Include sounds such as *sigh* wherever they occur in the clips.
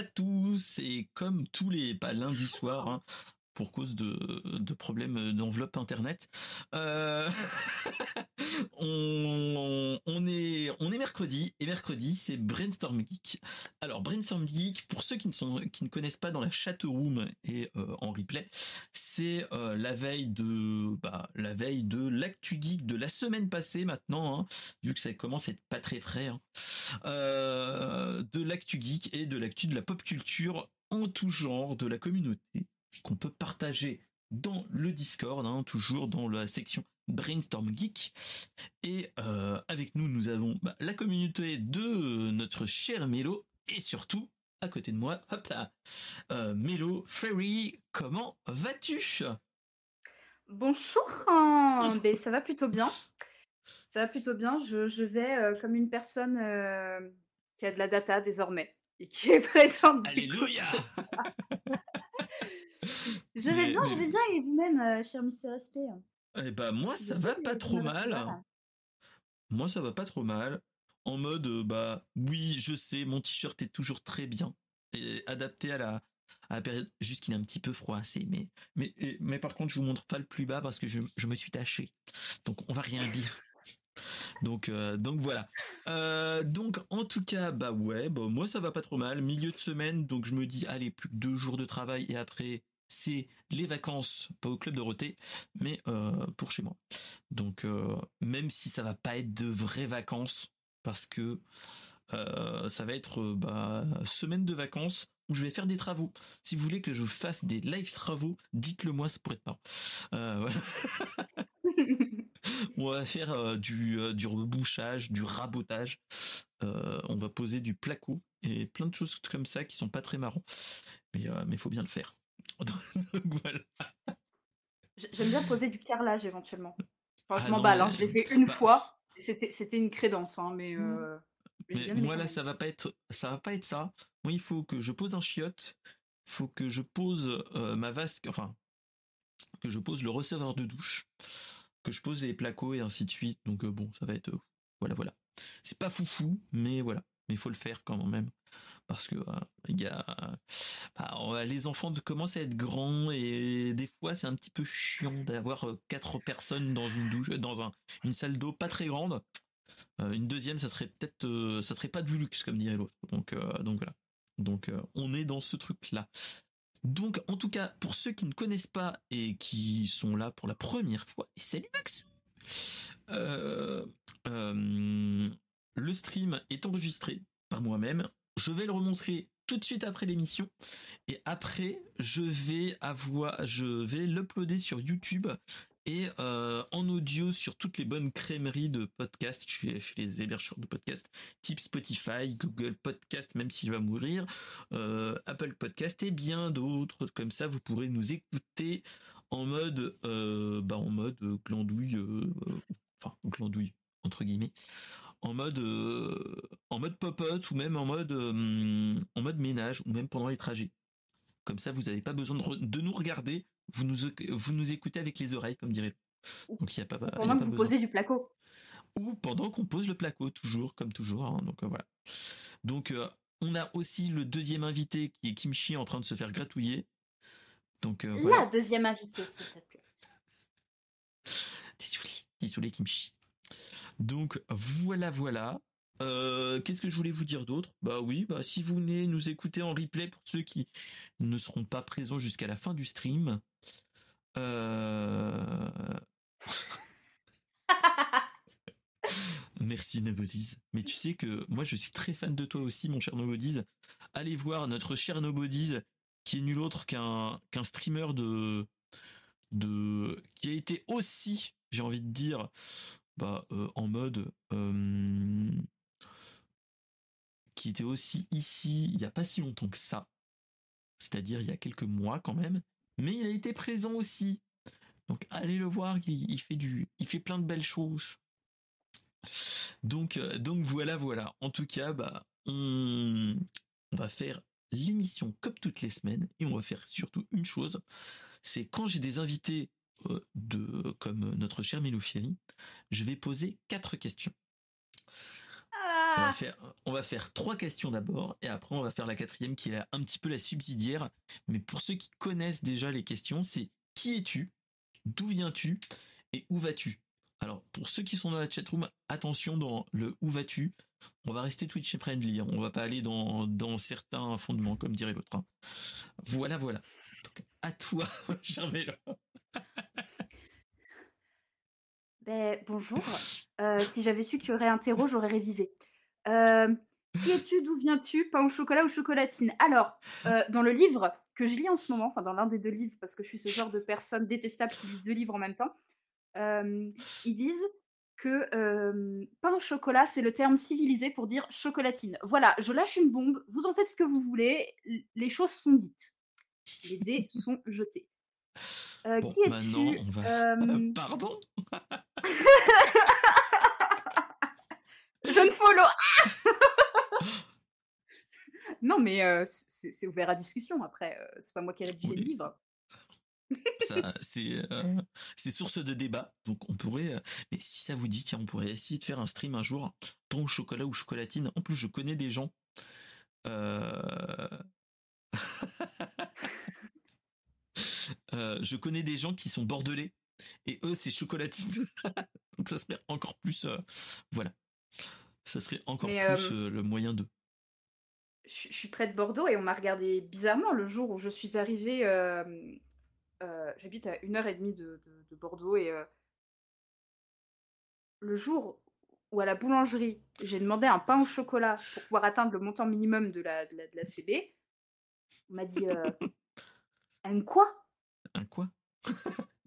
à tous et comme tous les pas lundi soir hein, pour cause de, de problèmes d'enveloppe internet. Euh, *laughs* on, est on est mercredi et mercredi c'est Brainstorm Geek. Alors Brainstorm Geek pour ceux qui ne sont qui ne connaissent pas dans la chat room et euh, en replay, c'est euh, la veille de bah, la veille de l'actu geek de la semaine passée maintenant hein, vu que ça commence à être pas très frais hein. de l'actu geek et de l'actu de la pop culture en tout genre de la communauté qu'on peut partager dans le Discord, hein, toujours dans la section Brainstorm Geek. Et euh, avec nous, nous avons bah, la communauté de notre cher Mélo et surtout à côté de moi, hop là, euh, Mélo Fairy, comment vas-tu? Bonjour, hein. ben, ça va plutôt bien. Ça va plutôt bien. Je, vais euh, comme une personne qui a de la data désormais et qui est *laughs* présente. Alléluia Je vais bien, je vais bien, et vous-même, euh, cher Mister Respect Eh bah, moi, ça va pas trop mal. Moi, ça va pas trop mal. En mode, euh, bah, oui, je sais, mon t-shirt est toujours très bien. Et adapté à la, à la période. Juste qu'il est un petit peu froissé. Mais, mais, mais par contre, je vous montre pas le plus bas parce que je, je me suis taché. Donc, on va rien dire. Donc, euh, donc voilà. donc en tout cas, bah ouais, bah, moi ça va pas trop mal. Milieu de semaine, donc je me dis, allez, plus que deux jours de travail et après, c'est les vacances, pas au club Dorothée, mais euh, pour chez moi. Donc euh, même si ça va pas être de vraies vacances, parce que euh, ça va être bah, semaine de vacances où je vais faire des travaux. Si vous voulez que je fasse des live travaux, dites-le moi, ça pourrait être pas. *laughs* on va faire du, du rebouchage, du rabotage. on va poser du placo et plein de choses comme ça qui sont pas très marrants. Mais il faut bien le faire. *laughs* J'aime bien poser du carrelage éventuellement. Enfin, je ah m'emballe, hein, je l'ai fait une fois. C'était, une crédence, hein, mais. Mmh. Euh, mais moi là, ça va pas être, ça va pas être ça. Moi, il faut que je pose un chiotte, faut que je pose euh, ma vasque, enfin, que je pose le receveur de douche, que je pose les placos et ainsi de suite. Donc euh, bon, ça va être, voilà, voilà. C'est pas foufou, mais voilà. Mais il faut le faire quand même parce que y a, bah, les enfants commencent à être grands et des fois c'est un petit peu chiant d'avoir quatre personnes dans une douche, dans un, une salle d'eau pas très grande. une deuxième, ça serait peut-être, ça serait pas du luxe comme dirait l'autre. Donc, donc voilà. Donc on est dans ce truc là. Donc en tout cas pour ceux qui ne connaissent pas et qui sont là pour la première fois, et salut Max. le stream est enregistré par moi-même je vais le remontrer tout de suite après l'émission. Et après je vais avoir je vais l'uploader sur YouTube et euh, en audio sur toutes les bonnes crèmeries de podcast chez, chez les hébergeurs de podcast type Spotify, Google Podcast même s'il va mourir, euh, Apple Podcast et bien d'autres. Comme ça vous pourrez nous écouter en mode euh, bah en mode glandouille enfin glandouille entre guillemets en mode euh, en mode popote ou même en mode euh, en mode ménage ou même pendant les trajets. Comme ça, vous n'avez pas besoin de, nous regarder, vous nous vous nous écoutez avec les oreilles, comme dirait. Donc il y a pas pendant que vous posez du placo. Ou pendant qu'on pose le placo, toujours comme toujours. Hein, donc euh, voilà. Donc on a aussi le deuxième invité qui est Kimchi en train de se faire gratouiller. Donc la deuxième invité, s'il te plaît. Désolé, désolé Kimchi. Donc voilà, voilà. Euh, qu'est-ce que je voulais vous dire d'autre? Bah oui, bah si vous venez nous écouter en replay pour ceux qui ne seront pas présents jusqu'à la fin du stream. Euh, *laughs* Merci Nobodies. Mais tu sais que moi je suis très fan de toi aussi, mon cher Nobodies. Allez voir notre cher Nobodies, qui est nul autre qu'un streamer de qui a été aussi, j'ai envie de dire, bah, euh, en mode qui était aussi ici il n'y a pas si longtemps que ça, c'est-à-dire il y a quelques mois quand même, mais il a été présent aussi. Donc allez le voir, il, fait du, il fait plein de belles choses. Donc, euh, donc voilà, voilà. En tout cas, bah, on, va faire l'émission comme toutes les semaines et on va faire surtout une chose, c'est quand j'ai des invités euh, de, comme notre cher Miloufieri, je vais poser quatre questions. Ah, On va, faire, on va faire trois questions d'abord et après on va faire la quatrième qui est un petit peu la subsidiaire. Mais pour ceux qui connaissent déjà les questions, c'est qui es-tu, d'où viens-tu? et où vas-tu? Alors pour ceux qui sont dans la chatroom, attention dans le où vas-tu? On va rester Twitch et friendly. Hein. On va pas aller dans, dans certains fondements comme dirait l'autre. Hein. Voilà, voilà. Donc, à toi, *laughs* cher Ben, bonjour. Euh, si j'avais su qu'il y aurait un terreau, j'aurais révisé. Euh, qui es-tu D'où viens-tu Pain au chocolat ou chocolatine? Alors, euh, dans le livre que je lis en ce moment, enfin dans l'un des deux livres, parce que je suis ce genre de personne détestable qui lit deux livres en même temps, ils disent que pain au chocolat, c'est le terme civilisé pour dire chocolatine. Voilà, je lâche une bombe, vous en faites ce que vous voulez, les choses sont dites. Les dés *laughs* sont jetés. Qui es-tu? *laughs* Pardon? Je ne follow. *laughs* non, mais euh, c'est ouvert à discussion après. Euh, c'est pas moi qui ai rédigé le livre. Euh, c'est source de débat, donc on pourrait. mais si ça vous dit, tiens, on pourrait essayer de faire un stream un jour, pain au chocolat ou chocolatine. En plus, je connais des gens. *laughs* je connais des gens qui sont bordelais et eux c'est chocolatine. *laughs* donc ça serait encore plus. voilà ça serait encore plus le moyen de. Je, suis près de Bordeaux et on m'a regardé bizarrement le jour où je suis arrivée. J'habite à une heure et demie de, Bordeaux et le jour où à la boulangerie j'ai demandé un pain au chocolat pour pouvoir atteindre le montant minimum de la, de la, CB, on m'a dit *laughs* un quoi? Un quoi?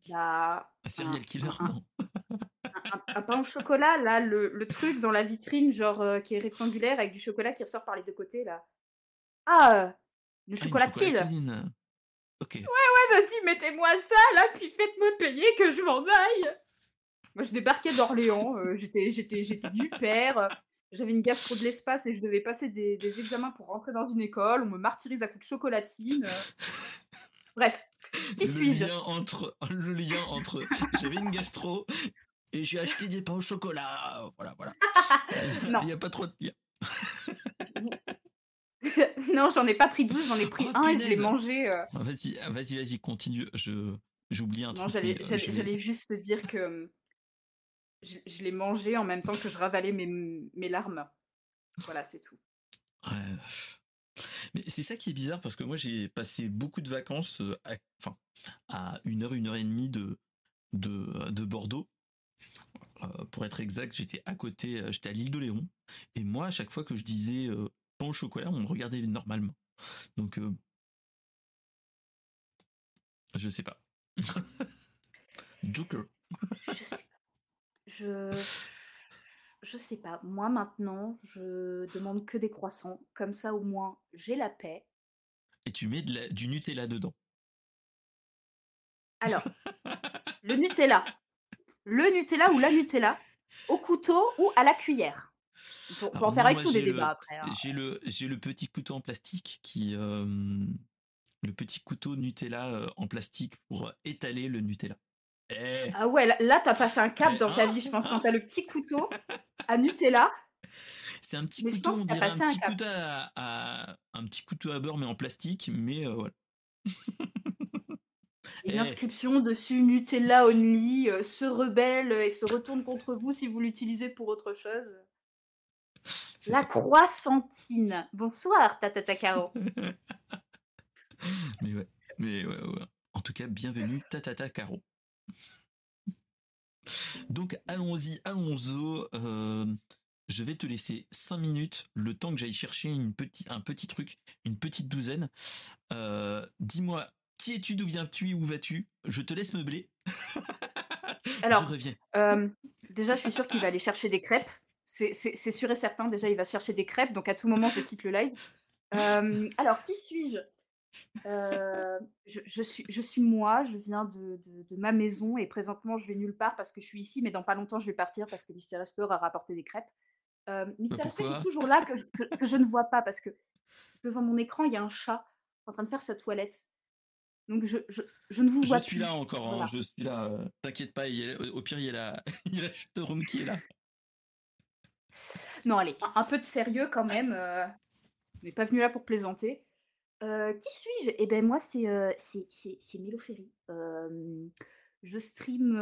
Bah, Un serial killer, non? un, pain au chocolat, là, le, truc dans la vitrine, genre euh, qui est rectangulaire avec du chocolat qui ressort par les deux côtés, là. Ah, le ah, chocolatine. Ok. Ouais, ouais, vas-y, mettez-moi ça, là, puis faites-moi payer que je m'en aille. Moi, je débarquais d'Orléans, euh, j'étais, j'étais, j'étais du père. J'avais une gastro de l'espace et je devais passer des, des, examens pour rentrer dans une école. On me martyrise à coups de chocolatine. Bref, *laughs* qui suis-je? entre Le lien entre *laughs* j'avais une gastro et j'ai acheté des pains au chocolat. Voilà, voilà. *laughs* Il n'y a pas trop de pire. non, j'en ai pas pris 12, j'en ai pris oh, un et je l'ai mangé. Euh. Ah, vas-y, ah, vas-y, vas-y, continue. Je j'oublie un non, truc. Non, euh, j'allais juste te dire que je, l'ai mangé en même temps que je ravalais mes, mes larmes. Voilà, c'est tout. Mais c'est ça qui est bizarre parce que moi j'ai passé beaucoup de vacances euh, à, enfin, à une heure, une heure et demie de, de, de Bordeaux euh, pour être exact, j'étais à côté, euh, j'étais à l'île de Léon. Et moi, à chaque fois que je disais euh, au chocolat, on me regardait normalement. Donc, je sais pas. *laughs* Joker. je sais Je. Je sais pas. Moi maintenant, je demande que des croissants. Comme ça, au moins, j'ai la paix. Et tu mets du Nutella dedans. Alors, *laughs* le Nutella, le Nutella ou la Nutella au couteau ou à la cuillère. On peut, en faire avec tous les débats après. Hein. J'ai le, j'ai le petit couteau en plastique qui, euh, le petit couteau Nutella euh, en plastique pour étaler le Nutella. Eh. Ah ouais, là, t'as passé un cap dans ta vie, je pense, quand t'as le petit couteau à Nutella. C'est un petit couteau, on dirait un petit couteau à, un petit couteau à beurre mais en plastique, mais euh, voilà. *laughs* Une inscription dessus Nutella Only euh, se rebelle et se retourne contre vous si vous l'utilisez pour autre chose. La croissantine. Bonsoir, Tata Caro. *laughs* mais ouais, mais ouais, En tout cas, bienvenue, Tata Caro. Donc allons-y, allons-y. Euh, je vais te laisser 5 minutes, le temps que j'aille chercher une un petit truc, une petite douzaine. Euh, dis-moi qui es-tu D'où viens-tu Où vas-tu? Je te laisse meubler. *laughs* Alors, je reviens. Euh, déjà, je suis sûre qu'il va aller chercher des crêpes. C'est sûr et certain. Déjà, il va chercher des crêpes. Donc, à tout moment, je quitte le live. Alors, qui suis-je? Euh, je, suis, je suis moi, je viens de, ma maison et présentement je vais nulle part parce que je suis ici, mais dans pas longtemps je vais partir parce que Mister Esper a rapporté des crêpes. Euh, Mister est toujours là que que je, ne vois pas parce que devant mon écran il y a un chat en train de faire sa toilette. Donc je, ne vous vois Je suis là encore, hein, je suis là. Euh, t'inquiète pas, au pire il y a la, *laughs* il y a la qui est là. Non, allez, un peu de sérieux quand même. Euh, on n'est pas venu là pour plaisanter. Euh, qui suis-je? Eh ben moi, c'est euh, je stream,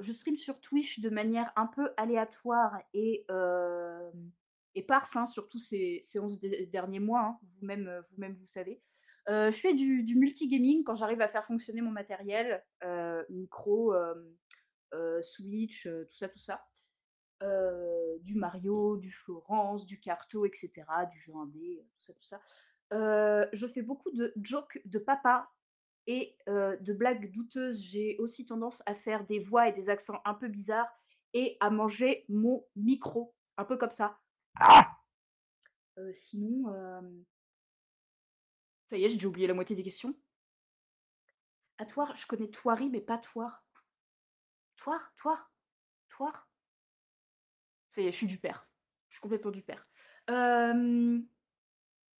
je stream sur Twitch de manière un peu aléatoire et éparse, hein, surtout ces, ces 11 derniers mois. Hein, vous-même, vous-même, vous savez. je fais du, du multigaming quand j'arrive à faire fonctionner mon matériel, micro, Switch, tout ça, tout ça. du Mario, du Florence, du Carto, etc., du jeu indé, tout ça, tout ça. Je fais beaucoup de jokes de papa et de blagues douteuses. J'ai aussi tendance à faire des voix et des accents un peu bizarres et à manger mon micro, un peu comme ça. Ah sinon, ça y est, j'ai oublié la moitié des questions. À toi, je connais Toiri, mais pas Toir. Toir, Toir, Toir. Ça y est, je suis du père. Je suis complètement du père.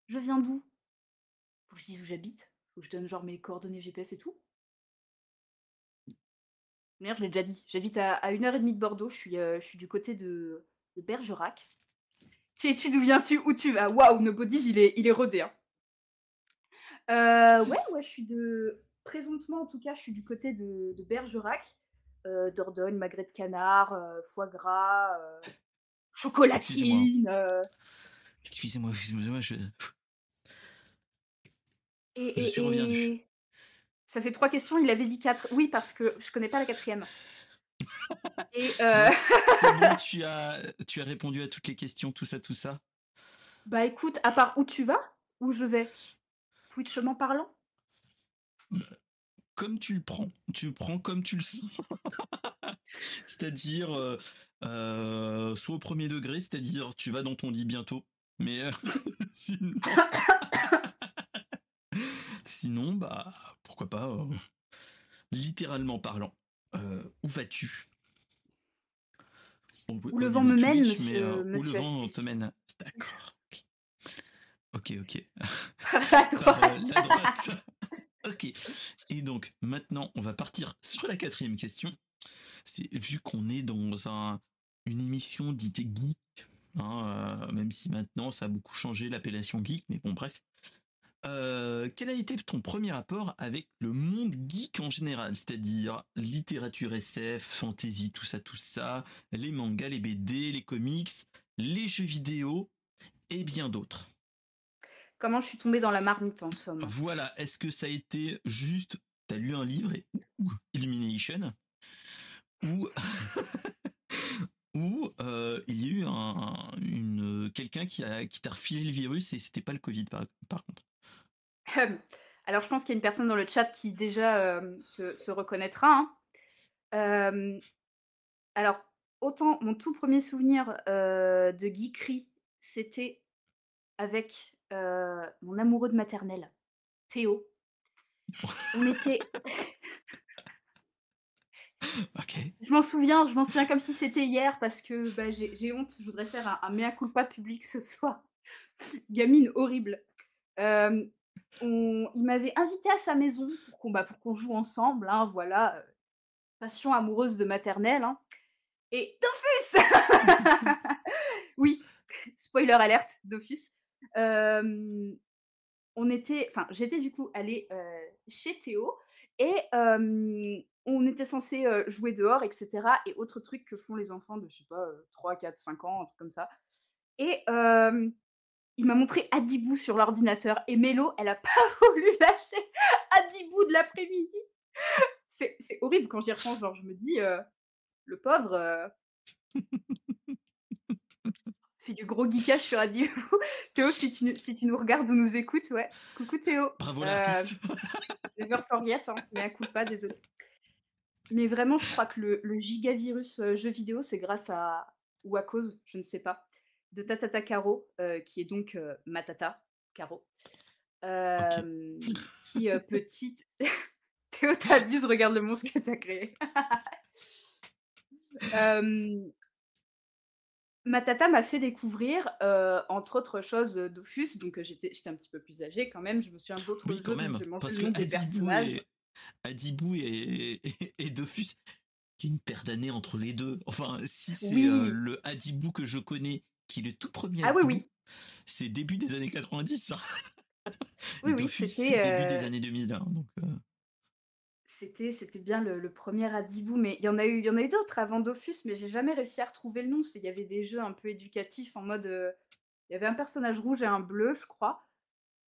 Je viens d'où Faut que je dise où j'habite. Faut que je donne genre mes coordonnées GPS et tout. D'ailleurs, je l'ai déjà dit. J'habite à, une heure et demie de Bordeaux. Je suis, je suis du côté de, Bergerac. Qui es-tu D'où viens-tu Où tu vas? Waouh, Nobodies, il est, il est rodé. Hein. ouais, ouais, je suis de. Présentement, en tout cas, je suis du côté de, Bergerac. Dordogne, magret de canard, foie gras, chocolatine. Excusez-moi, excusez-moi, je. Et, je suis revenu. Ça fait trois questions, il avait dit quatre. Oui, parce que je connais pas la quatrième. Et *laughs* euh... C'est bon, *laughs* tu as, tu as répondu à toutes les questions, tout ça, tout ça Bah écoute, à part où tu vas, où je vais? Twitchement parlant? Comme tu le prends. Tu le prends comme tu le sens. *laughs* c'est-à-dire, euh, euh, soit au premier degré, c'est-à-dire tu vas dans ton lit bientôt. Mais euh, sinon... *coughs* *coughs* sinon, bah, pourquoi pas, littéralement parlant. où vas-tu? Où le vent me mène, monsieur, euh, Où le vent te mène. D'accord. Ok, ok. la *laughs* *laughs* droite. la droite. *laughs* ok. Et donc, maintenant, on va partir sur la quatrième question. C'est vu qu'on est dans un, une émission dite geek, hein, euh, même si maintenant ça a beaucoup changé l'appellation geek, mais bon, bref. Euh, quel a été ton premier rapport avec le monde geek en général, c'est-à-dire littérature SF, fantasy, tout ça, tout ça, les mangas, les BD, les comics, les jeux vidéo et bien d'autres. Comment je suis tombée dans la marmite en somme? Voilà, est-ce que ça a été juste, t'as lu un livre et Illumination? Ou *laughs* ou euh, il y a eu un, une quelqu'un qui a qui t'a refilé le virus et c'était pas le Covid par contre? *laughs* Alors, je pense qu'il y a une personne dans le chat qui déjà se, reconnaîtra. Hein. alors, autant mon tout premier souvenir de geekery, c'était avec mon amoureux de maternelle, Théo. On était. *laughs* Je m'en souviens, je m'en souviens comme si c'était hier parce que bah, j'ai honte, je voudrais faire un, un, mea culpa public ce soir. Gamine horrible il m'avait invité à sa maison pour qu'on bah, joue ensemble, hein, voilà, euh, passion amoureuse de maternelle. Hein. Et Dofus *laughs* Oui, spoiler alerte, Dofus. on était, enfin, j'étais du coup allée euh, chez Théo et on était censé jouer dehors, etc. Et autres trucs que font les enfants de, je sais pas, 3, 4, 5 ans, un truc comme ça. Et il m'a montré Adibou sur l'ordinateur et Mélo, elle a pas *laughs* voulu lâcher Adibou de l'après-midi. C'est, horrible quand j'y repense, genre je me dis, euh, le pauvre euh, *laughs* fait du gros geekage sur Adibou. *laughs* Théo, si tu, si tu nous regardes ou nous écoutes, ouais. Coucou Théo. Bravo l'artiste. Euh, never forget, hein, mais un coup pas, désolé. Mais vraiment, je crois que le, le gigavirus jeu vidéo, c'est grâce à, ou à cause, je ne sais pas, de Tatata Caro, qui est donc euh, ma tata, Caro. Qui, *laughs* petite. *laughs* Théo, t'abuses, regarde le monstre que t'as créé. *laughs* ma tata m'a fait découvrir, entre autres choses, Dofus. Donc j'étais un petit peu plus âgée quand même. Je me souviens d'autres oui, quand même. Parce que Adibou et, Adibou et, et, Dofus, il y a une paire d'années entre les deux. Enfin, si c'est le Adibou que je connais qui est le tout premier. Ah oui, oui. C'est début des années 90. Hein. *laughs* oui, oui, c'était début des années 2000. Hein, donc, c'était, c'était bien le, premier Adibou, mais il y en a eu, il y en a eu d'autres avant Dofus, mais j'ai jamais réussi à retrouver le nom. Il y avait des jeux un peu éducatifs en mode, il y avait un personnage rouge et un bleu, je crois,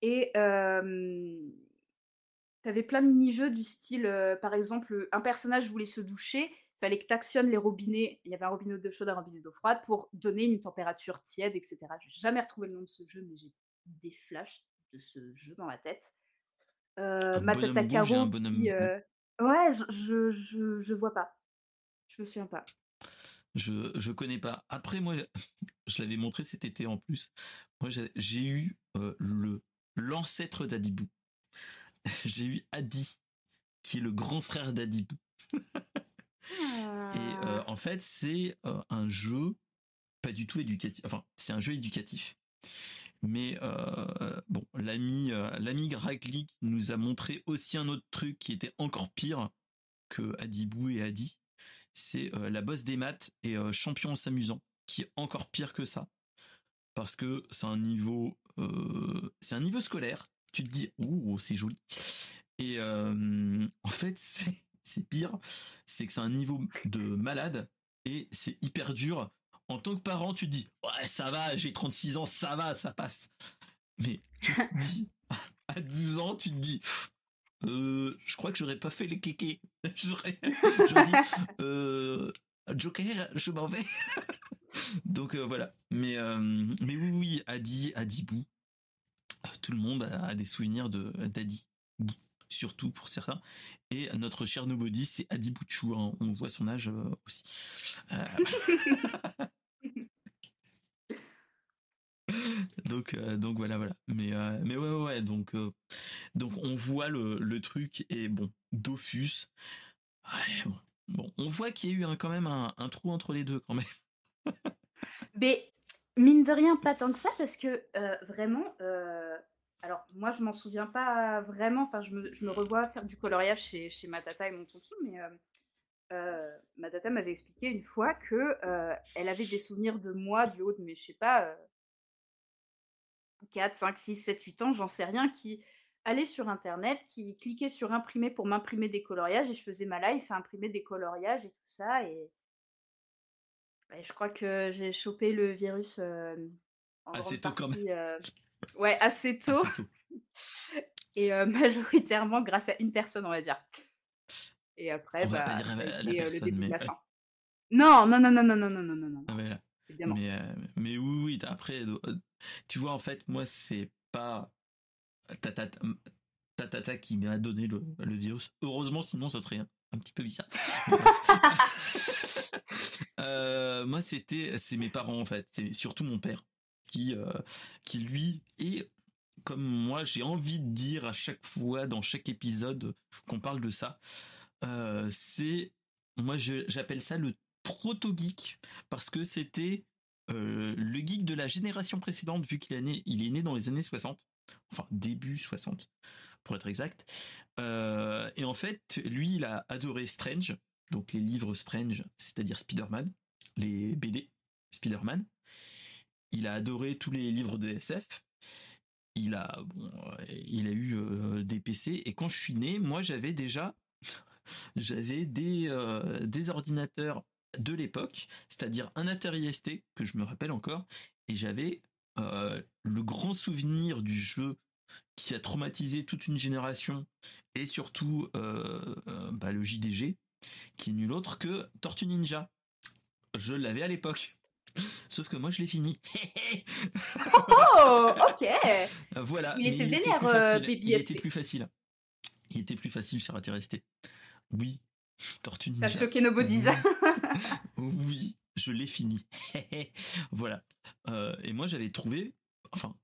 et tu avais plein de mini-jeux du style, par exemple, un personnage voulait se doucher, fallait que tu actionnes les robinets, il y avait un robinet d'eau chaude, un robinet d'eau froide, pour donner une température tiède, etc. Je n'ai jamais retrouvé le nom de ce jeu, mais j'ai des flashs de ce jeu dans la tête. Euh, Matata Caro, Ouais, je, je, je, vois pas. Je me souviens pas. Je, je connais pas. Après, moi, *laughs* je l'avais montré cet été en plus. Moi, j'ai eu euh, le l'ancêtre d'Adibou. *laughs* j'ai eu Adi, qui est le grand frère d'Adibou. *laughs* Et euh, en fait, c'est euh, un jeu pas du tout éducatif. Enfin, c'est un jeu éducatif. Mais euh, bon, l'ami l'ami Graglik nous a montré aussi un autre truc qui était encore pire que Adibou et Adi. C'est la bosse des maths et champion en s'amusant, qui est encore pire que ça, parce que c'est un niveau c'est un niveau scolaire. Tu te dis ouh c'est joli. Et en fait *laughs* c'est c'est pire, c'est que c'est un niveau de malade et c'est hyper dur en tant que parent, tu te dis, ouais, ça va, j'ai 36 ans, ça va, ça passe. Mais tu te *laughs* dis, à 12 ans, tu te dis, euh, je crois que j'aurais pas fait les kékés. *laughs* j'aurais, dit, euh, Joker, je m'en vais. *laughs* Donc euh, voilà. Mais, mais oui, oui, Adi, Adibou. Tout le monde a, des souvenirs de d'Adi. Surtout pour certains. Et notre cher Nobody, c'est Adi Bouchou. Hein. On voit son âge aussi. *laughs* donc euh, donc voilà voilà mais euh, mais ouais ouais, donc euh, on voit le, truc et bon Dofus bon. on voit qu'il y a eu quand même un, un, trou entre les deux quand même *laughs* mais mine de rien pas tant que ça parce que vraiment alors moi je m'en souviens pas vraiment enfin je me, je me, revois faire du coloriage chez, chez ma tata et mon tonton mais ma tata m'avait expliqué une fois que elle avait des souvenirs de moi du haut de mes je sais pas 4, 5, 6, 7, 8 ans, j'en sais rien, qui allait sur Internet, qui cliquait sur imprimer pour m'imprimer des coloriages et je faisais ma life à imprimer des coloriages et tout ça. Et, je crois que j'ai chopé le virus euh, assez tôt quand même. Ouais, assez tôt. *laughs* et euh, majoritairement grâce à une personne, on va dire. Et après, bah, le début de la fin. Non, non, non, non, non, non, non, non, non. Ah, mais, mais, mais, oui, oui, après, tu vois, en fait, moi, c'est pas ta tata, qui m'a donné le, virus. Heureusement, sinon, ça serait un, petit peu bizarre. *laughs* *laughs* Euh, moi, c'était, c'est mes parents, en fait. C'est surtout mon père qui, euh, qui lui est comme moi, j'ai envie de dire à chaque fois, dans chaque épisode qu'on parle de ça, euh, c'est, moi, j'appelle ça le proto-geek parce que c'était euh, le geek de la génération précédente, vu qu'il est né, il est né dans les années 60, enfin début 60 pour être exact. Et en fait, lui, il a adoré Strange, donc les livres Strange, c'est-à-dire Spider-Man, les BD Spider-Man. Il a adoré tous les livres de SF. Il a, bon, il a eu euh, des PC. Et quand je suis né, moi, j'avais déjà, *laughs* j'avais des, des ordinateurs de l'époque, c'est-à-dire un Atari ST que je me rappelle encore, et j'avais euh, le grand souvenir du jeu qui a traumatisé toute une génération et surtout euh, euh, bah, le JDG, qui est nul autre que Tortue Ninja. Je l'avais à l'époque. Sauf que moi je l'ai fini. oh, ok. *laughs* Voilà. Il était vénère, Il était plus facile. Il était plus facile sur Atari ST. Oui, *laughs* Tortue Ninja. T'as choqué nos bodies. oui, *laughs* je l'ai fini. voilà. Euh, et moi, j'avais trouvé, enfin,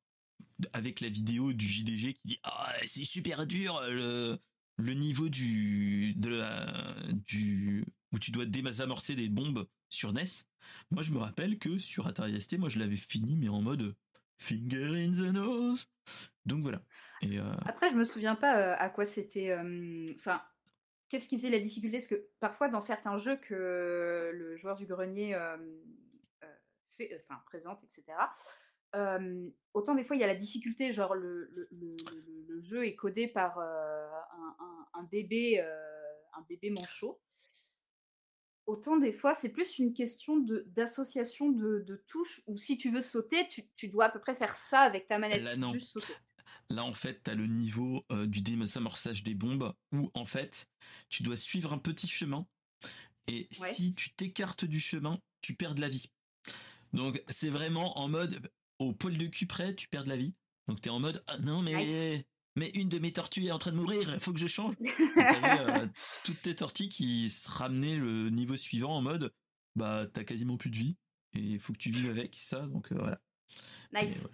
avec la vidéo du JDG qui dit ah c'est super dur le, le niveau du de la, du où tu dois désamorcer des bombes sur NES. Moi, je me rappelle que sur Atari ST, moi, je l'avais fini, mais en mode finger in the nose. Donc voilà. Euh, Après, je me souviens pas euh, à quoi c'était. Enfin, qu'est-ce qui faisait la difficulté? Parce que parfois, dans certains jeux que le joueur du grenier fait, présente, etc. autant des fois il y a la difficulté, genre le, le, jeu est codé par un, bébé, un bébé manchot. Autant des fois c'est plus une question d'association de, de, touches où si tu veux sauter, tu, tu, dois à peu près faire ça avec ta manette. Là, non. Juste sauter. Là, en fait, tu as le niveau du désamorçage des bombes où, en fait, tu dois suivre un petit chemin. Et si tu t'écartes du chemin, tu perds de la vie. Donc, c'est vraiment en mode, au poil de cul près, tu perds de la vie. Donc, tu es en mode, ah, non, mais, mais une de mes tortues est en train de mourir, il faut que je change. *laughs* avais, toutes tes tortues qui se ramenaient le niveau suivant en mode, bah, t'as quasiment plus de vie. Et il faut que tu vives avec ça? Donc, voilà. Nice.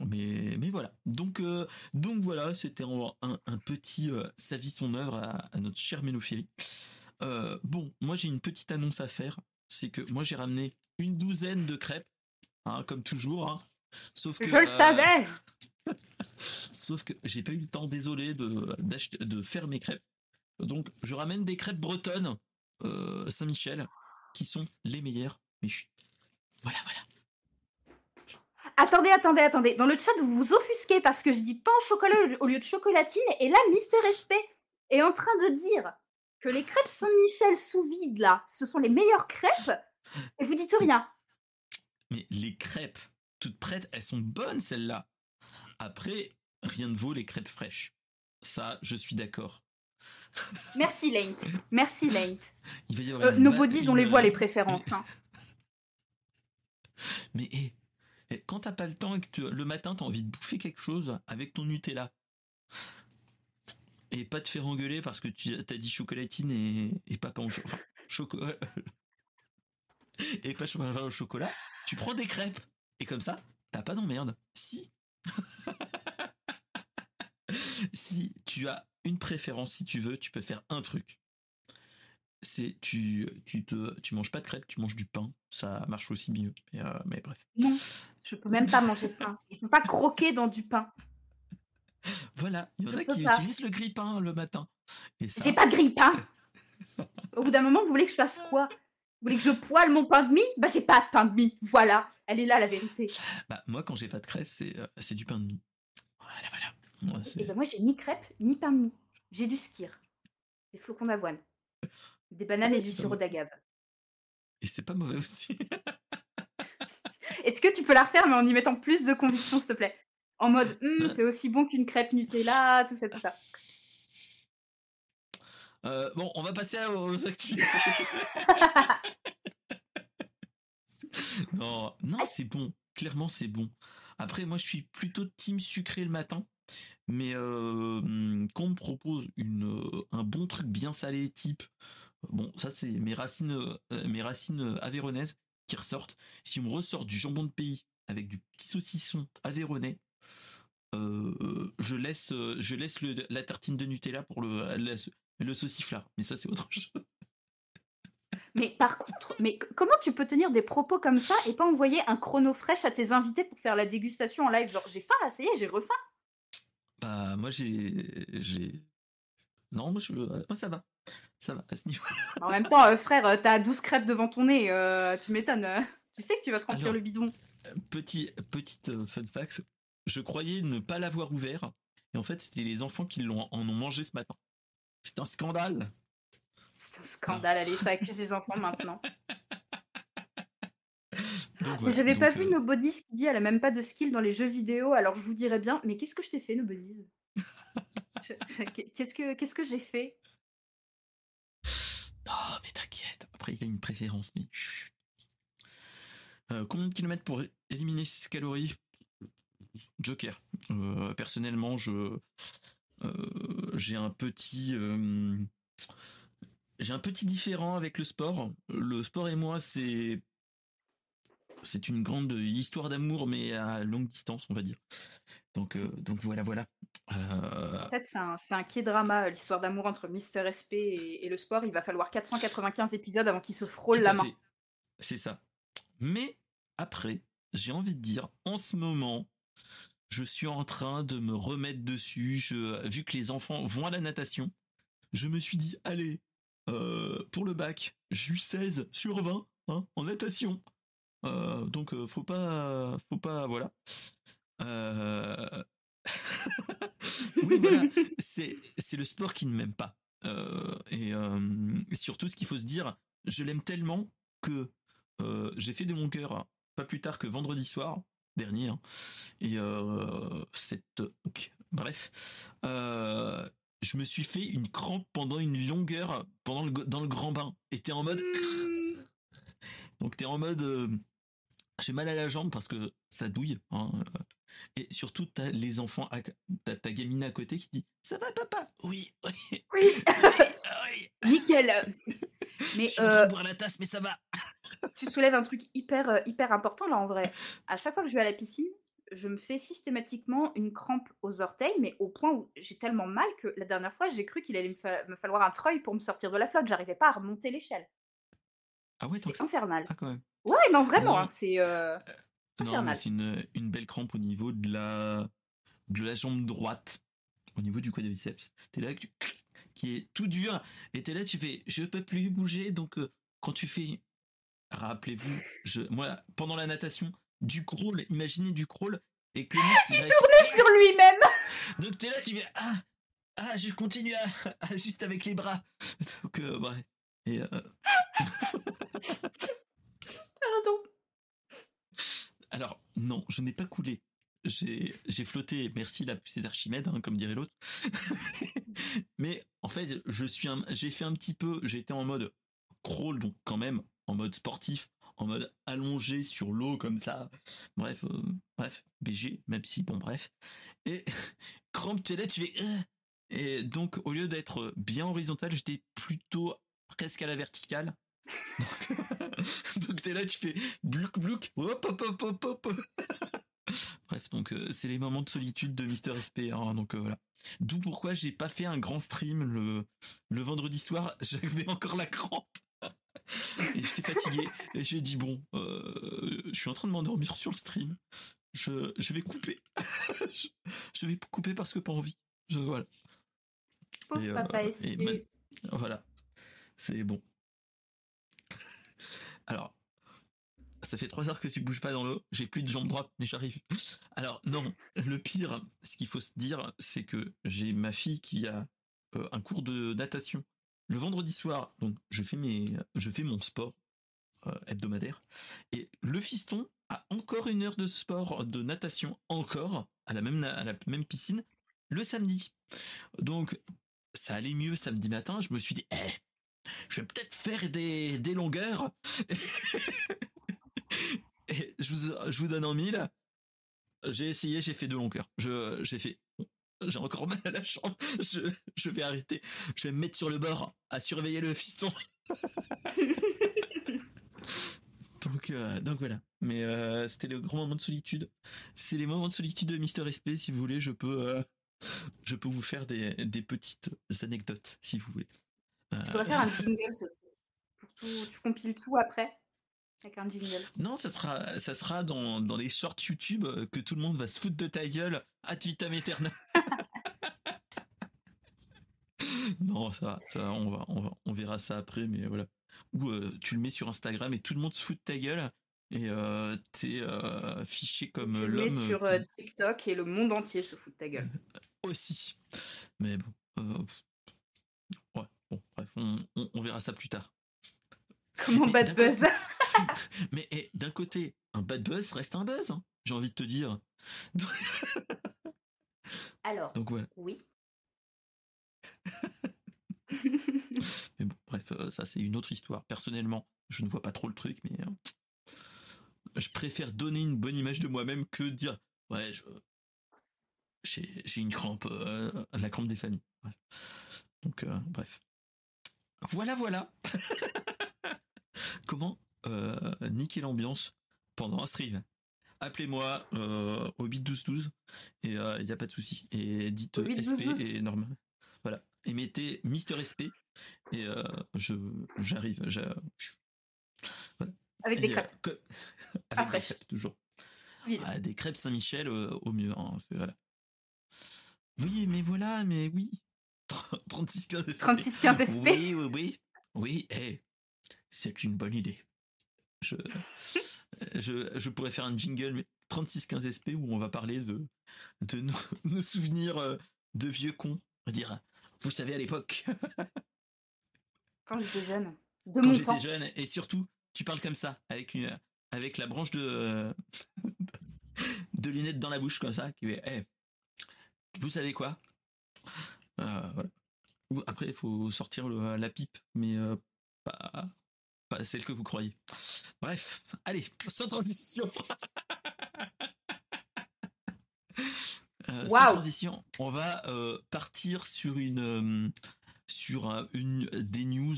Mais, mais voilà. Donc, euh, donc voilà, c'était un, un, petit euh, sa vie, son œuvre à, notre cher Ménophilie. Euh, bon, moi j'ai une petite annonce à faire. C'est que moi j'ai ramené une douzaine de crêpes, hein, comme toujours. Hein. Sauf que. Je le savais Sauf que j'ai pas eu le temps, désolé, de, de faire mes crêpes. Donc je ramène des crêpes bretonnes Saint-Michel, qui sont les meilleures. Mais voilà, voilà. Attendez, attendez, attendez. Dans le chat, vous vous offusquez parce que je dis pain au chocolat au lieu de chocolatine. Et là, Mister Respect est en train de dire que les crêpes Saint-Michel sous vide, là, ce sont les meilleures crêpes. Et vous dites rien. Mais les crêpes, toutes prêtes, elles sont bonnes, celles-là. Après, rien ne vaut les crêpes fraîches. Ça, je suis d'accord. Merci, Laint. Merci, Laint. Euh, nos bodies, on les voit, les préférences. Hein. *laughs* Mais hé, et quand t'as pas le temps et que le matin t'as envie de bouffer quelque chose avec ton Nutella et pas te faire engueuler parce que tu as dit chocolatine et, pas pain au chocolat, enfin, *laughs* et pas chocolat au chocolat, tu prends des crêpes et comme ça t'as pas d'emmerde. Si *laughs* si tu as une préférence, si tu veux, tu peux faire un truc c'est tu tu te tu manges pas de crêpes, tu manges du pain, ça marche aussi mieux. Mais, euh, mais bref. Non, je peux même pas manger de pain. Je peux pas croquer dans du pain. Voilà, il y en a qui utilisent le grille-pain le matin. J'ai pas de grille-pain. *laughs* Au bout d'un moment, vous voulez que je fasse quoi? Vous voulez que je poêle mon pain de mie? Bah j'ai pas de pain de mie. Voilà, elle est là la vérité. Bah moi quand j'ai pas de crêpes, c'est euh, c'est du pain de mie. Voilà voilà. Et ben moi j'ai ni crêpes ni pain de mie. J'ai du skir. Des flocons d'avoine. Des bananes et du sirop d'agave. Et c'est pas mauvais aussi. *laughs* Est-ce que tu peux la refaire, mais en y mettant plus de conviction, s'il te plaît? En mode, «Hum, c'est aussi bon qu'une crêpe Nutella, tout ça, tout ça. Euh, bon, on va passer aux actus. *laughs* non, non, c'est bon. Clairement, c'est bon. Après, moi, je suis plutôt team sucré le matin. Mais euh, qu'on me propose une, un bon truc bien salé, type Bon, ça c'est mes racines, euh, mes racines aveyronaises qui ressortent. Si on me ressort du jambon de pays avec du petit saucisson aveyronnais, euh, je laisse, je laisse la tartine de Nutella pour le, le sauciflard. Mais ça c'est autre *laughs* chose. Mais par contre, mais comment tu peux tenir des propos comme ça et pas envoyer un chrono fraîche à tes invités pour faire la dégustation en live? Genre, j'ai faim là, ça y est, j'ai refaim. Bah, moi j'ai. j'ai... Non, moi, je... moi ça va. Ça va à ce niveau. En même temps, euh, frère, euh, t'as 12 crêpes devant ton nez, euh, tu m'étonnes. tu sais que tu vas te remplir le bidon. Petit, petite fun fact, je croyais ne pas l'avoir ouvert, et en fait, c'était les enfants qui l'ont, en ont mangé ce matin. C'est un scandale. C'est un scandale, allez, ça accuse les enfants maintenant. *laughs* j'avais pas vu nos bodies qui dit elle a même pas de skill dans les jeux vidéo, alors je vous dirais bien, mais qu'est-ce que je t'ai fait, nos bodies *laughs* Qu'est-ce que qu'est-ce que j'ai fait? Non, mais t'inquiète. Après, il a une préférence, mais euh, combien de kilomètres pour éliminer 6 calories? Joker. Euh, personnellement, je euh, j'ai un petit j'ai un petit différent avec le sport. Le sport et moi, c'est c'est une grande histoire d'amour, mais à longue distance, on va dire. Donc, euh, donc voilà, voilà. Euh, en fait, c'est un, un drama euh, l'histoire d'amour entre Mister SP et, le sport. Il va falloir 495 épisodes avant qu'il se frôle la main. C'est ça. Mais après, j'ai envie de dire, en ce moment, je suis en train de me remettre dessus. Vu que les enfants vont à la natation, je me suis dit, allez, pour le bac, j'ai eu 16 sur 20 hein, en natation. donc faut pas, faut pas, voilà. *laughs* oui, voilà, c'est le sport qui ne m'aime pas. et surtout, ce qu'il faut se dire, je l'aime tellement que j'ai fait de mon cœur pas plus tard que vendredi soir dernier. Hein, et cette, bref, je me suis fait une crampe pendant une longueur pendant le, dans le grand bain. Et t'es en mode. Mmh. Donc t'es en mode. Euh, j'ai mal à la jambe parce que ça douille. Hein, euh, et surtout, t'as les enfants, t'as ta gamine à côté qui dit Ça va, papa? Oui, oui. Oui, Nickel. Mais, je suis en train de euh, boire la tasse, mais ça va. tu soulèves un truc hyper, hyper important là en vrai. À chaque fois que je vais à la piscine, je me fais systématiquement une crampe aux orteils, mais au point où j'ai tellement mal que la dernière fois, j'ai cru qu'il allait me, falloir un treuil pour me sortir de la flotte. J'arrivais pas à remonter l'échelle. Ah ouais, c'est infernal. Ah, quand même. Ouais, non, vraiment, hein, c'est euh, euh Non, c'est une, une, belle crampe au niveau de la, de la jambe droite, au niveau du quadriceps. T'es là, qui est tout dur, et t'es là, tu fais, je peux plus bouger, donc euh, quand tu fais, rappelez-vous, je, moi, pendant la natation, du crawl, imaginez du crawl et que *laughs* il tournait sur lui-même. *laughs* Donc t'es là, tu viens ah ah je continue à, *laughs* juste avec les bras. Donc euh, ouais. Et euh... Pardon. Alors non, je n'ai pas coulé. J'ai flotté. Merci la poussée d'Archimède, hein, comme dirait l'autre. *laughs* Mais en fait, je suis j'ai fait un petit peu. Été en mode crawl, donc quand même en mode sportif en mode allongé sur l'eau comme ça. Bref, euh, bref, BG, même si, bon, bref. Et *laughs* crampe tes tu fais... Euh. et donc, au lieu d'être bien horizontal, j'étais plutôt presque à la verticale. *laughs* Donc, t'es là, tu fais blouk blouk, hop hop hop hop hop. *laughs* Bref, donc euh, c'est les moments de solitude de Mister SP. Hein, donc voilà. D'où pourquoi j'ai pas fait un grand stream le le vendredi soir. *laughs* J'avais encore la crampe et j'étais fatigué. Et j'ai dit bon, euh, je suis en train de m'endormir sur le stream. Je, je vais couper. je, vais couper parce que pas envie. Je, voilà. Pauvre et, euh, papa et Voilà. C'est bon. Alors, ça fait trois heures que tu bouges pas dans l'eau. J'ai plus de jambes droites, mais j'arrive. Alors non, le pire, ce qu'il faut se dire, c'est que j'ai ma fille qui a euh, un cours de natation le vendredi soir, donc je fais mon sport euh, hebdomadaire, et le fiston a encore une heure de sport de natation encore à la même à la même piscine le samedi. Donc ça allait mieux samedi matin. Je me suis dit, eh, je vais peut-être faire des, des longueurs. *laughs* et je vous, je vous donne en mille. J'ai essayé, j'ai fait deux longueurs. Je, j'ai fait j'ai encore mal à la chambre, je, je, vais arrêter, je vais me mettre sur le bord à surveiller le fiston. *laughs* donc, euh, donc voilà. Mais euh, c'était le grand moment de solitude. C'est les moments de solitude de Mister SP. Si vous voulez, je peux, euh, je peux vous faire des, des petites anecdotes, si vous voulez. Tu pourrais faire un *laughs* jingle, ça, pour tout, tu compiles tout après avec un jingle? Non, ça sera, ça sera dans, dans les shorts YouTube que tout le monde va se foutre de ta gueule ad vitam aeternam. *laughs* non, ça, ça on, va, on, verra ça après, mais voilà. Ou euh, tu le mets sur Instagram et tout le monde se fout de ta gueule et euh, t'es euh, fiché comme l'homme. Tu le sur euh, TikTok et le monde entier se fout de ta gueule. Aussi. Mais bon. Bon, bref, on, on, verra ça plus tard. Comment bad buzz *laughs* *laughs* Mais eh, d'un côté, un bad buzz reste un buzz, hein, j'ai envie de te dire. *laughs* Alors, Donc, voilà. oui. mais bon, bref, euh, ça c'est une autre histoire. Personnellement, je ne vois pas trop le truc, mais euh, je préfère donner une bonne image de moi-même que dire ouais, je j'ai une crampe, euh, la crampe des familles. Donc bref. Voilà, voilà. *laughs* Comment niquer l'ambiance pendant un stream? Appelez-moi euh, au 81212 et il euh, n'y a pas de souci. Et dites SP et normal. Voilà. Et mettez Mister SP et euh, je j'arrive. *laughs* Avec des crêpes. avec des crêpes, toujours. Ah, des crêpes Saint-Michel au mieux. Hein, voilà. Oui, mais voilà, mais oui. 3615 SP. 3615 SP. Oui, oui, oui. Oui, hey, c'est une bonne idée. Je je, je pourrais faire un jingle mais 3615 SP où on va parler de, de nos, *laughs* nos souvenirs euh, de vieux cons. On va dire, vous savez, à l'époque, *laughs* Quand j'étais jeune. De quand j'étais jeune, et surtout, tu parles comme ça, avec, une, avec la branche de, euh, *laughs* de lunettes dans la bouche, comme ça, qui est, Eh, vous savez quoi? Euh, voilà. Ou Après, il faut sortir le- la pipe, mais euh, pas, pas celle que vous croyez. Bref, allez, *laughs* sans transition. *laughs* Euh, sans transition, on va euh, partir sur une euh, sur un- une des news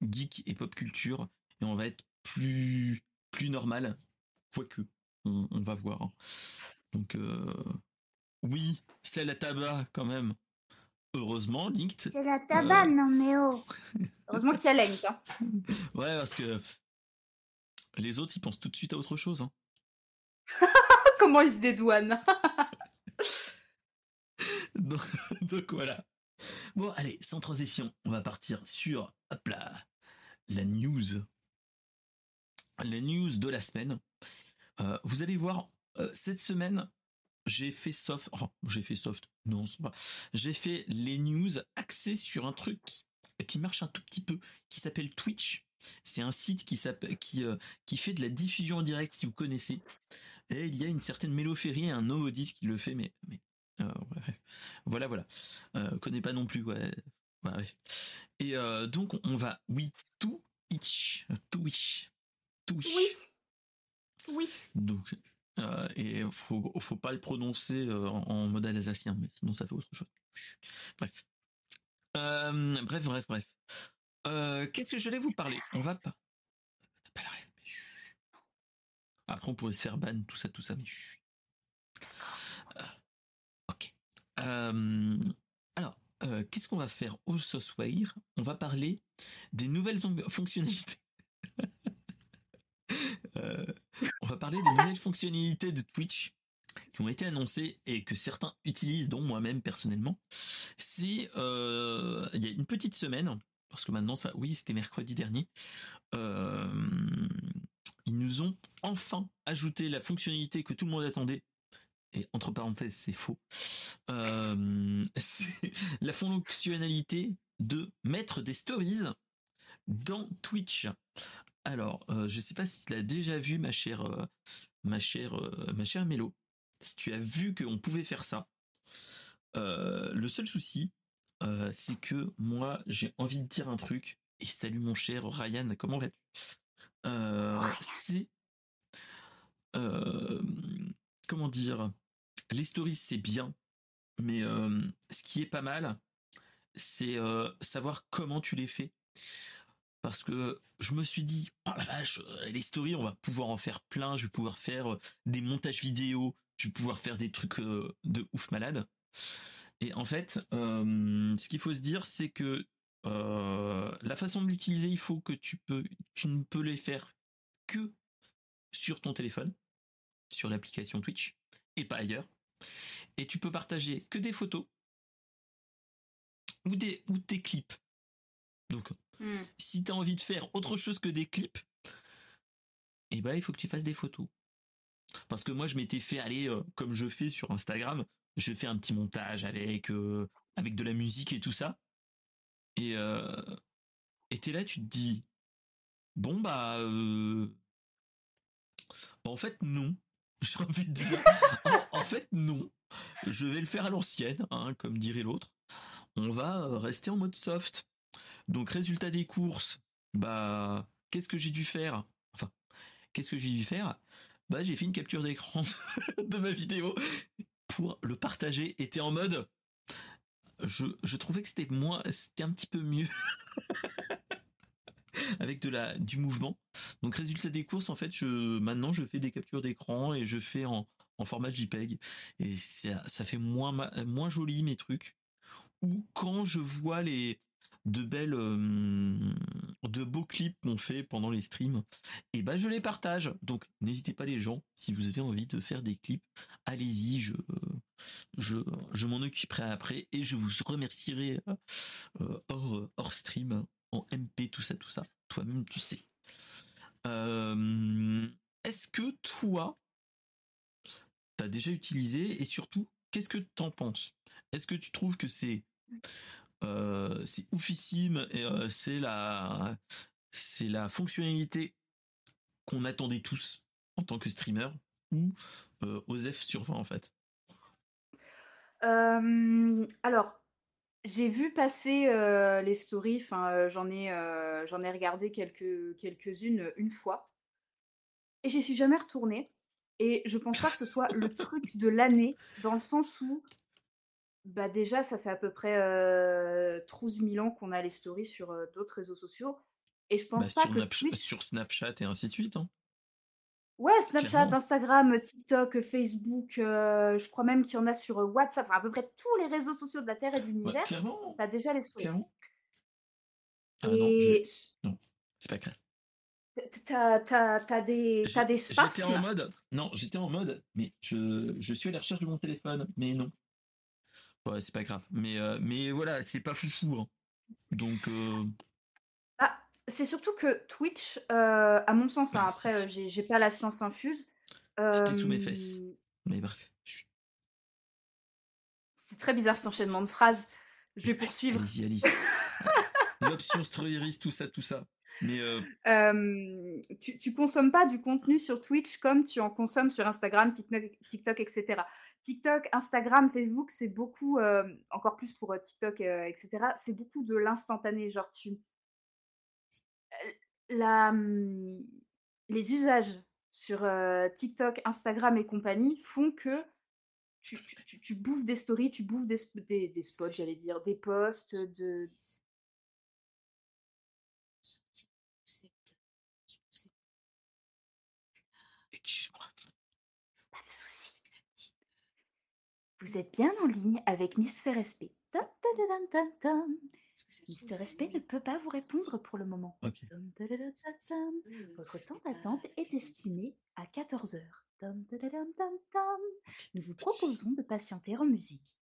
geek et pop culture et on va être plus plus normal, quoique on, on va voir. hein. Donc euh, oui, c'est la tabac quand même. Heureusement, Linked. C'est la tabac, non mais oh. *laughs* Heureusement qu'il y a Link. Hein. Ouais, parce que les autres, ils pensent tout de suite à autre chose. hein. *laughs* Comment il se dédouane *laughs* Donc, donc voilà. Bon, allez, sans transition, on va partir sur hop là, la news. La news de la semaine. Euh, vous allez voir, euh, cette semaine, j'ai fait soft. J'ai fait soft. Non, c'est pas. J'ai fait les news axées sur un truc qui, qui marche un tout petit peu, qui s'appelle Twitch. C'est un site qui, qui, euh, qui fait de la diffusion en direct, si vous connaissez. Et il y a une certaine Mélo Ferry et un Novodis qui le fait, mais, mais euh, ouais. Voilà, voilà. Euh, connais pas non plus, ouais. Ouais, ouais. Et euh, donc, on va, oui, Twitch. Twitch. Twitch. Oui. Oui. Donc, euh, et faut, faut pas le prononcer euh, en, en mode alsacien, mais sinon ça fait autre chose. Bref. Euh, bref, bref, bref. Euh, Qu'est-ce que je vais vous parler? On va pas. Pas. Après, on pourrait se faire ban, tout ça, tout ça, mais ok. Alors, qu'est-ce qu'on va faire au soir On va parler des nouvelles fonctionnalités. *laughs* Euh, on va parler des nouvelles fonctionnalités de Twitch qui ont été annoncées et que certains utilisent, dont moi-même personnellement. C'est euh, il y a une petite semaine, parce que maintenant ça, oui, c'était mercredi dernier. euh, ils nous ont enfin ajouté la fonctionnalité que tout le monde attendait. Et entre parenthèses, c'est faux. Euh, *laughs* la fonctionnalité de mettre des stories dans Twitch. Alors, euh, je sais pas si tu l'as déjà vu, ma chère, euh, ma chère, euh, ma chère Mélo. Si tu as vu qu'on pouvait faire ça. Le seul souci, c'est que moi, j'ai envie de dire un truc. Et salut mon cher Ryan, comment vas-tu? Euh, C'est comment dire? Les stories, c'est bien, mais ce qui est pas mal, c'est savoir comment tu les fais parce que je me suis dit, oh la vache, euh, les stories, on va pouvoir en faire plein, je vais pouvoir faire euh, des montages vidéo, je vais pouvoir faire des trucs euh, de ouf malade. Et en fait, ce qu'il faut se dire, c'est que la façon de l'utiliser, il faut que tu peux, tu ne peux les faire que sur ton téléphone, sur l'application Twitch, et pas ailleurs. Et tu peux partager que des photos ou des, ou des clips. Donc, Hmm. si tu as envie de faire autre chose que des clips, eh ben, il faut que tu fasses des photos. Parce que moi, je m'étais fait aller, euh, comme je fais sur Instagram, je fais un petit montage avec, euh, avec de la musique et tout ça. Et euh, t'es là, tu te dis, bon, bah, euh, en fait, non. *laughs* J'ai envie de dire, en, fait, non. Je vais le faire à l'ancienne, hein, comme dirait l'autre. On va rester en mode soft. Donc résultat des courses, bah qu'est-ce que j'ai dû faire? Enfin, qu'est-ce que j'ai dû faire? Bah j'ai fait une capture d'écran *laughs* de ma vidéo pour le partager. Et en mode, je, trouvais que c'était moins, c'était un petit peu mieux *laughs* avec de la du mouvement. Donc résultat des courses, en fait, maintenant je fais des captures d'écran et je fais en, format JPEG et ça, fait moins joli mes trucs. Ou quand je vois les de belles euh, de beaux clips qu'on fait pendant les streams. Et ben je les partage. Donc n'hésitez pas les gens si vous avez envie de faire des clips allez-y je m'en occuperai après et je vous remercierai euh, hors, hors stream en MP tout ça tout ça. Toi-même tu sais. Euh, est-ce que toi, t'as déjà utilisé et surtout, qu'est-ce que t'en penses? Est-ce que tu trouves que c'est euh, c'est oufissime et euh, c'est la c'est la fonctionnalité qu'on attendait tous en tant que streamer ou euh, OSEF sur 20 en fait Alors, j'ai vu passer les stories, j'en ai, ai regardé quelques, quelques-unes une fois et j'y suis jamais retournée. Et je pense pas que ce soit le truc de l'année, dans le sens où bah déjà, ça fait à peu près euh, 12 000 ans qu'on a les stories sur d'autres réseaux sociaux. Et je pense bah, pas que Twitch... sur Snapchat et ainsi de suite. Hein. Ouais, Snapchat, Instagram, TikTok, Facebook, je crois même qu'il y en a sur WhatsApp, enfin, à peu près tous les réseaux sociaux de la Terre et de l'univers. Bah, T'as déjà les stories. Ah et... non, non c'est pas clair. T'as des, des sparks J'étais en mode, non, j'étais en mode, mais je, je suis à la recherche de mon téléphone, mais non. Ouais, c'est pas grave. Mais, euh, mais voilà, c'est pas foufou. Hein. Donc. Euh... Ah, c'est surtout que Twitch, euh, à mon sens, hein, après, j'ai pas la science infuse. C'était sous mes fesses. Mais bref. C'est très bizarre cet enchaînement de phrases. Je vais poursuivre. Allez-y, allez-y. L'option tout ça, tout ça. Mais tu, tu consommes pas du contenu sur Twitch comme tu en consommes sur Instagram, TikTok, TikTok etc. TikTok, Instagram, Facebook, c'est beaucoup, encore plus pour TikTok, etc. C'est beaucoup de l'instantané. Genre, tu. La, mmh, les usages sur TikTok, Instagram et compagnie font que tu, tu, tu, bouffes des stories, tu bouffes des, des, des spots, j'allais dire, des posts, de, Vous êtes bien en ligne avec Mister Respect. Mister Respect ne peut pas vous répondre pour le moment. Votre temps d'attente est estimé à 14 heures. Nous vous proposons de patienter en musique.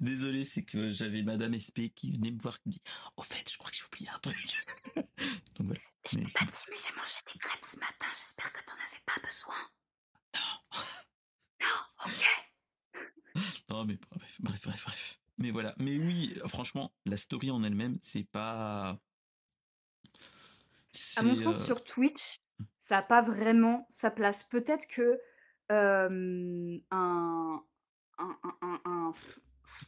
Désolé, c'est que j'avais Madame SP qui venait me voir qui me dit Au fait, je crois que j'ai oublié un truc. Donc voilà. Je t'ai pas dit, mais j'ai mangé des crêpes ce matin. J'espère que t'en avais pas besoin. Non. non, ok. *laughs* non, mais bref, bref, bref, bref. Mais voilà. Mais oui, franchement, la story en elle-même, c'est pas. À mon sens, euh, sur Twitch, ça n'a pas vraiment sa place. Peut-être que euh, un, un, un, un,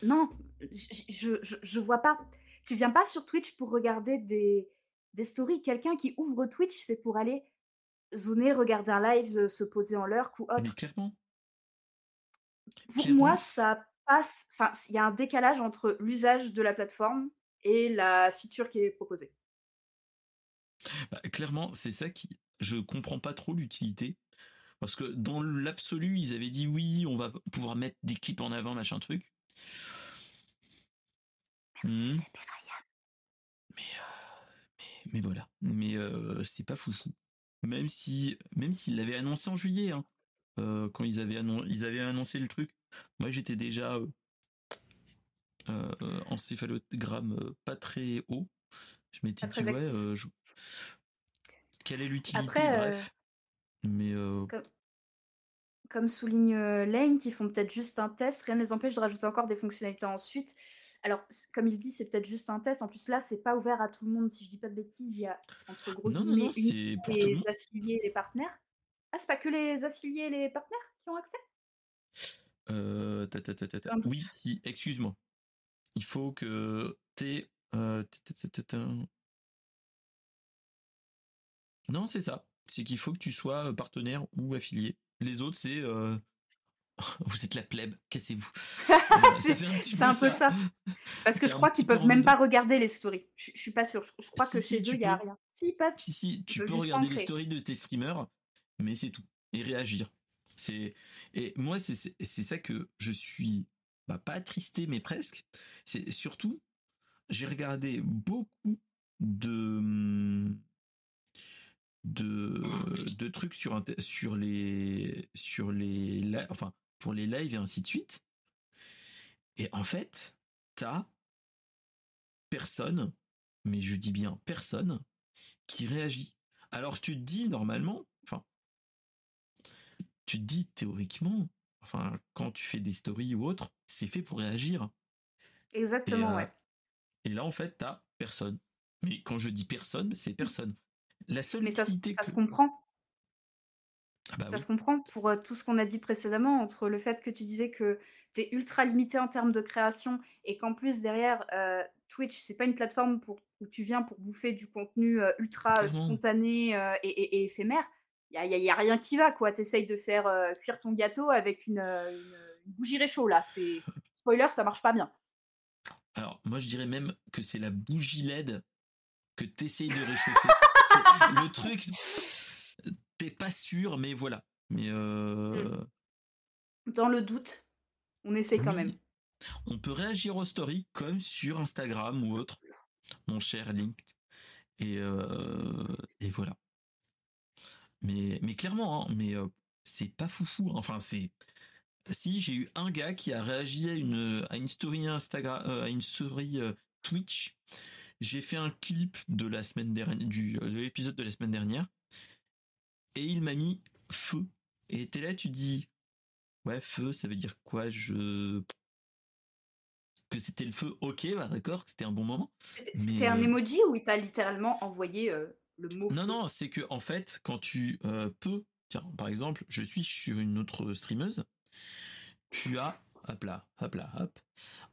Non, je, je, je vois pas. Tu viens pas sur Twitch pour regarder des des stories. Quelqu'un qui ouvre Twitch, c'est pour aller zoner, regarder un live, se poser en lurk ou autre. clairement. Pour moi, ça passe. Enfin, il y a un décalage entre l'usage de la plateforme et la feature qui est proposée. Bah, clairement, c'est ça qui. Je comprends pas trop l'utilité. Parce que dans l'absolu, ils avaient dit oui, on va pouvoir mettre des clips en avant, machin truc. Merci, mmh. Mais mais voilà. Mais c'est pas foufou. Même si, même s'ils l'avaient annoncé en juillet, hein. quand ils avaient, ils avaient annoncé le truc, moi j'étais déjà en céphalogramme pas très haut. Je m'étais dit ouais, quelle est l'utilité? Bref. Mais comme, souligne Lane, ils font peut-être juste un test. Rien ne les empêche de rajouter encore des fonctionnalités ensuite. Alors, comme il dit, c'est peut-être juste un test. En plus, là, c'est pas ouvert à tout le monde. Si je dis pas de bêtises, il y a entre gros non, non, non, les affiliés et les partenaires. Ah, c'est pas que les affiliés et les partenaires qui ont accès? Euh, Oui, si, excuse-moi. Il faut que t'aies. Euh, non, c'est ça. C'est qu'il faut que tu sois partenaire ou affilié. Les autres, c'est euh, *laughs* vous êtes la plèbe, cassez-vous. *laughs* c'est un, peu ça. Parce que je crois qu'ils peuvent même pas regarder les stories. Je, suis pas sûr. Je, crois que chez eux, il n'y a rien. Si, peuvent. Si, si, tu peux regarder les stories de tes streamers, mais c'est tout. Et réagir. C'est Et moi, c'est ça que je suis bah, pas attristé, mais presque. C'est surtout, j'ai regardé beaucoup de de, de trucs sur, sur les sur les enfin pour les lives et ainsi de suite. Et en fait, t'as personne, mais je dis bien personne, qui réagit. Alors tu te dis normalement, enfin, tu te dis théoriquement, enfin, quand tu fais des stories ou autre, c'est fait pour réagir. Exactement, ouais. Et là, en fait, t'as personne. Mais quand je dis personne, c'est personne. La seule Mais ça, utilité ça que- se comprend. Ah bah Ça oui. se comprend pour tout ce qu'on a dit précédemment, entre le fait que tu disais que tu es ultra limité en termes de création et qu'en plus derrière, euh, Twitch, c'est pas une plateforme pour, où tu viens pour bouffer du contenu euh, ultra euh, spontané et, et- et éphémère. Il n'y a, y a- rien qui va, quoi. Tu essayes de faire cuire ton gâteau avec une, une- une bougie réchaud, là. C'est *laughs* Spoiler, ça marche pas bien. Alors, moi, je dirais même que c'est la bougie LED que t'essayes de *laughs* réchauffer. Le truc, t'es pas sûr, mais voilà. Mais euh, Dans le doute, on essaye quand oui, même. On peut réagir aux stories comme sur Instagram ou autre, mon cher Link. Et, euh, et voilà. Mais, mais clairement, hein, mais euh, c'est pas foufou. hein. Enfin, c'est. Si j'ai eu un gars qui a réagi à une, à une story Instagram, à une story Twitch, j'ai fait un clip de la semaine dernière, du, de l'épisode de la semaine dernière, et il m'a mis feu. Et t'es là, tu dis, ouais, feu, ça veut dire quoi? Je que c'était le feu, ok, bah d'accord, que c'était un bon moment. C'était un euh, emoji ou il t'a littéralement envoyé euh, le mot Non, feu? non, c'est que en fait, quand tu euh, peux, tiens, par exemple, je suis sur une autre streameuse, tu as, hop là, hop là, hop.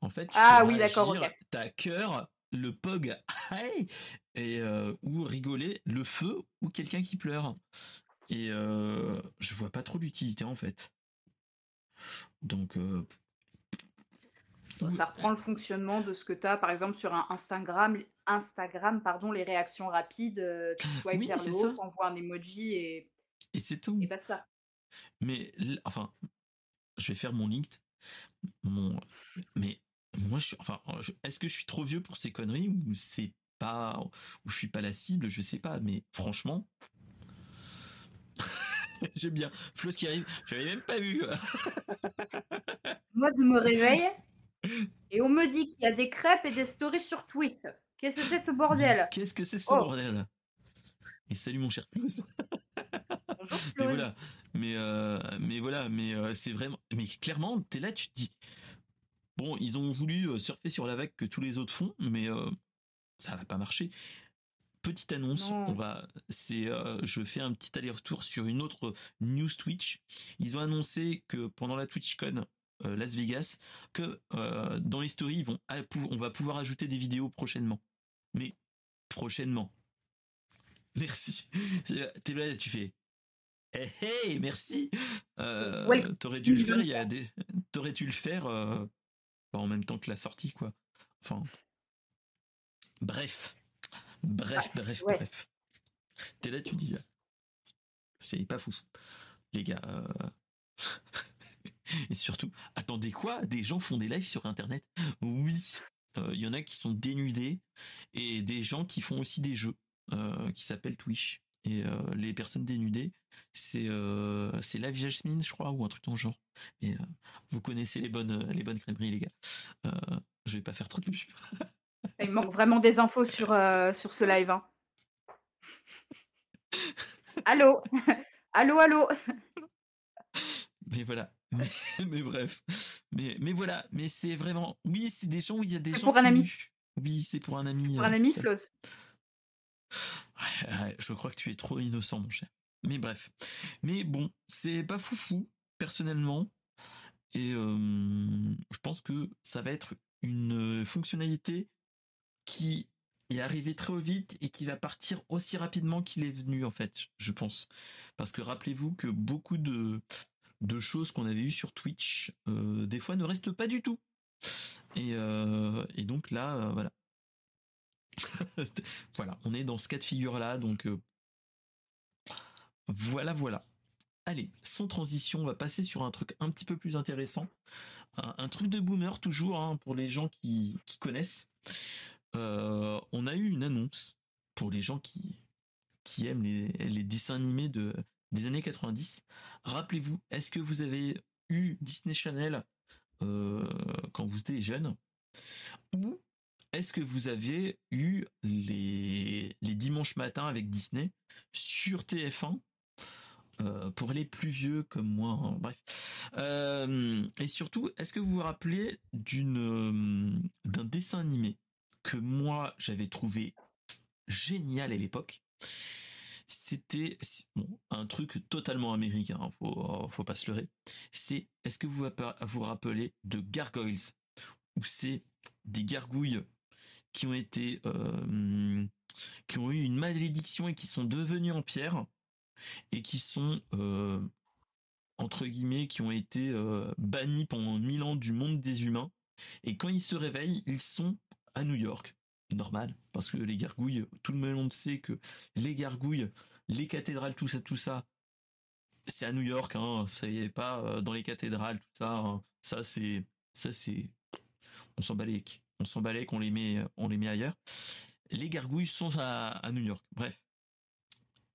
En fait, tu Ah oui, d'accord, réagir, ok. T'as cœur, le pog, hey, *laughs* et ou rigoler, le feu ou quelqu'un qui pleure. Et euh, je vois pas trop l'utilité en fait. Donc, euh, Ça reprend le fonctionnement de ce que tu as, par exemple, sur un Instagram, Instagram pardon, les réactions rapides. euh, tu *laughs* swipes Oui, vers le ça. haut, t'envoies un emoji et, et c'est tout. et basta. Mais l- enfin, je vais faire mon linked. Mon, mais moi, je suis, enfin, je- est-ce que je suis trop vieux pour ces conneries ou c'est pas, ou je suis pas la cible, je sais pas. Mais franchement, *laughs* j'aime bien. Flo qui arrive, j'avais même pas vu. Moi, je me réveille *laughs* et on me dit qu'il y a des crêpes et des stories sur Twitch. Qu'est-ce que c'est ce Mais bordel Qu'est-ce que c'est ce Oh. bordel? Et salut mon cher Klaus. Bonjour, *laughs* Mais Flo. voilà, mais euh, mais voilà, mais euh, c'est vraiment, mais clairement, t'es là, tu te dis, bon, ils ont voulu euh, surfer sur la vague que tous les autres font, mais euh, ça va pas marcher. Petite annonce, Non. on va, c'est, euh, je fais un petit aller-retour sur une autre news Twitch. Ils ont annoncé que pendant la TwitchCon euh, Las Vegas, que euh, dans les stories, ils vont, appou- on va pouvoir ajouter des vidéos prochainement. Mais prochainement. *laughs* Merci. T'es là, tu fais. Hey, hey, merci. T'aurais dû le faire. Il y a des. T'aurais dû le faire pas en même temps que la sortie, quoi. Enfin. Bref, bref, Ah, bref, ouais. bref. T'es là, tu dis. euh, C'est pas fou, les gars. euh. *laughs* Et surtout, attendez quoi? Des gens font des lives sur Internet? Oui. Euh, Il y en a qui sont dénudés et des gens qui font aussi des jeux euh, qui s'appellent Twitch. Et euh, les personnes dénudées, c'est euh, c'est la Jasmine, je crois, ou un truc dans le genre. Et euh, vous connaissez les bonnes euh, les bonnes crèmeries, les gars. Euh, je vais pas faire trop de pub. *laughs* Il manque vraiment des infos sur, euh, sur ce live. hein. Allô? *laughs* Allô, allô? Mais voilà. Mais, *laughs* mais bref. Mais, mais voilà. Mais c'est vraiment. Oui, c'est des gens où il y a des C'est gens. pour un ami. Oui, c'est pour un ami. Pour un euh, ami, Floz. Ouais, ouais, je crois que tu es trop innocent, mon cher. Mais bref. Mais bon, c'est pas foufou, personnellement. Et euh, je pense que ça va être une fonctionnalité qui est arrivée très vite et qui va partir aussi rapidement qu'il est venu, en fait, je pense. Parce que rappelez-vous que beaucoup de, de choses qu'on avait eues sur Twitch, euh, des fois ne restent pas du tout. Et, euh, et donc là, euh, voilà. *laughs* voilà, on est dans ce cas de figure-là, donc voilà, voilà. Allez, sans transition, on va passer sur un truc un petit peu plus intéressant. Un, truc de boomer, toujours, hein, pour les gens qui connaissent. Euh, on a eu une annonce pour les gens qui, qui aiment les, dessins animés de, des années 90. Rappelez-vous, est-ce que vous avez eu Disney Channel euh, quand vous étiez jeune? Ou est-ce que vous avez eu les, dimanches matins avec Disney sur TF1 euh, pour les plus vieux comme moi, hein, bref. Et surtout, est-ce que vous vous rappelez d'une d'un dessin animé que moi j'avais trouvé génial à l'époque. C'était un truc totalement américain, hein, faut faut pas se leurrer. C'est est-ce que vous vous rappelez de Gargoyles? Où c'est des gargouilles qui ont été qui ont eu une malédiction et qui sont devenues en pierre et qui sont euh, entre guillemets qui ont été euh, bannis pendant mille ans du monde des humains. Et quand ils se réveillent ils sont à New York. Normal parce que les gargouilles tout le monde sait que les gargouilles les cathédrales tout ça tout ça c'est à New York hein. Ça y est pas euh, dans les cathédrales tout ça hein. ça c'est ça c'est on s'en balait on s'en balait qu'on les met on les met ailleurs. Les gargouilles sont à New York. Bref.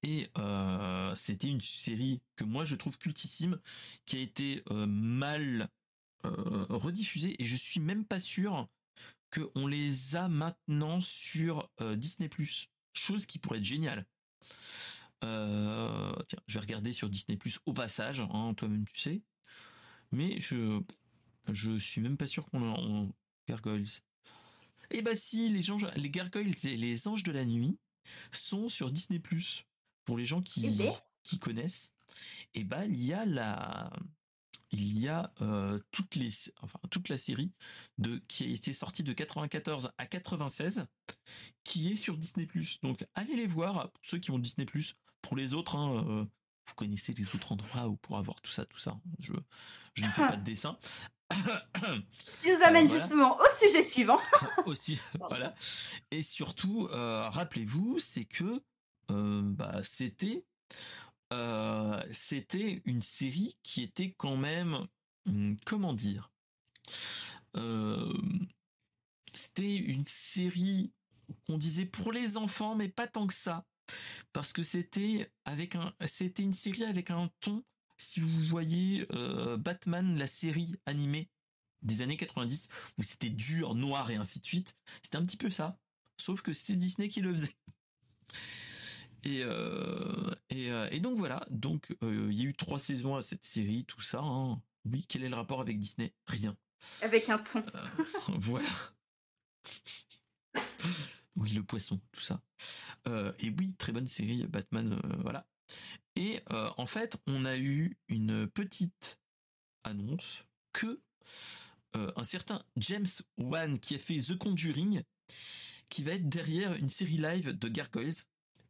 Et euh, c'était une série que moi je trouve cultissime, qui a été euh, mal rediffusée, et je suis même pas sûr qu'on les a maintenant sur Disney ⁇ chose qui pourrait être géniale. tiens, je vais regarder sur Disney Plus au passage, hein, toi-même tu sais. Mais je je suis même pas sûr qu'on a Gargoyles. Eh bah si, les, les Gargoyles et les Anges de la Nuit sont sur Disney Plus pour les gens qui, qui connaissent, et eh ben il y a la il y a euh, toutes les enfin toute la série de qui a été sortie de 94 à 96 qui est sur Disney Donc allez les voir pour ceux qui ont Disney Pour les autres, hein, euh, vous connaissez les autres endroits où pour avoir tout ça, tout ça. Je je ne fais pas de dessin. qui nous amène justement au sujet suivant. *laughs* Aussi, voilà. Et surtout, euh, rappelez-vous, c'est que euh, bah, c'était euh, c'était une série qui était quand même hum, comment dire euh, c'était une série qu'on disait pour les enfants mais pas tant que ça. Parce que c'était avec un c'était une série avec un ton si vous voyez Batman la série animée des années 90 où c'était dur noir et ainsi de suite c'était un petit peu ça. Sauf que c'était Disney qui le faisait et, euh, euh, et, donc voilà, donc euh, il y a eu trois saisons à cette série, tout ça. Hein. Oui, quel est le rapport avec Disney? Rien. Avec un ton. *laughs* voilà. *laughs* oui, le poisson, tout ça. et oui, très bonne série, Batman, voilà. Et en fait, on a eu une petite annonce que un certain James Wan qui a fait The Conjuring, qui va être derrière une série live de Gargoyles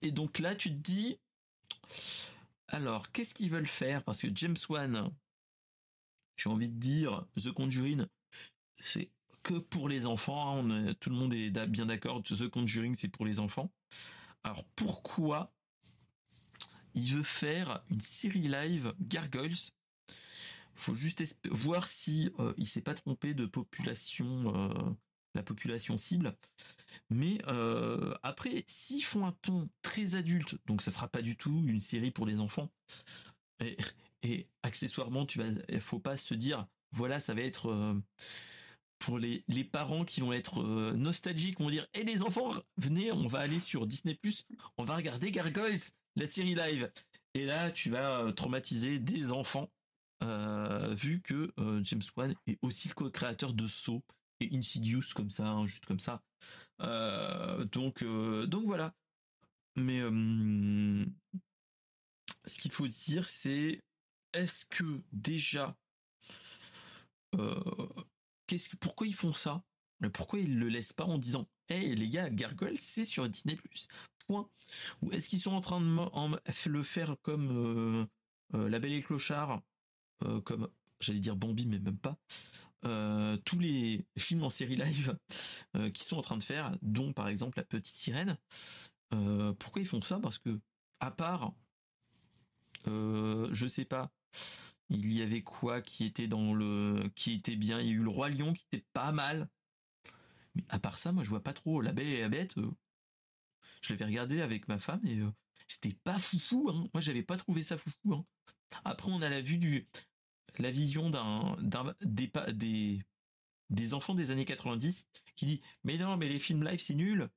et donc là, tu te dis, alors, qu'est-ce qu'ils veulent faire? Parce que James Wan, j'ai envie de dire, The Conjuring, c'est que pour les enfants. Hein, tout le monde est bien d'accord. The Conjuring, c'est pour les enfants. Alors pourquoi il veut faire une série live Gargoyles? Faut juste voir si euh, il s'est pas trompé de population, euh, la population cible. Mais euh, après, s'ils font un ton très adulte, donc ça sera pas du tout une série pour les enfants. Et, accessoirement, tu vas, faut pas se dire, voilà, ça va être euh, pour les, les parents qui vont être euh, nostalgiques, vont dire, et les enfants, venez, on va aller sur Disney on va regarder Gargoyles, la série live. Et là, tu vas traumatiser des enfants, vu que James Wan est aussi le co-créateur de Saw et Insidious comme ça, hein, juste comme ça. Euh, donc, euh, donc voilà. Mais euh, ce qu'il faut dire, c'est est-ce que déjà, qu'est-ce pourquoi ils font ça? Pourquoi ils le laissent pas en disant, hey les gars, Gargoyle, c'est sur Disney Point. Ou est-ce qu'ils sont en train de le faire comme La Belle et le Clochard, comme j'allais dire Bambi, mais même pas. Euh, tous les films en série live euh, qui sont en train de faire, dont par exemple La Petite Sirène. Euh, pourquoi ils font ça? Parce que, à part, je sais pas, il y avait quoi qui était dans le, qui était bien? Il y a eu le Roi Lion qui était pas mal. Mais à part ça, moi je vois pas trop. La Belle et la Bête, je l'avais regardé avec ma femme et c'était pas foufou. Hein. Moi j'avais pas trouvé ça foufou. Hein. Après on a la vue du, la vision d'un, des, des des enfants des années 90 qui dit mais non mais les films live c'est nul.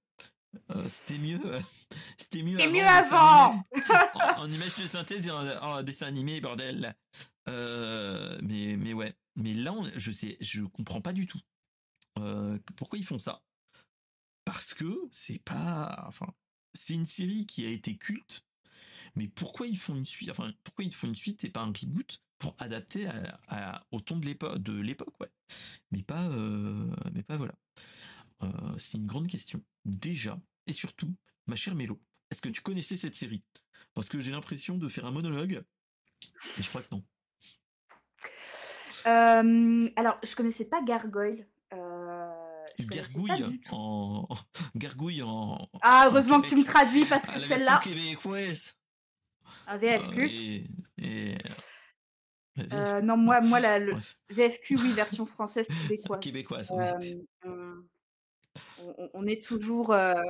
Euh, c'était mieux, *laughs* c'était mieux, mieux avant. *laughs* en, image de synthèse et en, dessin animé, bordel. Euh, mais mais ouais, mais là je sais, je comprends pas du tout pourquoi ils font ça. Parce que c'est pas, enfin, c'est une série qui a été culte, mais pourquoi ils font une suite, enfin, pourquoi ils font une suite et pas un reboot pour adapter à, au ton de l'époque, de l'époque, ouais. Mais pas, euh, mais pas voilà. Euh, c'est une grande question. Déjà, et surtout, ma chère Mélo, est-ce que tu connaissais cette série? Parce que j'ai l'impression de faire un monologue, et je crois que non. Euh, alors, je connaissais pas Gargoyle. Gargouille en... *laughs* Gargouille en. Ah, heureusement que tu me traduis parce que celle-là. québécoise. Un VFQ. et... Euh, non, moi, moi la, le VFQ, oui, version française québécoise. québécoise, euh, on, est toujours. Euh,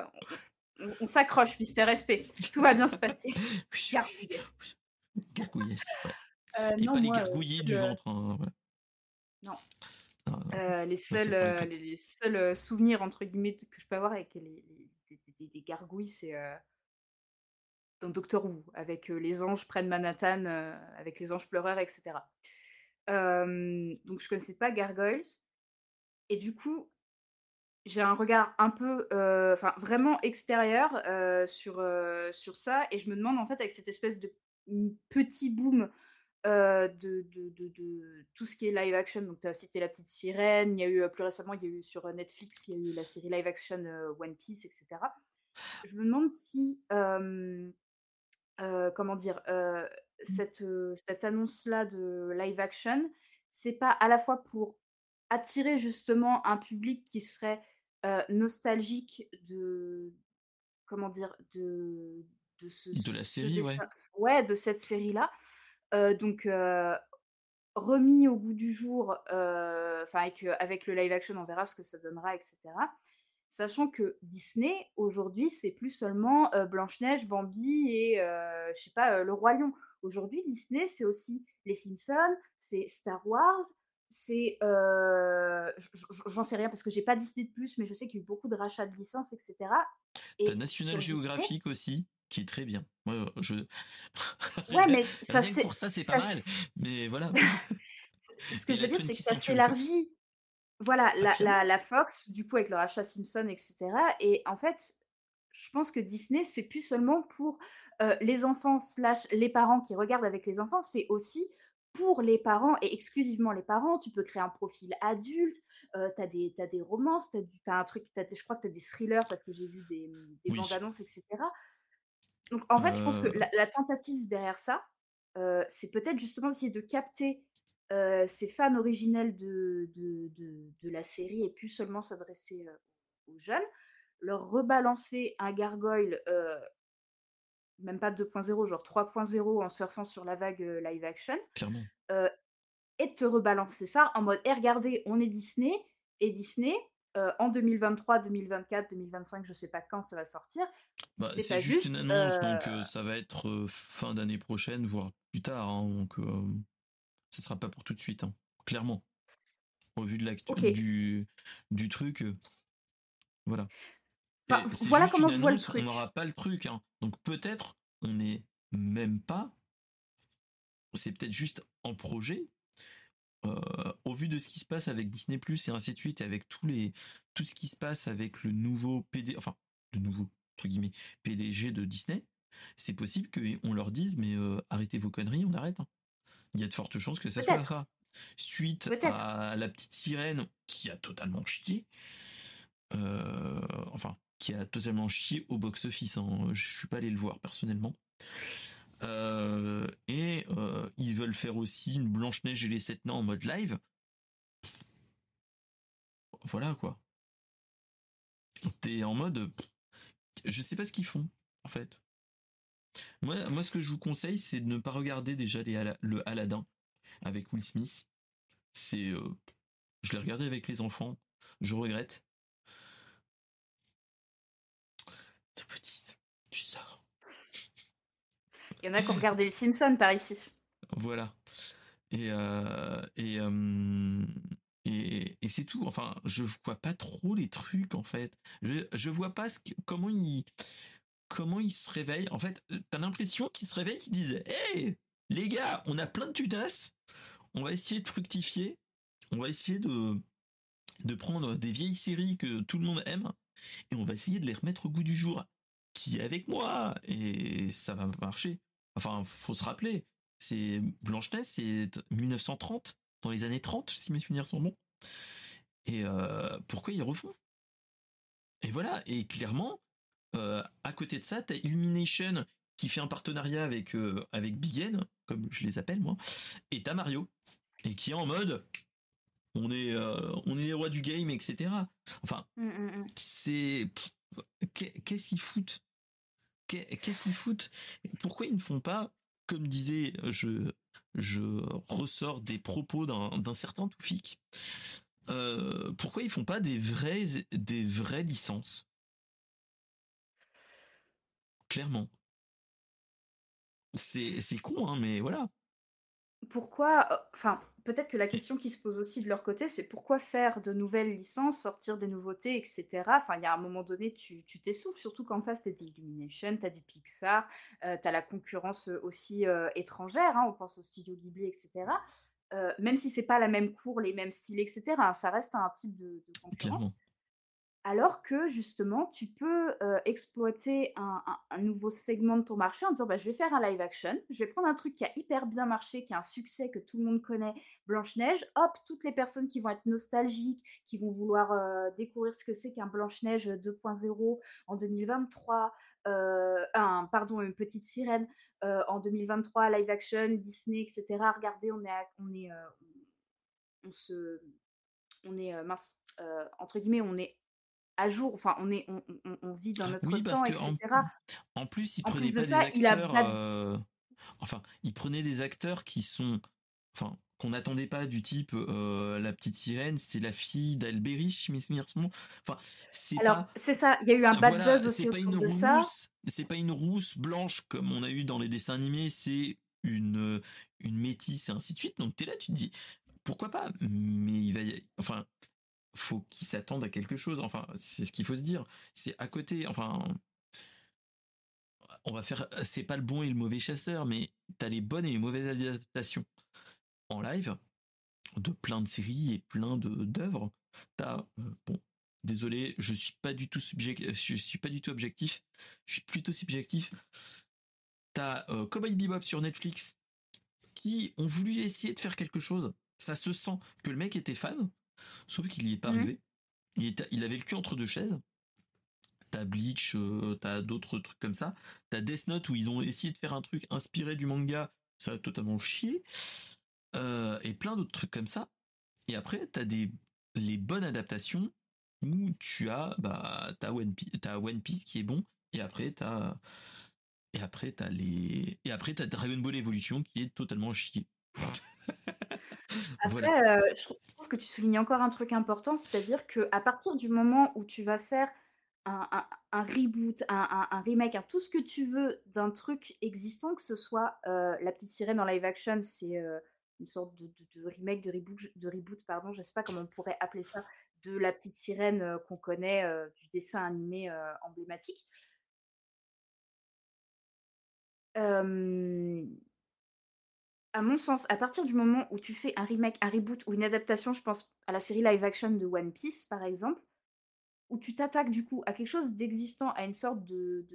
on, s'accroche, Mister Respect. Tout va bien se passer. *laughs* Gargouillesse. Gargouillesse. Ouais. et non, pas les gargouillés du ventre. Hein, non. les seuls, les, seuls souvenirs entre guillemets que je peux avoir avec les, des, gargouilles, c'est dans Doctor Who, avec les anges prennent Manhattan, avec les anges pleureurs, etc. donc je connaissais pas Gargoyles. Et du coup, j'ai un regard un peu, enfin vraiment extérieur sur, sur ça. Et je me demande en fait avec cette espèce de petit boom de, de, de, tout ce qui est live action. Donc tu as cité La Petite Sirène, il y a eu plus récemment, il y a eu sur Netflix, il y a eu la série live action One Piece, etc. Je me demande si comment dire, mmh. cette, cette annonce-là de live action, c'est pas à la fois pour attirer justement un public qui serait nostalgique de comment dire de de, ce, de la série ouais. ouais. de cette série là donc remis au goût du jour enfin avec, avec le live action on verra ce que ça donnera etc Sachant que Disney, aujourd'hui, c'est plus seulement Blanche-Neige, Bambi et, je sais pas, Le Roi Lion. Aujourd'hui, Disney, c'est aussi Les Simpsons, c'est Star Wars, c'est. J'en sais rien parce que j'ai pas Disney de plus, mais je sais qu'il y a eu beaucoup de rachats de licences, etc. Et T'as National Geographic aussi, qui est très bien. Ouais, je... *laughs* ouais mais ça c'est. Pour ça, c'est pas mal. Mais voilà. *laughs* Ce que je veux dire, c'est que ça s'élargit voilà, la, la, Fox, du coup, avec le rachat Simpson, etc. Et en fait, je pense que Disney, c'est plus seulement pour les enfants slash les parents qui regardent avec les enfants, c'est aussi pour les parents et exclusivement les parents. Tu peux créer un profil adulte, tu as, des, as des romances, tu as, un truc, je crois que tu as des thrillers parce que j'ai vu des, des bandes annonces, etc. Donc en fait, je pense que la, tentative derrière ça, c'est peut-être justement d'essayer de capter ces fans originels de, de, la série et plus seulement s'adresser aux jeunes, leur rebalancer un gargoyle, même pas 2.0, genre 3.0 en surfant sur la vague live action. Clairement. et te rebalancer ça en mode, et regardez, on est Disney, et Disney, en 2023, 2024, 2025, je sais pas quand ça va sortir. Bah, c'est juste, une annonce, donc ça va être fin d'année prochaine, voire plus tard. Hein, donc ce sera pas pour tout de suite, hein, clairement. Au vu de l'actu du, du truc, euh, voilà. voilà comment je vois le truc. On n'aura pas le truc, hein. donc peut-être on n'est même pas. C'est peut-être juste en projet. Euh, au vu de ce qui se passe avec Disney Plus et ainsi de suite, et avec tous les tout ce qui se passe avec le nouveau PD, enfin le nouveau entre guillemets PDG de Disney, c'est possible qu'on leur dise mais euh, arrêtez vos conneries, on arrête. Hein il y a de fortes chances que ça soit ça. Suite à la petite sirène qui a totalement chié, euh, enfin, qui a totalement chié au box-office. Hein. Je suis pas allé le voir personnellement. Euh, et euh, ils veulent faire aussi une Blanche-Neige et les sept nains en mode live. Voilà quoi. T'es en mode. Je sais pas ce qu'ils font, en fait. Moi, moi, ce que je vous conseille, c'est de ne pas regarder déjà les le Aladdin avec Will Smith. C'est, euh, je l'ai regardé avec les enfants. Je regrette. De petite, tu sors. Il y en a qui ont regardé les Simpsons par ici. Voilà. Et, euh, et, euh, Et, c'est tout. Enfin, je vois pas trop les trucs en fait. Je, je vois pas ce comment ils comment ils se réveillent. En fait, t'as l'impression qu'ils se réveillent, qu'ils disent Hé les gars, on a plein de tunas, on va essayer de fructifier, on va essayer de, prendre des vieilles séries que tout le monde aime et on va essayer de les remettre au goût du jour. Qui est avec moi? Et ça va marcher. Enfin, faut se rappeler, c'est Blanche-Neige, c'est 1930, dans les années 30, si mes souvenirs sont bons. Et euh, pourquoi ils refont? Et voilà, et clairement, euh, à côté de ça, t'as Illumination qui fait un partenariat avec euh, avec Big N, comme je les appelle moi, et t'as Mario, et qui est en mode on est on est les rois du game, etc. Enfin, mmh, mmh, mmh. c'est qu'est-ce qu'ils foutent? Qu'est-ce qu'ils foutent? Pourquoi ils ne font pas comme disait, je, je ressors des propos d'un certain Toufik. Euh, pourquoi ils font pas des vraies, des vraies licences? Clairement. C'est con, hein, mais voilà. Pourquoi, euh, enfin, peut-être que la question qui se pose aussi de leur côté, c'est pourquoi faire de nouvelles licences, sortir des nouveautés, etc. Enfin, il y a un moment donné, tu t'essouffles, surtout qu'en face, tu as Illumination, tu as du Pixar, euh, tu as la concurrence euh, aussi euh, étrangère, hein, on pense au studio Ghibli, etc. même si c'est pas la même cour, les mêmes styles, etc., hein, ça reste un type de, de concurrence. Alors que justement, tu peux exploiter un, nouveau segment de ton marché en disant bah, je vais faire un live action, je vais prendre un truc qui a hyper bien marché, qui a un succès que tout le monde connaît, Blanche-Neige. Hop, toutes les personnes qui vont être nostalgiques, qui vont vouloir découvrir ce que c'est qu'un Blanche-Neige 2.0 en 2023, un, pardon, une petite sirène en 2023, live action, Disney, etc. Regardez, on est, on est, on, se, on est mince, entre guillemets, on est à jour. Enfin, on est, on, vit dans notre temps, etc. En, plus, il prenait pas des acteurs. Euh, enfin, il prenait des acteurs qui sont, enfin, qu'on n'attendait pas du type euh, la petite sirène, c'est la fille d'Alberich, Miss Enfin, c'est Alors, c'est ça. Il y a eu un bad buzz aussi autour de ça. C'est pas une rousse blanche comme on a eu dans les dessins animés. C'est une une métisse et ainsi de suite. Donc t'es là, tu te dis pourquoi pas? Mais il va, y... enfin, faut qu'ils s'attendent à quelque chose. Enfin, c'est ce qu'il faut se dire. C'est à côté. Enfin, on va faire. C'est pas le bon et le mauvais chasseur, mais t'as les bonnes et les mauvaises adaptations en live de plein de séries et plein de d'œuvres. T'as euh, bon. Désolé, je suis pas du tout subjectif. Je suis pas du tout objectif. Je suis plutôt subjectif. T'as euh, Cowboy Bebop sur Netflix qui ont voulu essayer de faire quelque chose. Ça se sent que le mec était fan, Sauf qu'il y est pas mmh. arrivé. Il, avait le cul entre deux chaises. T'as Bleach, euh, t'as d'autres trucs comme ça. T'as Death Note où ils ont essayé de faire un truc inspiré du manga, ça a totalement chié. Euh, et plein d'autres trucs comme ça. Et après, t'as des les bonnes adaptations où tu as bah t'as One Piece, One Piece qui est bon. Et après t'as et après t'as les et après t'as Dragon Ball Evolution qui est totalement chié. *laughs* Après, euh, je trouve que tu soulignes encore un truc important, c'est-à-dire qu'à partir du moment où tu vas faire un, reboot, un, remake, tout ce que tu veux d'un truc existant, que ce soit euh, La Petite Sirène en live action, c'est euh, une sorte de, remake, de reboot, de reboot, pardon, je ne sais pas comment on pourrait appeler ça, de La Petite Sirène qu'on connaît, du dessin animé emblématique à mon sens, à partir du moment où tu fais un remake, un reboot ou une adaptation, je pense à la série live action de One Piece, par exemple, où tu t'attaques du coup à quelque chose d'existant, à une sorte de...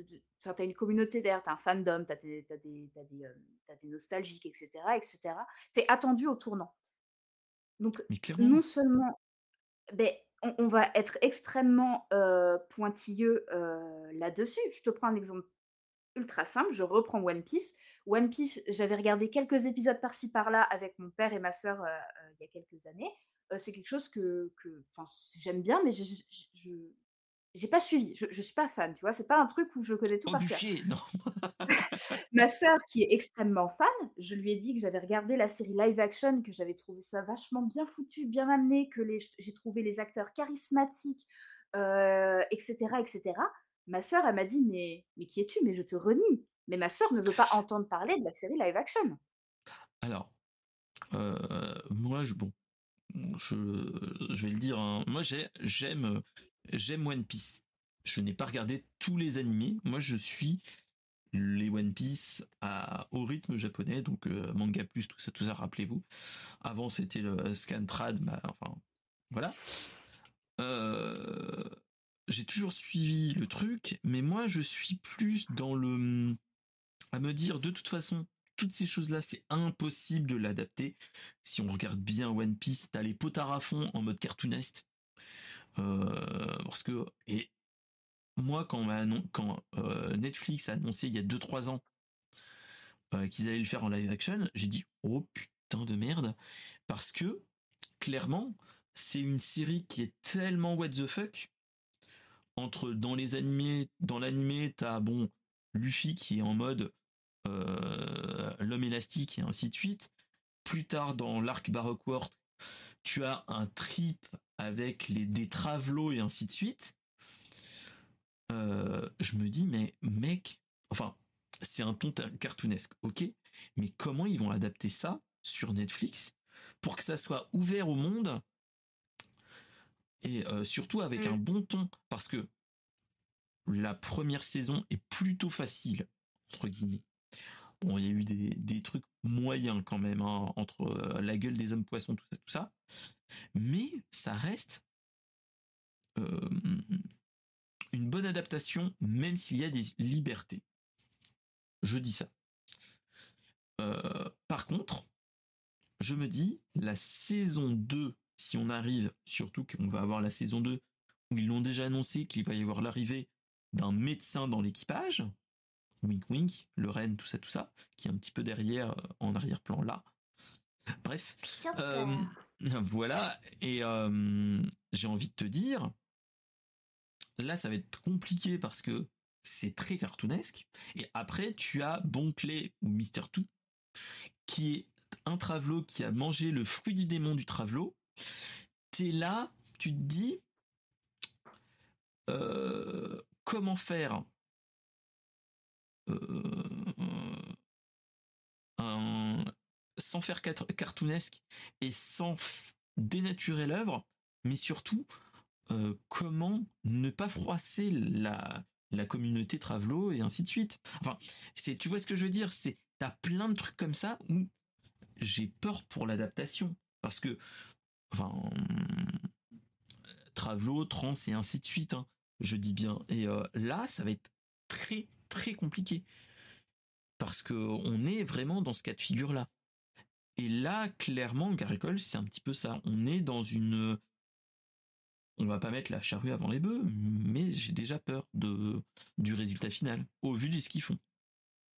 Enfin, tu as une communauté derrière, tu as un fandom, tu as, des, euh, des, nostalgiques, etc. etc. Tu es attendu au tournant. Donc, non seulement, ben, on, va être extrêmement euh, pointilleux euh, là-dessus. Je te prends un exemple ultra simple, je reprends One Piece. One Piece, j'avais regardé quelques épisodes par-ci par-là avec mon père et ma sœur euh, euh, il y a quelques années. Euh, c'est quelque chose que, j'aime bien, mais je j'ai pas suivi. Je, je suis pas fan, tu vois. C'est pas un truc où je connais tout par cœur. non. *laughs* ma sœur, qui est extrêmement fan, je lui ai dit que j'avais regardé la série live action, que j'avais trouvé ça vachement bien foutu, bien amené, que j'ai trouvé les acteurs charismatiques, etc., etc. Ma sœur, elle m'a dit mais, mais qui es-tu? Mais je te renie. Mais ma sœur ne veut pas entendre parler de la série live action. Alors, moi, je, bon, je, vais le dire, hein. moi j'aime j'aime One Piece. Je n'ai pas regardé tous les animés. Moi, je suis les One Piece au rythme japonais, donc manga plus, tout ça, tout ça, rappelez-vous. Avant, c'était le Scantrad, enfin, voilà. J'ai toujours suivi le truc, mais moi, je suis plus dans le à me dire, de toute façon, toutes ces choses-là, c'est impossible de l'adapter. Si on regarde bien One Piece, t'as les potards à fond en mode cartooniste. Euh, parce que et moi quand, quand euh, Netflix a annoncé il y a 2-3 ans euh, qu'ils allaient le faire en live action, j'ai dit oh putain de merde parce que clairement c'est une série qui est tellement what the fuck entre dans les animés dans l'animé t'as bon Luffy qui est en mode l'homme élastique et ainsi de suite plus tard dans l'arc Baroque World tu as un trip avec les détravelots et ainsi de suite, euh, je me dis, mais mec, enfin, c'est un ton cartoonesque, ok, mais comment ils vont adapter ça sur Netflix pour que ça soit ouvert au monde et euh, surtout avec mm. un bon ton? Parce que la première saison est plutôt facile entre guillemets. Bon, il y a eu des, trucs moyens quand même hein, entre euh, la gueule des hommes poissons, tout ça, tout ça mais ça reste une bonne adaptation, même s'il y a des libertés. Je dis ça. Euh, par contre, je me dis, la saison 2, si on arrive, surtout qu'on va avoir la saison 2, où ils l'ont déjà annoncé qu'il va y avoir l'arrivée d'un médecin dans l'équipage, wink wink, le reine, tout ça, tout ça, qui est un petit peu derrière, euh, en arrière-plan là. Bref. *laughs* Voilà, et euh, j'ai envie de te dire, là ça va être compliqué parce que c'est très cartoonesque. Et après, tu as Bonclay ou Mister Tout, qui est un travelot qui a mangé le fruit du démon du travelot. T'es là, tu te dis, euh, comment faire euh, un, sans faire cartoonesque et sans dénaturer l'œuvre, mais surtout euh, comment ne pas froisser la, communauté Travelo et ainsi de suite. Enfin, c'est, tu vois ce que je veux dire, c'est t'as plein de trucs comme ça où j'ai peur pour l'adaptation parce que, enfin, Travelo, Trans et ainsi de suite. Hein, je dis bien. Et euh, là, ça va être très très compliqué parce que on est vraiment dans ce cas de figure là. Et là, clairement, Garicole, c'est un petit peu ça. On est dans une... On va pas mettre la charrue avant les bœufs, mais j'ai déjà peur de, du résultat final, au vu de ce qu'ils font.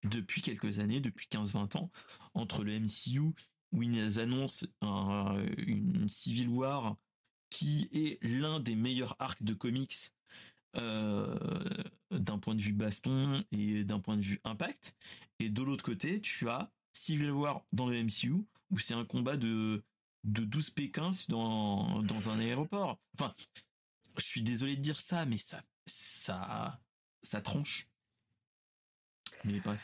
Depuis quelques années, depuis 15-20 ans, entre le MCU, où ils annoncent une Civil War qui est l'un des meilleurs arcs de comics euh, d'un point de vue baston et d'un point de vue impact. Et de l'autre côté, tu as Civil War dans le MCU où c'est un combat de de 12 Pékins dans dans un aéroport. Enfin, je suis désolé de dire ça, mais ça ça ça tranche. Mais bref.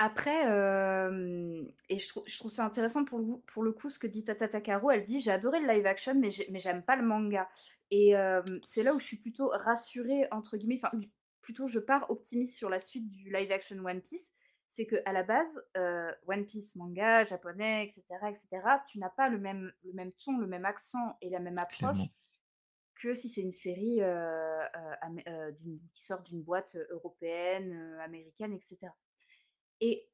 Après, euh, et je, trouve, je trouve ça intéressant pour le, pour le coup ce que dit Tata Takaro. Elle dit J'ai adoré le live action, mais j'aime pas le manga. Et euh, c'est là où je suis plutôt rassurée, entre guillemets, enfin, plutôt je pars optimiste sur la suite du live action One Piece, c'est que à la base, euh, One Piece manga, japonais, etc., etc., tu n'as pas le même, le même ton, le même accent et la même approche que si c'est une série euh, qui sort d'une boîte européenne, américaine, etc. Et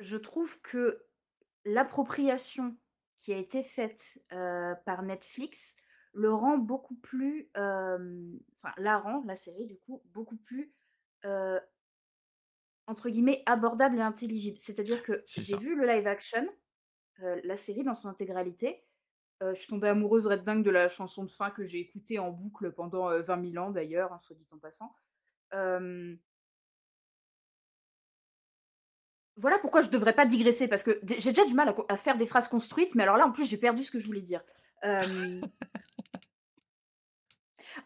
je trouve que l'appropriation qui a été faite par Netflix le rend beaucoup plus, enfin la rend, la série du coup, beaucoup plus, entre guillemets, abordable et intelligible. C'est-à-dire que j'ai vu le live action, la série dans son intégralité. je suis tombée amoureuse red dingue de la chanson de fin que j'ai écoutée en boucle pendant 20 000 ans d'ailleurs, hein, soit dit en passant. Voilà pourquoi je devrais pas digresser, parce que j'ai déjà du mal à, faire des phrases construites, mais alors là, en plus, j'ai perdu ce que je voulais dire.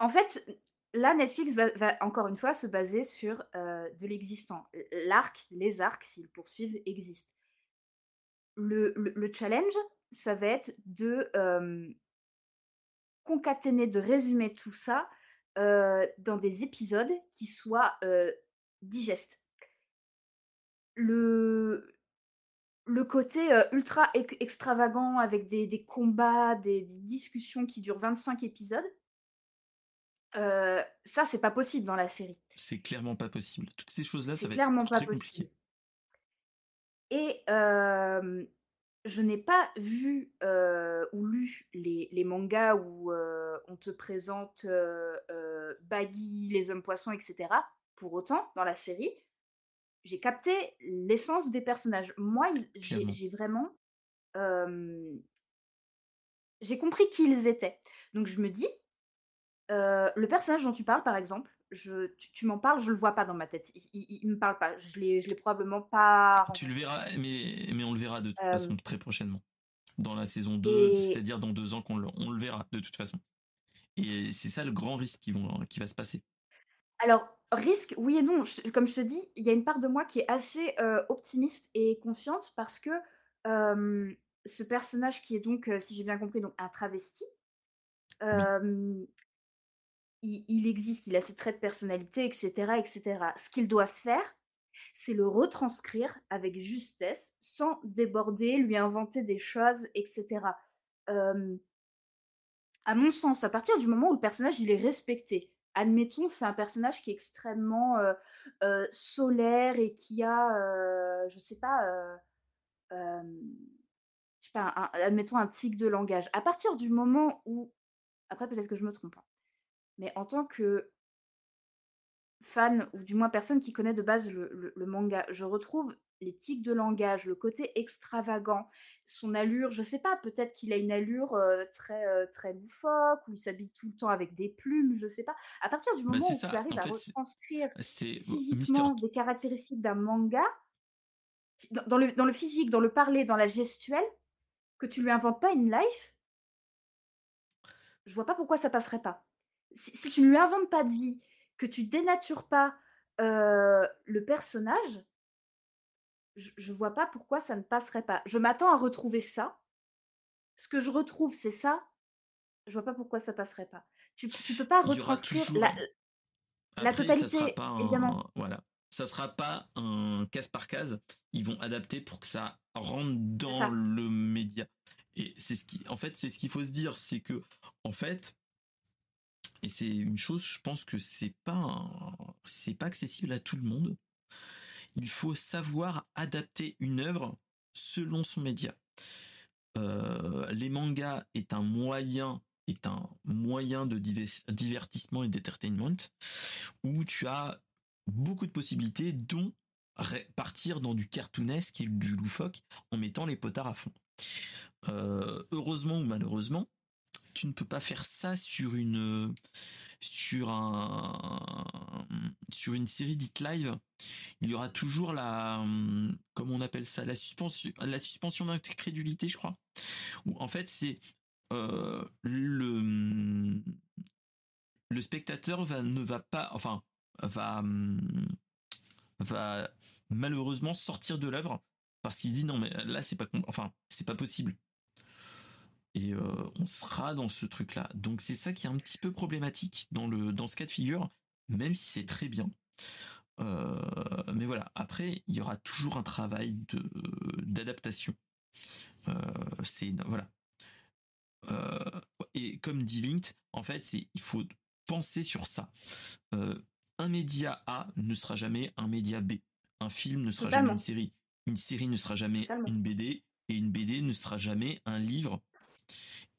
En fait, là, Netflix va, encore une fois se baser sur euh, de l'existant. L'arc, les arcs, s'ils poursuivent, existent. le, le, challenge, ça va être de concaténer, de résumer tout ça dans des épisodes qui soient digestes. Le, le côté ultra extravagant avec des, combats, des, discussions qui durent 25 épisodes, ça, c'est pas possible dans la série. C'est clairement pas possible. Toutes ces choses-là, ça va clairement être pas très possible. Et je n'ai pas vu ou lu les, mangas où on te présente Baggy, les hommes poissons, etc. Pour autant, dans la série, j'ai capté l'essence des personnages. Moi, j'ai vraiment. j'ai compris qui ils étaient. Donc je me dis, le personnage dont tu parles, par exemple, je, tu, m'en parles, je le vois pas dans ma tête. Il, ne me parle pas. Je l'ai, je l'ai probablement pas. Tu le verras, mais, mais on le verra de toute façon très prochainement. Dans la saison 2, c'est-à-dire dans deux ans qu'on le, on le verra de toute façon. Et c'est ça le grand risque qui, vont, qui va se passer. Alors, risque, oui et non. comme je te dis, il y a une part de moi qui est assez optimiste et confiante parce que ce personnage qui est donc, si j'ai bien compris, donc un travesti, il, existe, il a ses traits de personnalité, etc. etc. Ce qu'il doit faire, c'est le retranscrire avec justesse, sans déborder, lui inventer des choses, etc. à mon sens, à partir du moment où le personnage il est respecté, admettons, c'est un personnage qui est extrêmement solaire et qui a, je sais pas, je sais pas, admettons un tic de langage. À partir du moment où, après peut-être que je me trompe, hein, mais en tant que fan, ou du moins personne qui connaît de base le, manga, je retrouve les tics de langage, le côté extravagant, son allure, je sais pas, peut-être qu'il a une allure très très loufoque, ou il s'habille tout le temps avec des plumes, je sais pas. À partir du bah, moment où tu arrives à retranscrire physiquement des caractéristiques d'un manga, dans, le, dans le physique, dans le parler, dans la gestuelle, que tu lui inventes pas une life, je vois pas pourquoi ça passerait pas si, tu ne lui inventes pas de vie, que tu dénatures pas le personnage, je, ne vois pas pourquoi ça ne passerait pas. Je m'attends à retrouver ça. Ce que je retrouve, c'est ça. Je vois pas pourquoi ça passerait pas. Tu, tu peux pas retranscrire la, la totalité, ça pas évidemment. Voilà. Ça sera pas un case par case. Ils vont adapter pour que ça rentre dans le média. Et c'est ce qui, en fait, c'est ce qu'il faut se dire, c'est que, en fait, et c'est une chose, je pense que c'est pas c'est pas accessible à tout le monde. Il faut savoir adapter une œuvre selon son média. Euh, les mangas est un moyen de divertissement et d'entertainment où tu as beaucoup de possibilités, dont partir dans du cartoonesque et du loufoque en mettant les potards à fond. Euh, heureusement ou malheureusement, tu ne peux pas faire ça sur une sur un une série dite live. Il y aura toujours la comment on appelle ça la suspension la suspension d'incrédulité, je crois. Ou en fait c'est euh, le le spectateur va ne va pas enfin va va malheureusement sortir de l'œuvre parce qu'il dit non mais là c'est pas enfin c'est pas possible et euh, on sera dans ce truc-là. Donc c'est ça qui est un petit peu problématique dans le dans ce cas de figure, même si c'est très bien. Euh, mais voilà, après il y aura toujours un travail de d'adaptation. Euh, c'est voilà. et comme dit Linked, en fait, c'est il faut penser sur ça. un média A ne sera jamais un média B. Un film ne sera jamais une série. Une série ne sera jamais une BD. Et une BD ne sera jamais un livre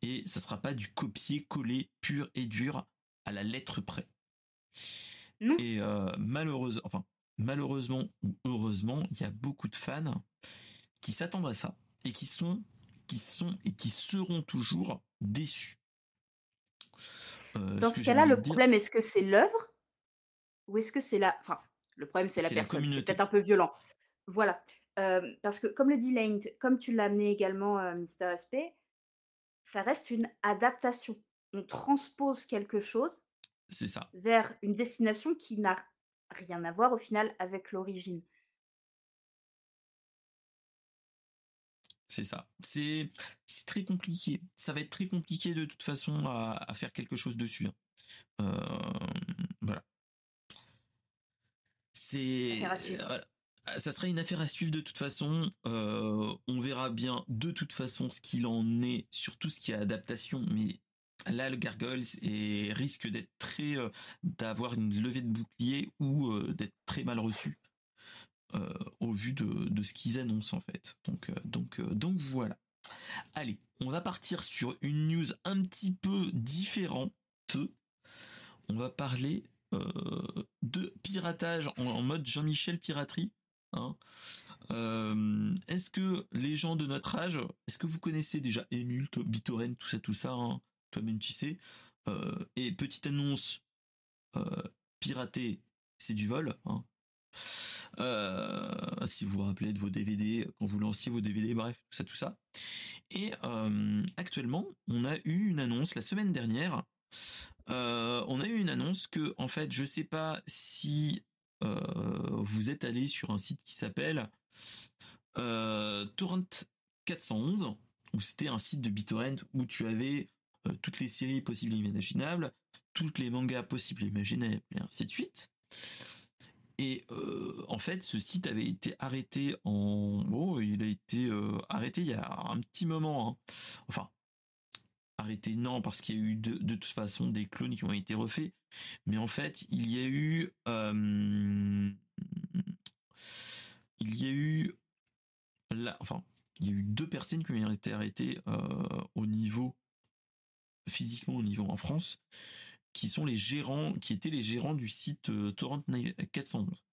et ça sera pas du copier-coller pur et dur à la lettre près. Et euh, malheureusement, enfin malheureusement ou heureusement, il y a beaucoup de fans qui s'attendent à ça et qui sont qui sont et qui seront toujours déçus. Euh, Dans ce, cas-là, le problème est-ce que c'est l'œuvre ou est-ce que c'est la, enfin, le problème c'est la personne. C'est peut-être un peu violent. Voilà. Euh, parce que comme le dit Lane, comme tu l'as amené également, Mister SP, ça reste une adaptation. On transpose quelque chose c'est ça. vers une destination qui n'a rien à voir au final avec l'origine. c'est ça. C'est très compliqué. Ça va être très compliqué de toute façon à, faire quelque chose dessus. Hein. Euh, voilà. C'est ça sera une affaire à suivre de toute façon. Euh, on verra bien de toute façon ce qu'il en est sur tout ce qui est adaptation, mais là le Gargoyles risque d'être très d'avoir une levée de bouclier ou d'être très mal reçu au vu de, ce qu'ils annoncent en fait. Donc donc donc voilà. Allez, on va partir sur une news un petit peu différente. On va parler de piratage en, mode Jean-Michel piraterie. Hein. est-ce que les gens de notre âge, est-ce que vous connaissez déjà Emult, BitTorrent, tout ça, tout ça hein? Toi-même, tu sais. et petite annonce, pirater, c'est du vol. Hein. si vous vous rappelez de vos DVD, quand vous lanciez vos DVD, bref, tout ça, tout ça. Et actuellement, on a eu une annonce la semaine dernière. on a eu une annonce que, en fait, je sais pas si vous êtes allé sur un site qui s'appelle Torrent 411, où c'était un site de BitTorrent où tu avais toutes les séries possibles et imaginables, toutes les mangas possibles et imaginables, et ainsi de suite. Et en fait, ce site avait été arrêté en... Oh, il a été arrêté il y a un petit moment. Hein. Enfin, arrêté non, parce qu'il y a eu de, toute façon des clones qui ont été refaits. Mais en fait, il y a eu... il y a eu... Là, enfin, il y a eu deux personnes qui ont été arrêtées au niveau physiquement au niveau en France, qui sont les gérants, qui étaient les gérants du site euh, Torrent 411.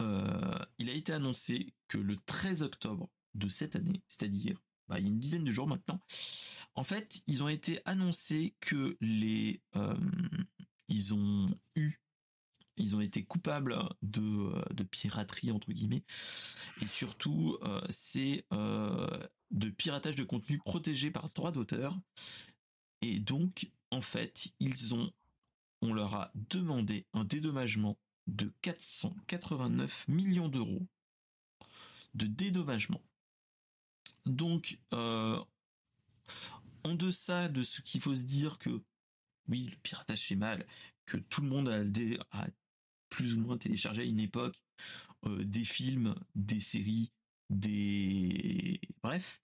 Euh, il a été annoncé que le 13 octobre de cette année, c'est-à-dire bah, il y a une dizaine de jours maintenant, en fait, ils ont été annoncés que les euh, ils ont eu ils ont été coupables de, de piraterie entre guillemets et surtout c'est de piratage de contenu protégé par droit d'auteur. Et donc, en fait, ils ont, on leur a demandé un dédommagement de 489 millions d'euros de dédommagement. Donc, euh, en deçà de ce qu'il faut se dire que oui, le piratage c'est mal, que tout le monde a, plus ou moins téléchargé à une époque euh, des films, des séries, des bref.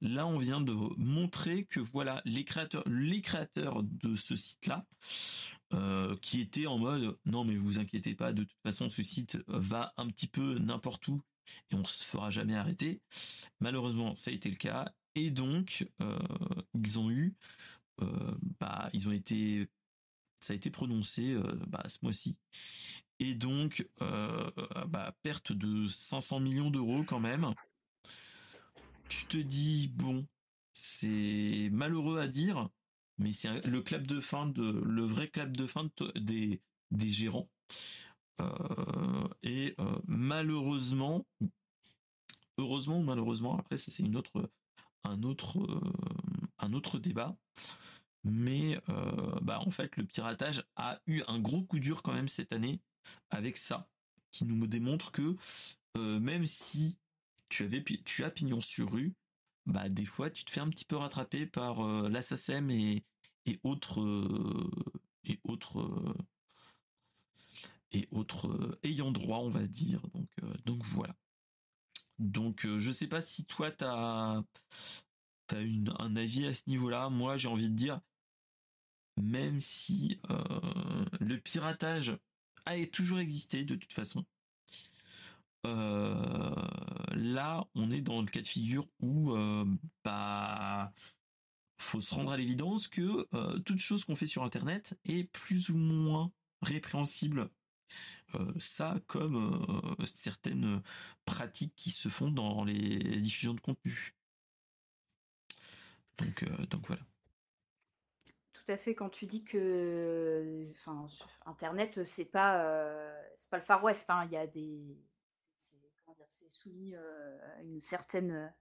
Là, on vient de montrer que voilà les créateurs, les créateurs de ce site-là, euh, qui étaient en mode non mais vous inquiétez pas, de toute façon ce site va un petit peu n'importe où et on se fera jamais arrêter. Malheureusement, ça a été le cas et donc euh, ils ont eu, euh, bah ils ont été, ça a été prononcé bah, ce mois-ci et donc, euh, bah, perte de 500 millions d'euros quand même. Tu te dis, bon, c'est malheureux à dire, mais c'est le clap de fin le vrai clap de fin des, des gérants. Euh, et euh, malheureusement, heureusement ou malheureusement, après ça c'est une autre, un autre, un autre débat. Mais bah en fait le piratage a eu un gros coup dur quand même cette année avec ça, qui nous démontre que euh, même si tu avais tu as pignon sur rue, bah des fois tu te fais un petit peu rattraper par euh, l'assassin et autres euh, et autres et autres ayant droit, on va dire. Donc donc voilà. Donc je sais pas si toi t'as as une, un avis à ce niveau-là. Moi j'ai envie de dire même si le piratage a toujours existé de toute façon. Euh, là, on est dans le cas de figure où euh, bah faut se rendre à l'évidence que euh, toute chose qu'on fait sur Internet est plus ou moins répréhensible. Ça, comme certaines pratiques qui se font dans les diffusions de contenu. Donc, donc voilà tout à fait quand tu dis que Internet, c'est pas, euh, c'est pas le Far West. Hein. Il y a des. C'est soumis euh, à une certaine.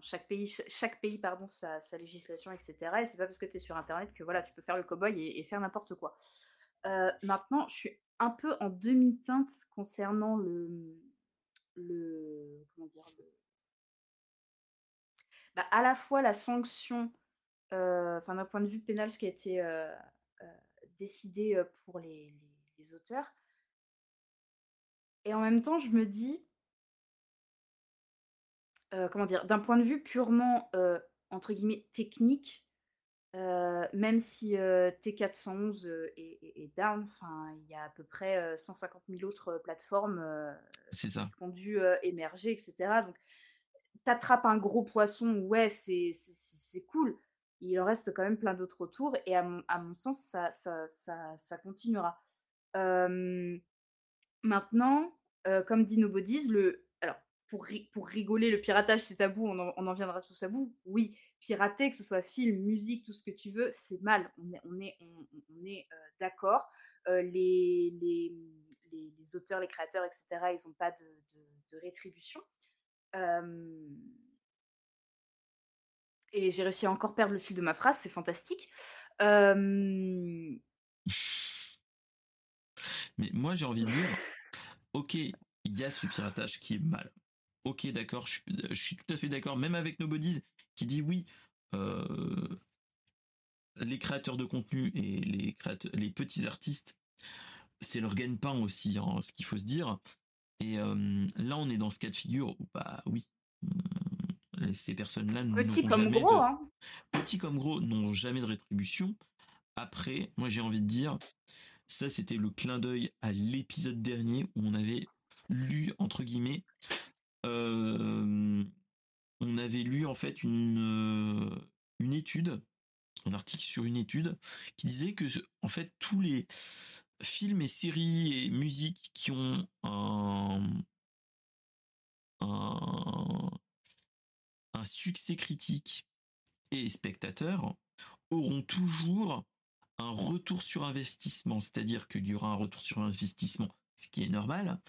chaque pays, chaque pays pardon, sa, sa législation, etc. Et c'est pas parce que tu es sur Internet que voilà, tu peux faire le cow-boy et, faire n'importe quoi. Euh, maintenant, je suis un peu en demi-teinte concernant le, le, comment dire, bah, à la fois la sanction, enfin d'un point de vue pénal, ce qui a été décidé pour les, les auteurs. Et en même temps, je me dis, comment dire? D'un point de vue purement, entre guillemets «technique», même si, T411, est down, enfin, il y a à peu près, 150 000 autres, plateformes, qui ont dû, émerger et cetera. Donc tu attrapes un gros poisson, ouais, c'est c'est cool. Il en reste quand même plein d'autres autour et à mon à mon sens, ça ça ça ça continuera. maintenant, comme dit Nobodies, le pour, pour rigoler, le piratage c'est tabou, on en, on en viendra tous à bout. Oui, pirater, que ce soit film, musique, tout ce que tu veux, c'est mal. On est, on est, on, est euh, d'accord. Euh, les, les, les, auteurs, les créateurs, etc., ils n'ont pas de, rétribution. et j'ai réussi à encore perdre le fil de ma phrase, c'est fantastique. *laughs* Mais moi, j'ai envie de dire, ok, il y a ce piratage qui est mal. Ok, d'accord, je, suis tout à fait d'accord, même avec Nobodies, qui dit oui, euh, les créateurs de contenu et les, les petits artistes, c'est leur gagne-pain aussi, hein, ce qu'il faut se dire. Et euh, là, on est dans ce cas de figure où, bah oui, euh, ces personnes-là Petit comme gros, hein. Petits comme gros n'ont jamais de rétribution. Après, moi j'ai envie de dire, ça c'était le clin d'œil à l'épisode dernier où on avait lu, entre guillemets, on avait lu en fait une, une étude, un article sur une étude qui disait que en fait tous les films et séries et musiques qui ont un, succès critique et spectateur auront toujours un retour sur investissement, c'est-à-dire qu'il y aura un retour sur investissement ce qui est normal.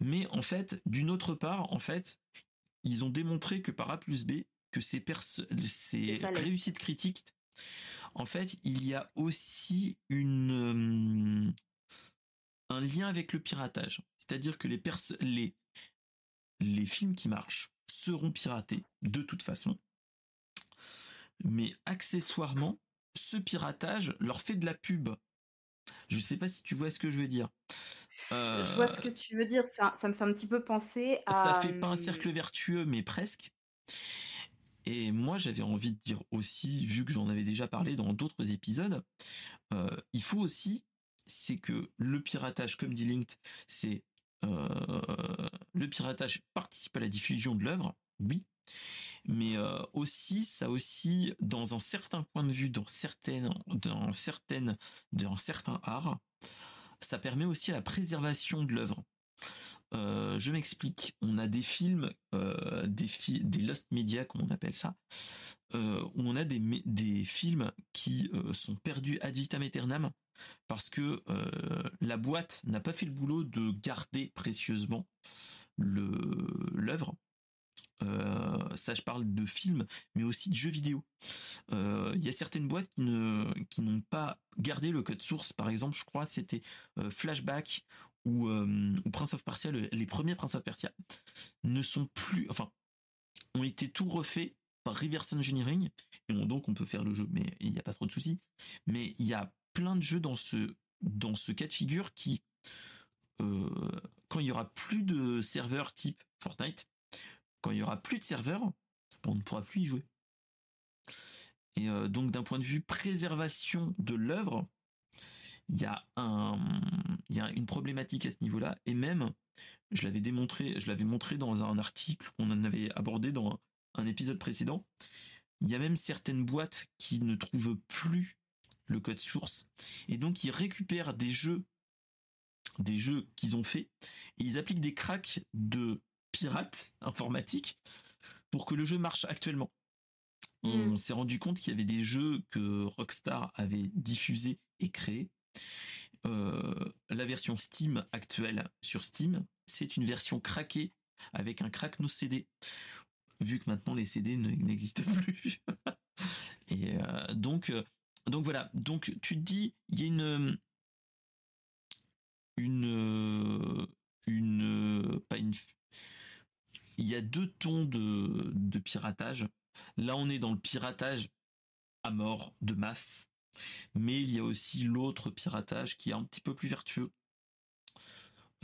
Mais en fait, d'une autre part, en fait, ils ont démontré que par A plus B, que ces, ces réussites critiques, en fait, il y a aussi une euh, un lien avec le piratage. C'est-à-dire que les, les, les films qui marchent seront piratés de toute façon. Mais accessoirement, ce piratage leur fait de la pub. Je ne sais pas si tu vois ce que je veux dire. Je vois ce que tu veux dire, ça, ça me fait un petit peu penser à. Ça fait pas un cercle vertueux, mais presque. Et moi, j'avais envie de dire aussi, vu que j'en avais déjà parlé dans d'autres épisodes, euh, il faut aussi, c'est que le piratage, comme dit Linked, c'est euh, le piratage participe à la diffusion de l'œuvre, oui, mais euh, aussi, ça aussi, dans un certain point de vue, dans certaines, dans certaines, dans certains arts, ça permet aussi la préservation de l'œuvre. Euh, je m'explique. On a des films, euh, des, lost media, comme on appelle ça, euh, où on a des, des films qui sont perdus ad vitam aeternam parce que la boîte n'a pas fait le boulot de garder précieusement l'œuvre. Euh, ça, je parle de films, mais aussi de jeux vidéo. Euh, il y a certaines boîtes qui n'ont pas gardé le code source. Par exemple, je crois c'était euh, Flashback ou, Prince of Persia. les premiers Prince of Persia ne sont plus, enfin, ont été tout refaits par reverse engineering. Et donc, on peut faire le jeu, mais il n'y a pas trop de soucis. Mais il y a plein de jeux dans ce dans ce cas de figure qui quand il y aura plus de serveurs type Fortnite, quand il y aura plus de serveurs, on ne pourra plus y jouer. Et euh, donc d'un point de vue préservation de l'œuvre, il y a une problématique à ce niveau-là. Et même, je l'avais démontré, je l'avais montré dans un article qu'on en avait abordé dans un, épisode précédent. Il y a même certaines boîtes qui ne trouvent plus le code source et donc ils récupèrent des jeux, des jeux qu'ils ont faits et ils appliquent des cracks de pirate informatique pour que le jeu marche actuellement. On mm. s'est rendu compte qu'il y avait des jeux que Rockstar avait diffusés et créés. Euh, la version Steam actuelle sur Steam, c'est une version craquée avec un crack no CD. Vu que maintenant les CD n'existent *laughs* plus. et euh, donc, euh, donc voilà. Donc tu te dis, il y a une une une pas une il y a deux tons de, piratage. là on est dans le piratage à mort de masse, mais il y a aussi l'autre piratage qui est un petit peu plus vertueux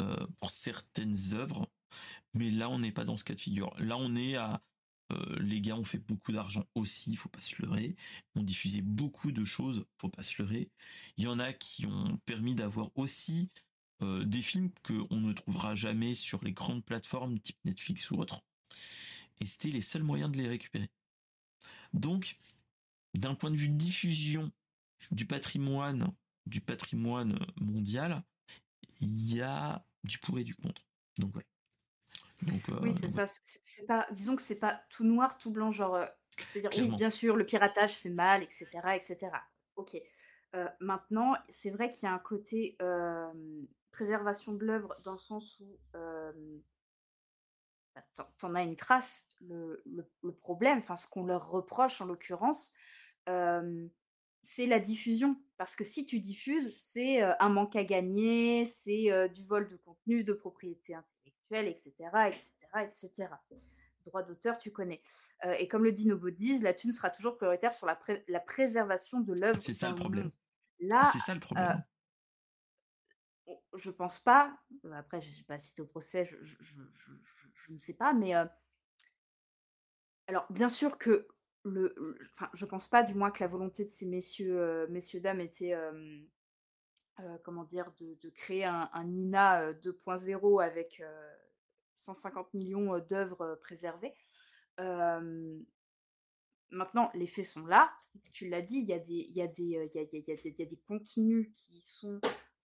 euh, pour certaines œuvres, mais là on n'est pas dans ce cas de figure. Là on est à euh, les gars ont fait beaucoup d'argent aussi, faut pas se leurrer. On diffusé beaucoup de choses, faut pas se leurrer. Il y en a qui ont permis d'avoir aussi euh, des films qu'on ne trouvera jamais sur les grandes plateformes type Netflix ou autre. Et c'était les seuls moyens de les récupérer. Donc, d'un point de vue diffusion du patrimoine, du patrimoine mondial, il y a du pour et du contre. Donc voilà. oui, euh, c'est ça. C'est pas, disons que c'est pas tout noir, tout blanc, genre. Euh, c'est-à-dire, oui, bien sûr, le piratage c'est mal, etc., etc. Ok. maintenant, c'est vrai qu'il y a un côté préservation de l'œuvre dans le sens où bah, t'en as une trace. Le, problème, enfin ce qu'on leur reproche en l'occurrence, c'est la diffusion. Parce que si tu diffuses, c'est un manque à gagner, c'est du vol de contenu, de propriété intellectuelle, etc., etc., etc. Droit d'auteur, tu connais. et comme le dit Nobodies, la thune sera toujours prioritaire sur la, la préservation de l'œuvre. C'est ça le problème. Là, c'est ça le problème je pense pas. Après, je n'ai pas assisté au procès, je, ne sais pas, mais alors bien sûr que le, enfin, je pense pas, du moins que la volonté de ces messieurs, messieurs dames était, comment dire, de, créer un, INA 2.0 avec 150 millions d'œuvres préservées. maintenant, les faits sont là. Tu l'as dit, il y y a des contenus qui sont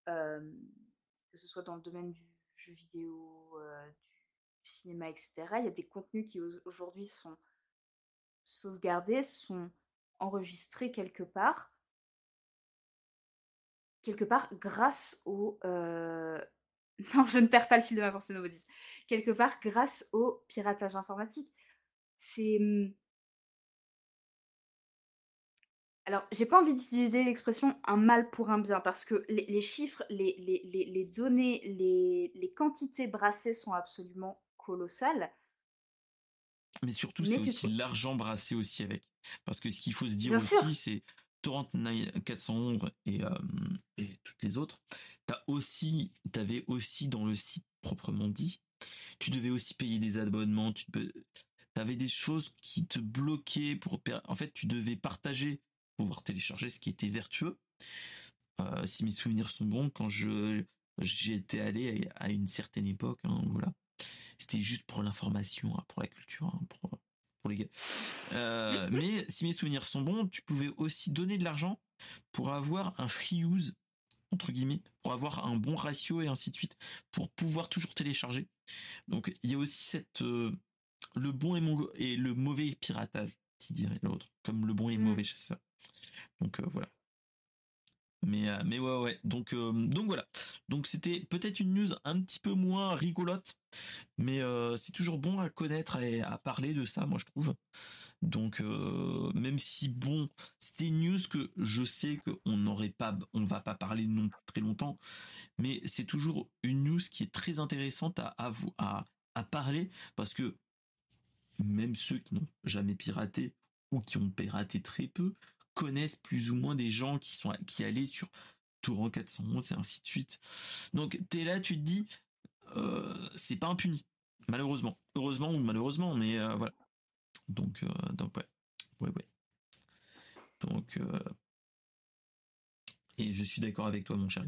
que ce soit dans le domaine du jeu vidéo, du, cinéma, etc. Il y a des contenus qui aujourd'hui sont sauvegardés, sont enregistrés quelque part, quelque part grâce au... *laughs* Non, je ne perds pas le fil de ma pensée, Novodis. Quelque part grâce au piratage informatique. C'est Alors, j'ai pas envie d'utiliser l'expression un mal pour un bien parce que les, chiffres, les, les, données, les, quantités brassées sont absolument colossales. Mais surtout, c'est aussi l'argent brassé aussi avec. Parce que ce qu'il faut se dire aussi, c'est Torrent 411 et, euh, et toutes les autres, t'as aussi, t'avais aussi dans le site proprement dit, tu devais aussi payer des abonnements, tu avais des choses qui te bloquaient pour, en fait, tu devais partager pouvoir télécharger, ce qui était vertueux. Euh, si mes souvenirs sont bons, quand je j'y étais allé à, une certaine époque, hein, voilà, c'était juste pour l'information, hein, pour la culture, hein, pour, pour les gars. Euh, mais si mes souvenirs sont bons, tu pouvais aussi donner de l'argent pour avoir un free use entre guillemets, pour avoir un bon ratio et ainsi de suite, pour pouvoir toujours télécharger. Donc il y a aussi cette euh, le bon et, et le mauvais piratage, qui dirait l'autre, comme le bon et le mmh. mauvais chasseur. Donc euh, voilà. Mais, euh, mais ouais, ouais. Donc, euh, donc voilà. Donc c'était peut-être une news un petit peu moins rigolote, mais c'est toujours bon à connaître et à parler de ça, moi je trouve. Donc même si bon, c'était une news que je sais qu'on n'aurait pas, on va pas parler non très longtemps, mais c'est toujours une news qui est très intéressante à, à, à, à parler parce que même ceux qui n'ont jamais piraté ou qui ont piraté très peu connaissent plus ou moins des gens qui sont qui allaient sur Torrent 411 et ainsi de suite. Donc t'es là, tu te dis, euh, c'est pas impuni, malheureusement. Heureusement ou malheureusement, mais euh, voilà. Donc, euh, donc ouais, ouais, ouais. Donc, et je suis d'accord avec toi, mon cher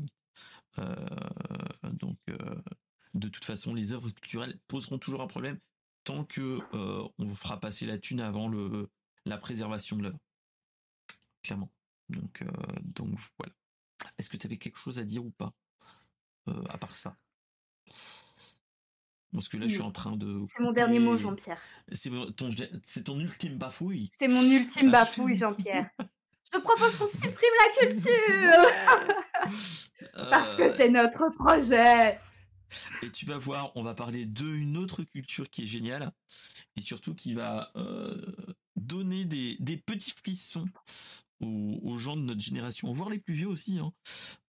donc, de toute façon, les œuvres culturelles poseront toujours un problème tant que on fera passer la thune avant le la préservation de l'œuvre clairement. Donc, euh, donc voilà. Est-ce que tu avais quelque chose à dire ou pas euh, à part ça? Parce que là, je suis en train de. C'est mon dernier mot, Jean-Pierre. C'est ton, ton ultime bafouille. C'est mon ultime bafouille, Jean-Pierre. *laughs* je propose qu'on supprime la culture *laughs* Parce que euh. c'est notre projet Et tu vas voir, on va parler d'une autre culture qui est géniale et surtout qui va donner des, des petits frissons aux, gens de notre génération, voire les plus vieux aussi, hein,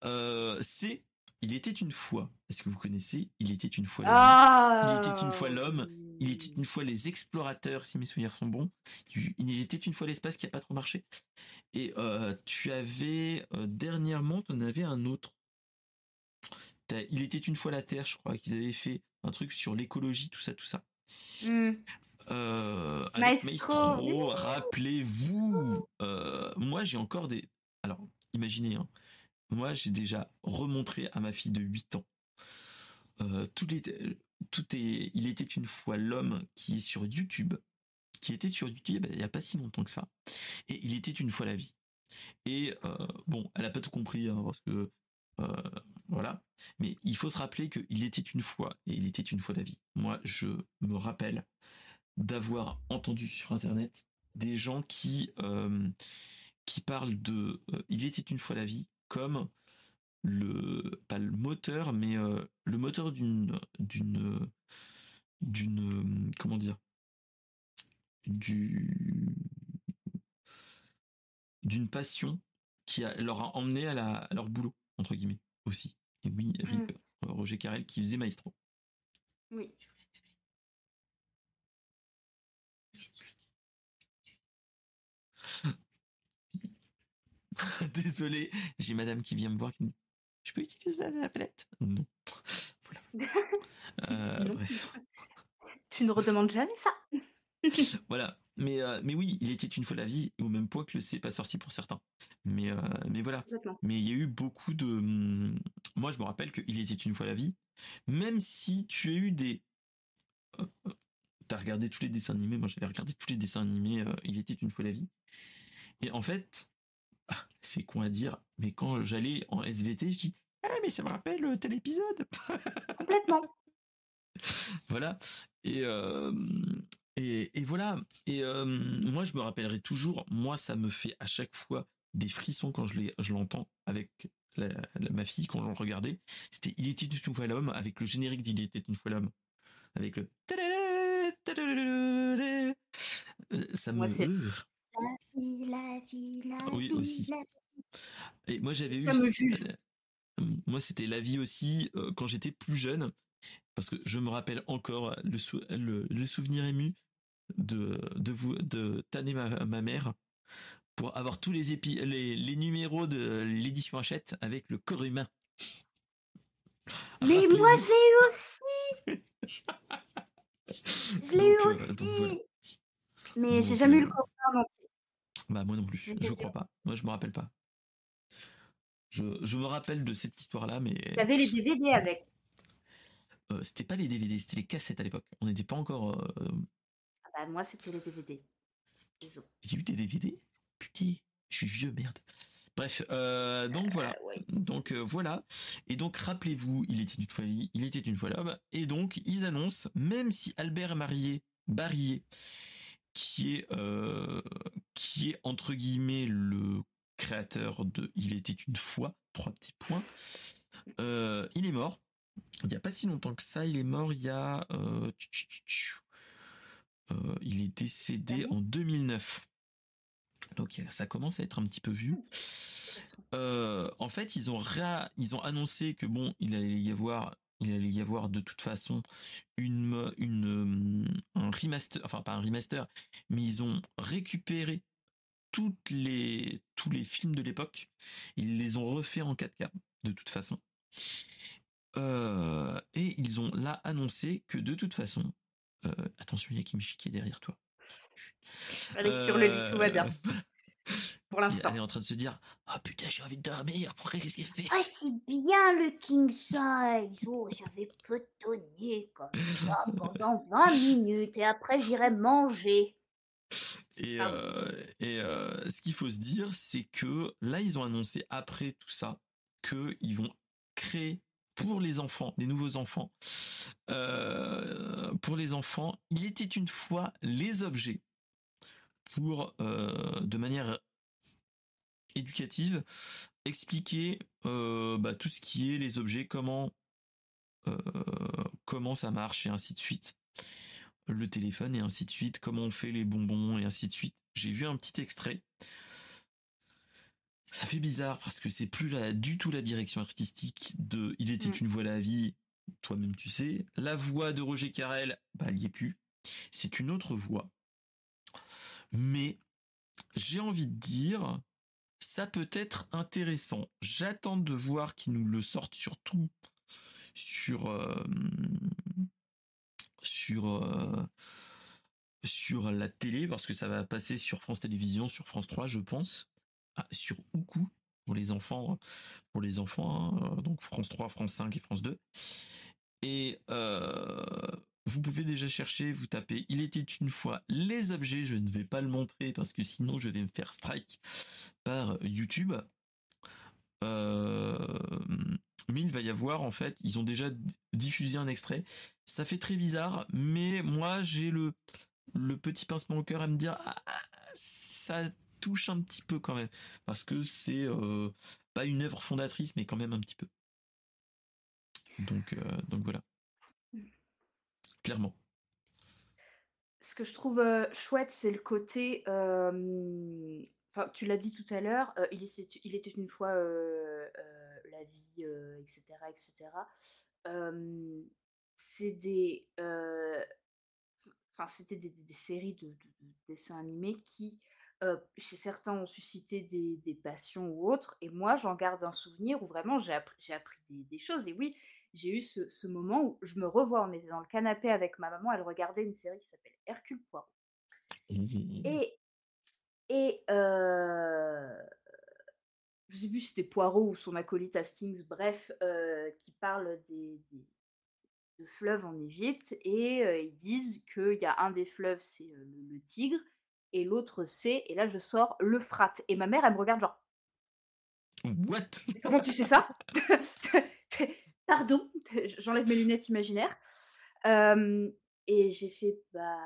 euh, c'est Il était une fois. Est-ce que vous connaissez Il était une fois l'homme Il était une fois l'homme. il était une fois les explorateurs, si mes souvenirs sont bons. Il était une fois l'espace qui a pas trop marché. Et euh, tu avais euh, dernièrement, tu en avais un autre. Il était une fois la Terre, je crois, qu'ils avaient fait un truc sur l'écologie, tout ça, tout ça. Mmh. Euh, Maestro, rappelez-vous, euh, moi j'ai encore des. Alors, imaginez, hein, moi j'ai déjà remontré à ma fille de 8 ans. Euh, tout, tout est, il était une fois l'homme qui est sur YouTube, qui était sur YouTube il n'y a pas si longtemps que ça, et il était une fois la vie. Et bon, elle a pas tout compris hein, parce que voilà, mais il faut se rappeler qu'il était une fois et il était une fois la vie. Moi, je me rappelle d'avoir entendu sur internet des gens qui euh, qui parlent de euh, il était une fois la vie comme le pas le moteur mais euh, le moteur d'une d'une d'une comment dire du d'une passion qui a, leur a emmené à, la, à leur boulot entre guillemets aussi. Et oui Rip mmh. Roger Carrel qui faisait Maestro. Oui *laughs* Désolé, j'ai madame qui vient me voir qui me dit Je peux utiliser la tablette? Non. *laughs* *laughs* Euh, bref. Tu ne redemandes jamais ça Voilà. Mais, euh, mais oui, il était une fois la vie, au même point que le C'est pas sorti pour certains. Mais, euh, mais voilà. Mais il y a eu beaucoup de. Hum, moi, je me rappelle qu'il était une fois la vie, même si tu as eu des. T'as regardé tous les dessins animés, moi j'avais regardé tous les dessins animés, il était une fois la vie. Et en fait, c'est con à dire, mais quand j'allais en SVT, je dis Ah, mais ça me rappelle euh, tel épisode *laughs* Complètement. voilà. Et, euh, et, et, voilà. Et euh, moi, je me rappellerai toujours, moi, ça me fait à chaque fois des frissons quand je l'entends avec ma fille, quand j'en regardais. C'était Il était une fois l'homme, avec le générique d'Il était une fois l'homme. Avec le. Ça me. Vie, la vie, la oui, vie. aussi. Et moi, j'avais eu. Moi, c'était la vie aussi euh, quand j'étais plus jeune. Parce que je me rappelle encore le, le, souvenir ému de, de vous, de tanner ma, ma mère pour avoir tous les, épi les, les numéros de l'édition Hachette avec le corps humain. Mais moi, je l'ai eu aussi! *laughs* je l'ai eu euh, aussi! Mais j'ai jamais eu le euh, corps humain bah moi non plus, je crois pas. Moi je me rappelle pas. Je, je me rappelle de cette histoire-là, mais. T'avais les DVD avec. Euh, c'était pas les DVD, c'était les cassettes à l'époque. On n'était pas encore. Euh, ah bah moi c'était les DVD. J'ai eu des DVD Putain, je suis vieux, merde. Bref, euh, donc voilà. Donc voilà. Et donc rappelez-vous, il était une fois, il était une fois l'homme. Et donc ils annoncent, même si Albert est marié, Barrier, qui est euh, qui est entre guillemets le créateur de Il était une fois trois petits points. Euh, il est mort. Il n'y a pas si longtemps que ça. Il est mort il y a. Euh, il est décédé en 2009. Donc ça commence à être un petit peu vu. en fait, ils ont ils ont annoncé que bon, il allait y avoir il allait y avoir de toute façon une, une, un remaster, enfin pas un remaster, mais ils ont récupéré toutes les, tous les films de l'époque. Ils les ont refaits en 4K, de toute façon. Euh, et ils ont là annoncé que de toute façon, euh, attention, il y a Kimchi qui est derrière toi. Allez sur le lit, tout va bien. Pour l'instant. Elle est en train de se dire Ah oh, putain, j'ai envie de dormir. Après, qu'est-ce qu'elle fait? Ah, c'est bien le king size. Oh, j'avais petonné comme ça *laughs* pendant 20 minutes et après, j'irai manger. Et, euh, et euh, ce qu'il faut se dire, c'est que là, ils ont annoncé après tout ça qu'ils vont créer pour les enfants, les nouveaux enfants, euh, pour les enfants, il était une fois les objets pour, de manière éducative, expliquer euh, bah, tout ce qui est les objets, comment euh, comment ça marche et ainsi de suite. Le téléphone et ainsi de suite, comment on fait les bonbons et ainsi de suite. J'ai vu un petit extrait. Ça fait bizarre parce que c'est plus la, du tout la direction artistique de Il était mm. une voix la vie, toi-même tu sais. La voix de Roger Carrel, bah elle y est plus. c'est une autre voie. Mais j'ai envie de dire, ça peut être intéressant. J'attends de voir qu'ils nous le sortent surtout sur euh, sur euh, sur la télé parce que ça va passer sur France Télévisions, sur France 3, je pense, ah, sur Oukou pour les enfants, pour les enfants, hein, donc France 3, France 5 et France 2. Et euh, vous pouvez déjà chercher, vous tapez Il était une fois les objets, je ne vais pas le montrer parce que sinon je vais me faire strike par YouTube. Euh, mais il va y avoir en fait, ils ont déjà diffusé un extrait. Ça fait très bizarre, mais moi j'ai le le petit pincement au cœur à me dire ah, ça touche un petit peu quand même parce que c'est euh, pas une œuvre fondatrice, mais quand même un petit peu. Donc euh, donc voilà, clairement. Ce que je trouve chouette, c'est le côté. Enfin, tu l'as dit tout à l'heure, il, il, était une fois la vie, etc., etc. c'est des, enfin, c'était des, séries de, dessins animés qui, chez certains, ont suscité des, passions ou autres. Et moi, j'en garde un souvenir où vraiment j'ai appris, appris des, choses. Et oui, j'ai eu ce, moment où je me revois, on était dans le canapé avec ma maman, elle regardait une série qui s'appelle Hercule Poirot. Mmh. Et, et je sais plus si c'était Poirot ou son acolyte Hastings, bref, qui parle des, de fleuves en Égypte et ils disent qu'il y a un des fleuves, c'est le, Tigre, et l'autre c'est, et là je sors, l'Euphrate. Et ma mère, elle me regarde genre. What? Comment tu sais ça? *laughs* *laughs* Pardon, j'enlève mes lunettes imaginaires. et j'ai fait, bah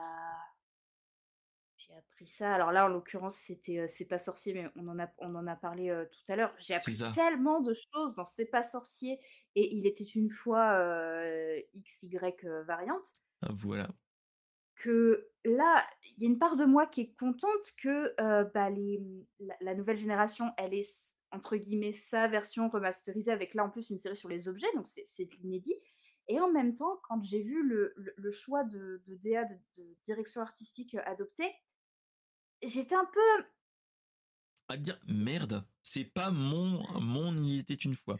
appris ça. Alors là, en l'occurrence, c'était C'est pas sorcier, mais on en a, on en a parlé tout à l'heure. J'ai appris tellement de choses dans C'est pas sorcier et il était une fois XY variante. Ah, voilà. Que là, il y a une part de moi qui est contente que bah, les, la, nouvelle génération, elle est entre guillemets sa version remasterisée avec là en plus une série sur les objets, donc c'est inédit. Et en même temps, quand j'ai vu le, le, choix de, de DA, de, de, direction artistique adopté, j'étais un peu. À dire merde, c'est pas mon mon il était une fois.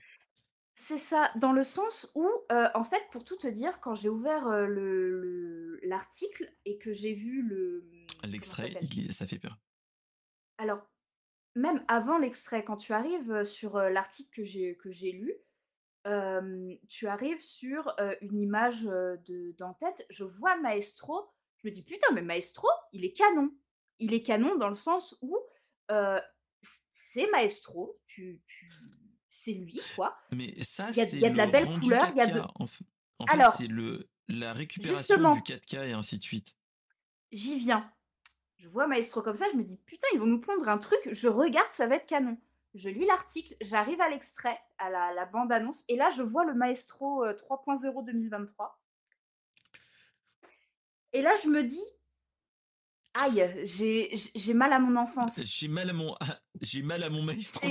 C'est ça, dans le sens où, euh, en fait, pour tout te dire, quand j'ai ouvert euh, le l'article et que j'ai vu le l'extrait, ça fait peur. Alors, même avant l'extrait, quand tu arrives sur l'article que j'ai que j'ai lu, tu arrives sur une image de d'en-tête. Je vois Maestro, je me dis putain, mais Maestro, il est canon il est canon dans le sens où c'est Maestro, tu, c'est lui, quoi. Mais ça, c'est il y a de la belle couleur. Il y a de... En fait, c'est le la récupération du 4K et ainsi de suite. J'y viens. Je vois Maestro comme ça, je me dis putain, ils vont nous pondre un truc. Je regarde, ça va être canon. Je lis l'article, j'arrive à l'extrait, à la, la bande-annonce, et là, je vois le Maestro 3.0 2023. Et là, je me dis, Aïe, j'ai mal à mon enfance. *laughs* J'ai mal à mon, j'ai mal à mon maestro.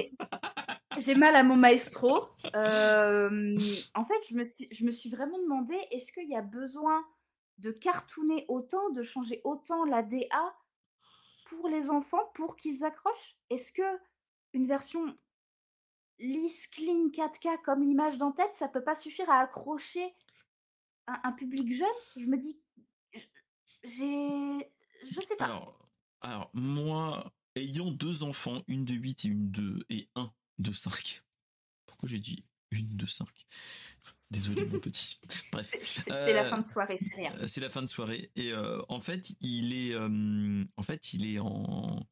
J'ai mal à mon maestro. *laughs* en fait, je me suis, je me suis vraiment demandé, est-ce qu'il y a besoin de cartonner autant, de changer autant la DA pour les enfants, pour qu'ils accrochent? Est-ce que une version lisse, clean, 4K comme l'image d'en-tête, ça peut pas suffire à accrocher un, un public jeune? Je me dis, j'ai je sais pas. Alors, moi, ayant deux enfants, une de 8 et une de et un de 5. Pourquoi j'ai dit une de 5 Désolé mon petit. *laughs* Bref. C'est la fin de soirée, c'est rien. Euh, c'est la fin de soirée. Et euh, en fait, il est euh, en fait, il est en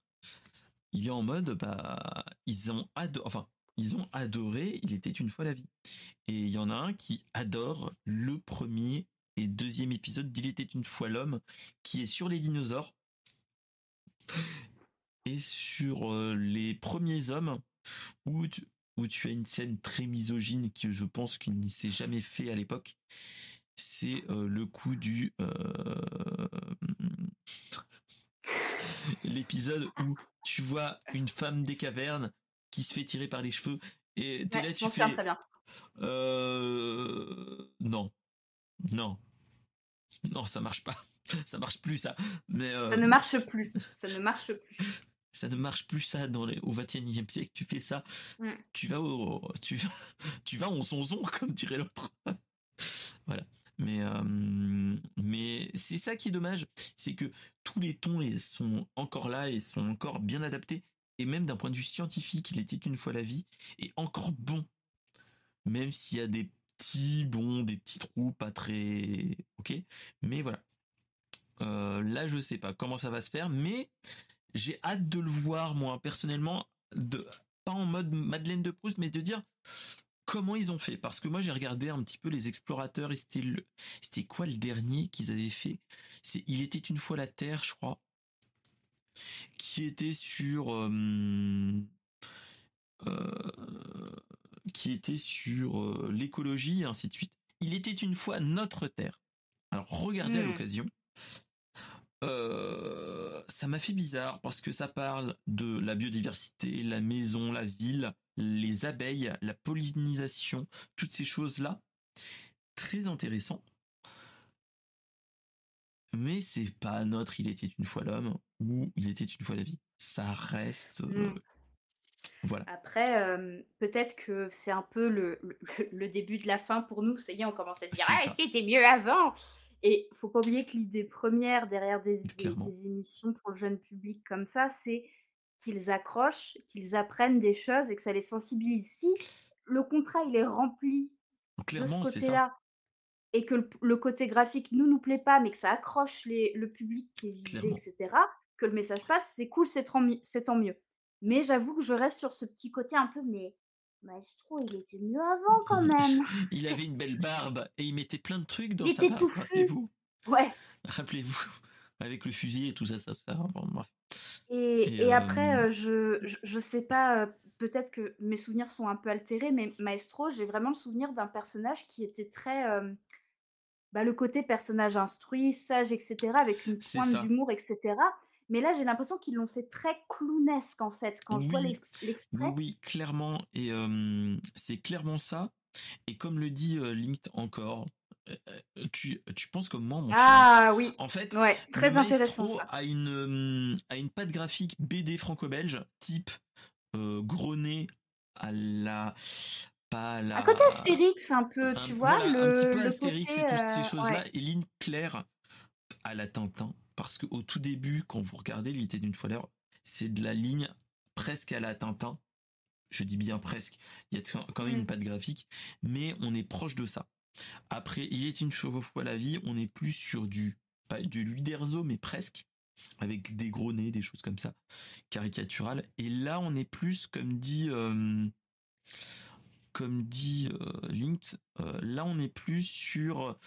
il est en mode bah ils ont adoré enfin ils ont adoré il était une fois la vie. Et il y en a un qui adore le premier et deuxième épisode d'Il était une fois l'homme, qui est sur les dinosaures et sur euh, les premiers hommes, où tu, où tu as une scène très misogyne qui je pense qu'il ne s'est jamais fait à l'époque. C'est euh, le coup du euh, *laughs* l'épisode où tu vois une femme des cavernes qui se fait tirer par les cheveux et t'es là tu fais très bien. Euh, non non. Non, ça marche pas. *laughs* ça marche plus ça. Mais ça ne marche plus. Ça ne marche plus. Ça ne marche plus ça dans les, au 21e siècle. Tu fais ça, mm. tu vas au, tu vas, *laughs* tu vas en sonzon *laughs* comme dirait l'autre. *laughs* voilà. Mais mais c'est ça qui est dommage, c'est que tous les tons sont encore là et sont encore bien adaptés. Et même d'un point de vue scientifique, il était une fois la vie et encore bon. Même s'il y a des petits bons, des petits trous pas très ok. Mais voilà. Euh, là, je sais pas comment ça va se faire, mais j'ai hâte de le voir moi personnellement, de pas en mode Madeleine de Proust, mais de dire comment ils ont fait. Parce que moi j'ai regardé un petit peu les explorateurs et c'était c'était quoi le dernier qu'ils avaient fait? C'est il était une fois la terre je crois qui était sur euh, euh, qui était sur euh, l'écologie et ainsi de suite. Il était une fois notre terre. Alors regardez à hmm. L'occasion ça m'a fait bizarre parce que ça parle de la biodiversité, la maison, la ville, les abeilles, la pollinisation, toutes ces choses-là. Très intéressant. Mais c'est pas notre Il était une fois l'homme ou Il était une fois la vie. Ça reste. Euh, mm. Voilà. Après, euh, peut-être que c'est un peu le, le, début de la fin pour nous. Ça y est, on commence à se dire Ah, c'était mieux avant Et faut pas oublier que l'idée première derrière des, des, émissions pour le jeune public comme ça, c'est qu'ils accrochent, qu'ils apprennent des choses et que ça les sensibilise. Si le contrat il est rempli de ce côté-là et que le, côté graphique nous nous plaît pas, mais que ça accroche les, le public qui est visé, etc., que le message passe, c'est cool, c'est tant, mieux. Mais j'avoue que je reste sur ce petit côté un peu, mais Maestro, il était mieux avant quand même. *laughs* il avait une belle barbe et il mettait plein de trucs dans sa barbe. Rappelez-vous. Ouais. Rappelez-vous *laughs* avec le fusil et tout ça, ça, ça. Et, après, je, je, sais pas, peut-être que mes souvenirs sont un peu altérés, mais Maestro, j'ai vraiment le souvenir d'un personnage qui était très. bah, le côté personnage instruit, sage, etc., avec une pointe d'humour, etc. Mais là, j'ai l'impression qu'ils l'ont fait très clownesque, en fait, quand je vois l'extrait. Oui, oui, clairement. Et c'est clairement ça. Et comme le dit Linked encore, tu, tu penses comme moi, mon Ah oui. En fait, ouais, très intéressant. Ça. A une a une patte graphique BD franco-belge type euh, nez à la pas la. À côté Astérix un peu, tu vois le, un petit peu Astérix et toutes ces euh, choses-là et ligne claire à la Tintin parce que au tout début quand vous regardez l'idée d'une fois l'heure, c'est de la ligne presque à la Tintin. Je dis bien presque. Il y a quand même une patte graphique, mais on est proche de ça. Après, il est une chevaux fois la vie, on est plus sur du, pas du Luderzo, mais presque, avec des gros nez, des choses comme ça, caricaturales. Et là, on est plus, comme dit, euh, comme dit euh, Linked, euh, là, on est plus sur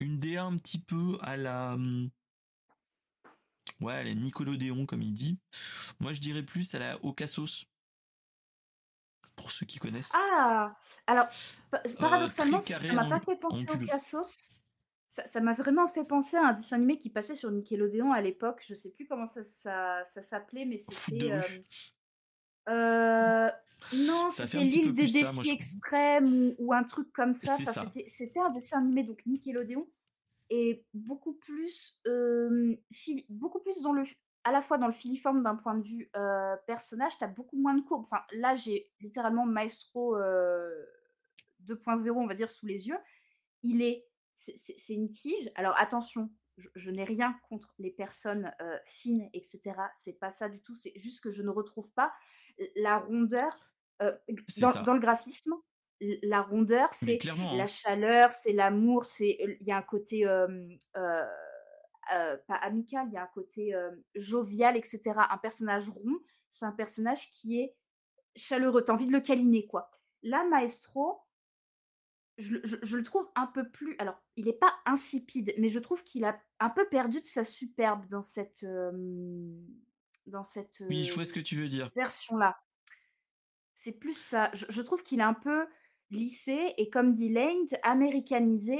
une DA un petit peu à la, ouais, les Nickelodeon, comme il dit. Moi, je dirais plus à la Ocassos pour ceux qui connaissent. Ah Alors, euh, paradoxalement, ça m'a pas fait penser au Cassos. Ça m'a vraiment fait penser à un dessin animé qui passait sur Nickelodeon à l'époque. Je sais plus comment ça, ça, ça s'appelait, mais c'était. Euh, euh, non, c'était l'île des défis extrêmes ou, un truc comme ça. c'était un dessin animé, donc Nickelodeon, et beaucoup plus, beaucoup plus dans le à la fois dans le filiforme d'un point de vue personnage, tu as beaucoup moins de courbes. Enfin, là, j'ai littéralement Maestro 2.0, on va dire, sous les yeux. Il est, c'est une tige. Alors attention, je, n'ai rien contre les personnes fines, etc. C'est pas ça du tout. C'est juste que je ne retrouve pas la rondeur dans, dans, le graphisme. La rondeur, c'est la hein. chaleur, c'est l'amour, c'est il y a un côté euh, pas amical, il y a un côté euh, jovial, etc. Un personnage rond, c'est un personnage qui est chaleureux, t'as envie de le câliner, quoi. Là, Maestro, je, le trouve un peu plus. Alors, il n'est pas insipide, mais je trouve qu'il a un peu perdu de sa superbe dans cette. Dans cette. Oui, je vois ce que tu veux dire. Version-là. C'est plus ça. Je, trouve qu'il est un peu lissé et, comme dit Lane, américanisé,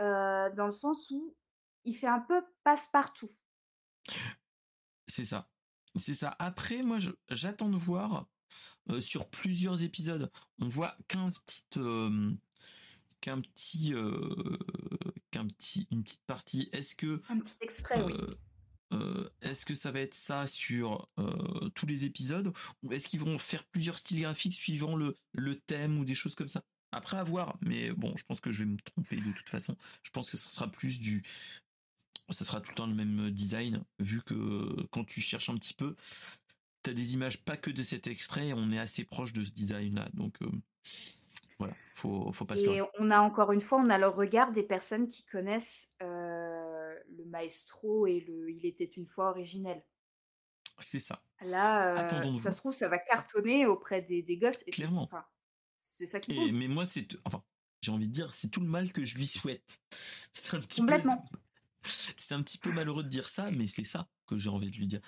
euh, dans le sens où il fait un peu passe-partout. C'est ça. C'est ça. Après, moi, j'attends de voir sur plusieurs épisodes. On voit qu'un petit, qu'un petit, qu'un petit, une petite partie. Est-ce que un petit extrait, oui. Est-ce que ça va être ça sur tous les épisodes ou est-ce qu'ils vont faire plusieurs styles graphiques suivant le, le thème ou des choses comme ça? Après à voir, mais bon, je pense que je vais me tromper de toute façon. Je pense que ça sera plus du ça sera tout le temps le même design, vu que quand tu cherches un petit peu, tu as des images pas que de cet extrait, on est assez proche de ce design-là. Donc euh, voilà, faut, faut pas se Et on a encore une fois, on a le regard des personnes qui connaissent euh, le maestro et le Il était une fois originel. C'est ça. Là, euh, ça se trouve, ça va cartonner auprès des, des gosses. Et Clairement. C'est ça qui compte. Mais moi, c'est. Enfin, j'ai envie de dire, c'est tout le mal que je lui souhaite. *laughs* C'est un petit Complètement. *laughs* C'est un petit peu malheureux de dire ça, mais c'est ça que j'ai envie de lui dire.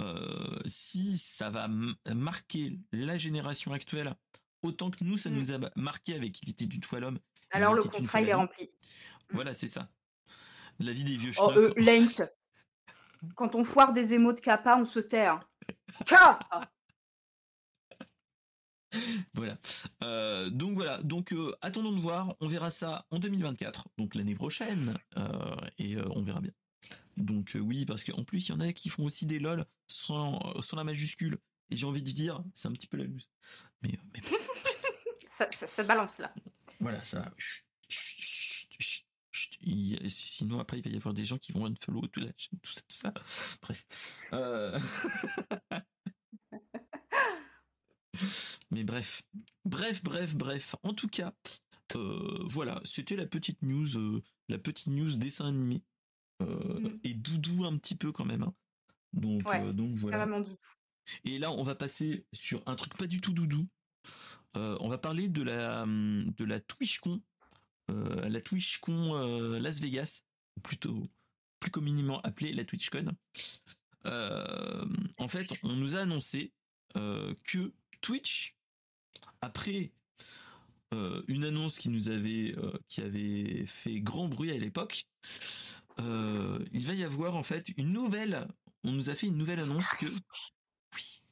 Euh, si ça va marquer la génération actuelle autant que nous, ça mmh. nous a marqué avec Il était d'une fois l'homme. Alors le contrat, il est rempli. Mmh. Voilà, c'est ça. La vie des vieux oh, euh, Quand on foire des émaux de kappa, on se terre. Hein. voilà. Euh, donc voilà. Donc euh, attendons de voir. On verra ça en 2024, donc l'année prochaine, euh, et on verra bien. Donc oui, parce qu'en plus il y en a qui font aussi des lol sans, la majuscule. Et j'ai envie de dire, c'est un petit peu la loose. Mais, *laughs* ça, balance là. Voilà, ça. Sinon après il va y avoir des gens qui vont unfollow tout, tout ça, tout ça. *laughs* Bref. *laughs* Mais bref, bref, bref, bref. En tout cas, euh, voilà, c'était la petite news, euh, la petite news dessin animé euh, mm. et doudou un petit peu quand même. Hein. Donc, donc voilà. Et là, on va passer sur un truc pas du tout doudou. on va parler de la de la TwitchCon, la TwitchCon Las Vegas, ou plutôt plus communément appelée la TwitchCon. en fait, on nous a annoncé que Twitch, après euh, une annonce qui nous avait, euh, qui avait fait grand bruit à l'époque, euh, il va y avoir en fait une nouvelle. On nous a fait une nouvelle annonce que. Oui.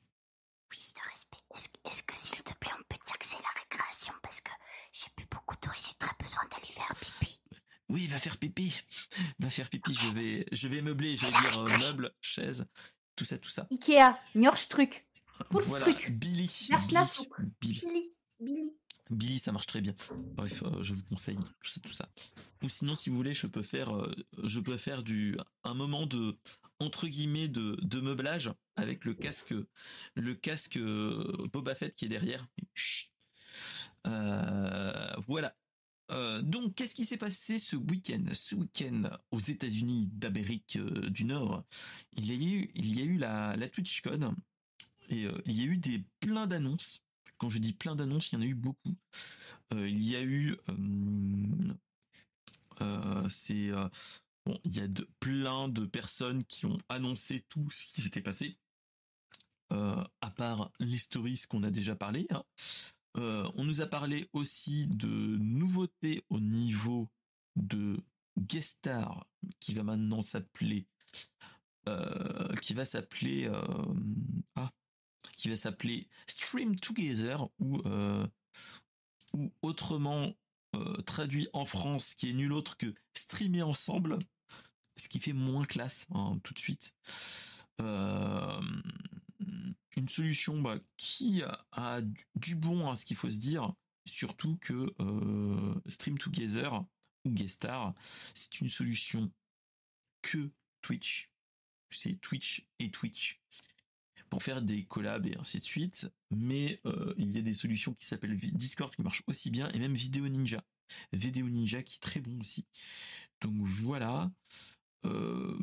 Oui, de respect. Est-ce que s'il te plaît, on peut dire que c'est la récréation? Parce que j'ai plus beaucoup d'eau et j'ai très besoin d'aller faire pipi. Oui, va faire pipi. Va faire pipi. Je vais, je vais meubler. Je vais dire meuble, chaise, tout ça, tout ça. Ikea, truc voilà, Billy. Billy. Billy. Billy. ça marche très bien. Bref, euh, je vous conseille tout ça, tout ça. Ou sinon, si vous voulez, je peux faire, euh, je peux faire du un moment de entre guillemets de, de meublage avec le casque, le casque euh, Boba Fett qui est derrière. Voilà. donc, qu'est-ce qui s'est passé ce week-end? Ce week-end aux États-Unis d'Amérique du Nord, il y a eu, il y a eu la, la TwitchCon et euh, il y a eu des plein d'annonces. Quand je dis plein d'annonces, il y en a eu beaucoup. Euh, il y a eu euh, c'est bon, il y a de, plein de personnes qui ont annoncé tout ce qui s'était passé. à part les qu'on a déjà parlé. Hein. On nous a parlé aussi de nouveautés au niveau de guest qui va maintenant s'appeler qui va s'appeler ah qui va s'appeler Stream Together ou euh, autrement euh, traduit en France qui est nul autre que streamer ensemble, ce qui fait moins classe hein, tout de suite. Euh, une solution bah, qui a, du bon à ce qu'il faut se dire, surtout que Stream Together ou Guestar, c'est une solution que Twitch. C'est Twitch et Twitch pour faire des collabs et ainsi de suite. Mais euh, il y a des solutions qui s'appellent Discord qui marchent aussi bien et même Vidéo Ninja. Vidéo Ninja qui est très bon aussi. Donc voilà. Euh,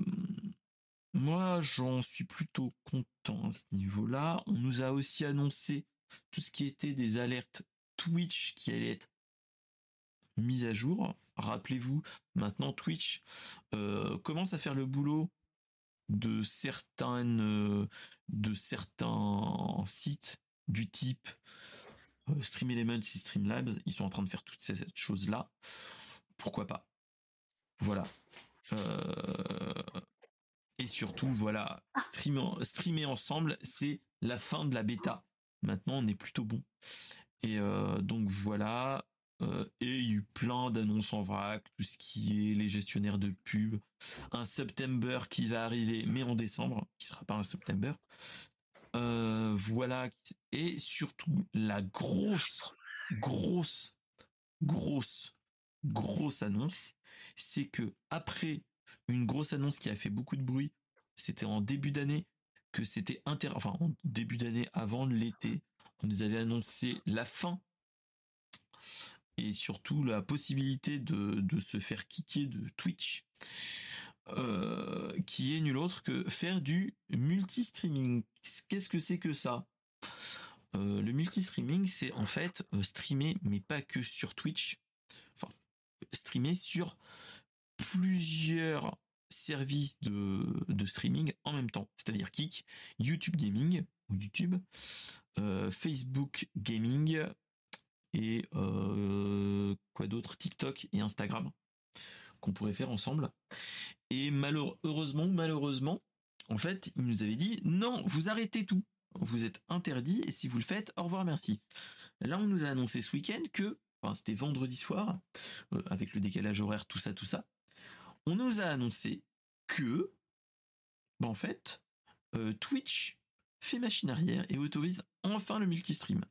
moi, j'en suis plutôt content à ce niveau-là. On nous a aussi annoncé tout ce qui était des alertes Twitch qui allaient être mises à jour. Rappelez-vous, maintenant Twitch euh, commence à faire le boulot de de certains sites du type euh, Stream Elements et Streamlabs, ils sont en train de faire toutes ces choses là. Pourquoi pas? Voilà. Euh, et surtout, voilà, streamer, ensemble, c'est la fin de la bêta. Maintenant, on est plutôt bon. Et euh, donc voilà. Euh, et il y a eu plein d'annonces en vrac, tout ce qui est les gestionnaires de pub, un September qui va arriver, mais en décembre, qui sera pas un September. Euh, voilà, et surtout la grosse, grosse, grosse, grosse annonce, c'est que après une grosse annonce qui a fait beaucoup de bruit, c'était en début d'année, que c'était inter, enfin en début d'année avant l'été, on nous avait annoncé la fin et surtout la possibilité de, se faire kicker de Twitch, euh, qui est nul autre que faire du multi-streaming. Qu'est-ce que c'est que ça? Euh, Le multi-streaming, c'est en fait euh, streamer, mais pas que sur Twitch, enfin streamer sur plusieurs services de, de streaming en même temps, c'est-à-dire Kik, YouTube Gaming ou YouTube, Facebook Gaming, et euh, quoi d'autre? TikTok et Instagram qu'on pourrait faire ensemble. Et malheureusement malheureusement, en fait, il nous avait dit non, vous arrêtez tout. Vous êtes interdit et si vous le faites, au revoir, merci. Là, on nous a annoncé ce week-end que, enfin, c'était vendredi soir, euh, avec le décalage horaire, tout ça, tout ça. On nous a annoncé que, ben, en fait, euh, Twitch fait machine arrière et autorise enfin le multistream.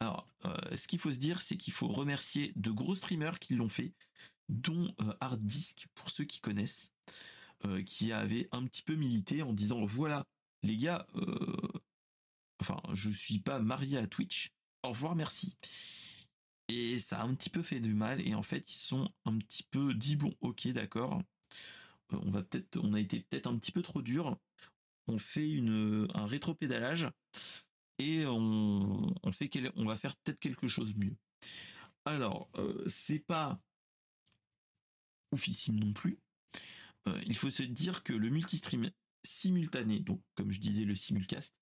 Alors, euh, ce qu'il faut se dire, c'est qu'il faut remercier de gros streamers qui l'ont fait, dont euh, Hard pour ceux qui connaissent, euh, qui avait un petit peu milité en disant voilà, les gars, enfin, je suis pas marié à Twitch, au revoir, merci. Et ça a un petit peu fait du mal, et en fait, ils sont un petit peu dit bon, ok, d'accord, on va peut-être, on a été peut-être un petit peu trop dur, on fait une, un rétro-pédalage et on, fait on va faire peut-être quelque chose mieux. Alors, euh, c'est pas oufissime non plus. Euh, il faut se dire que le multistream simultané, donc comme je disais le simulcast,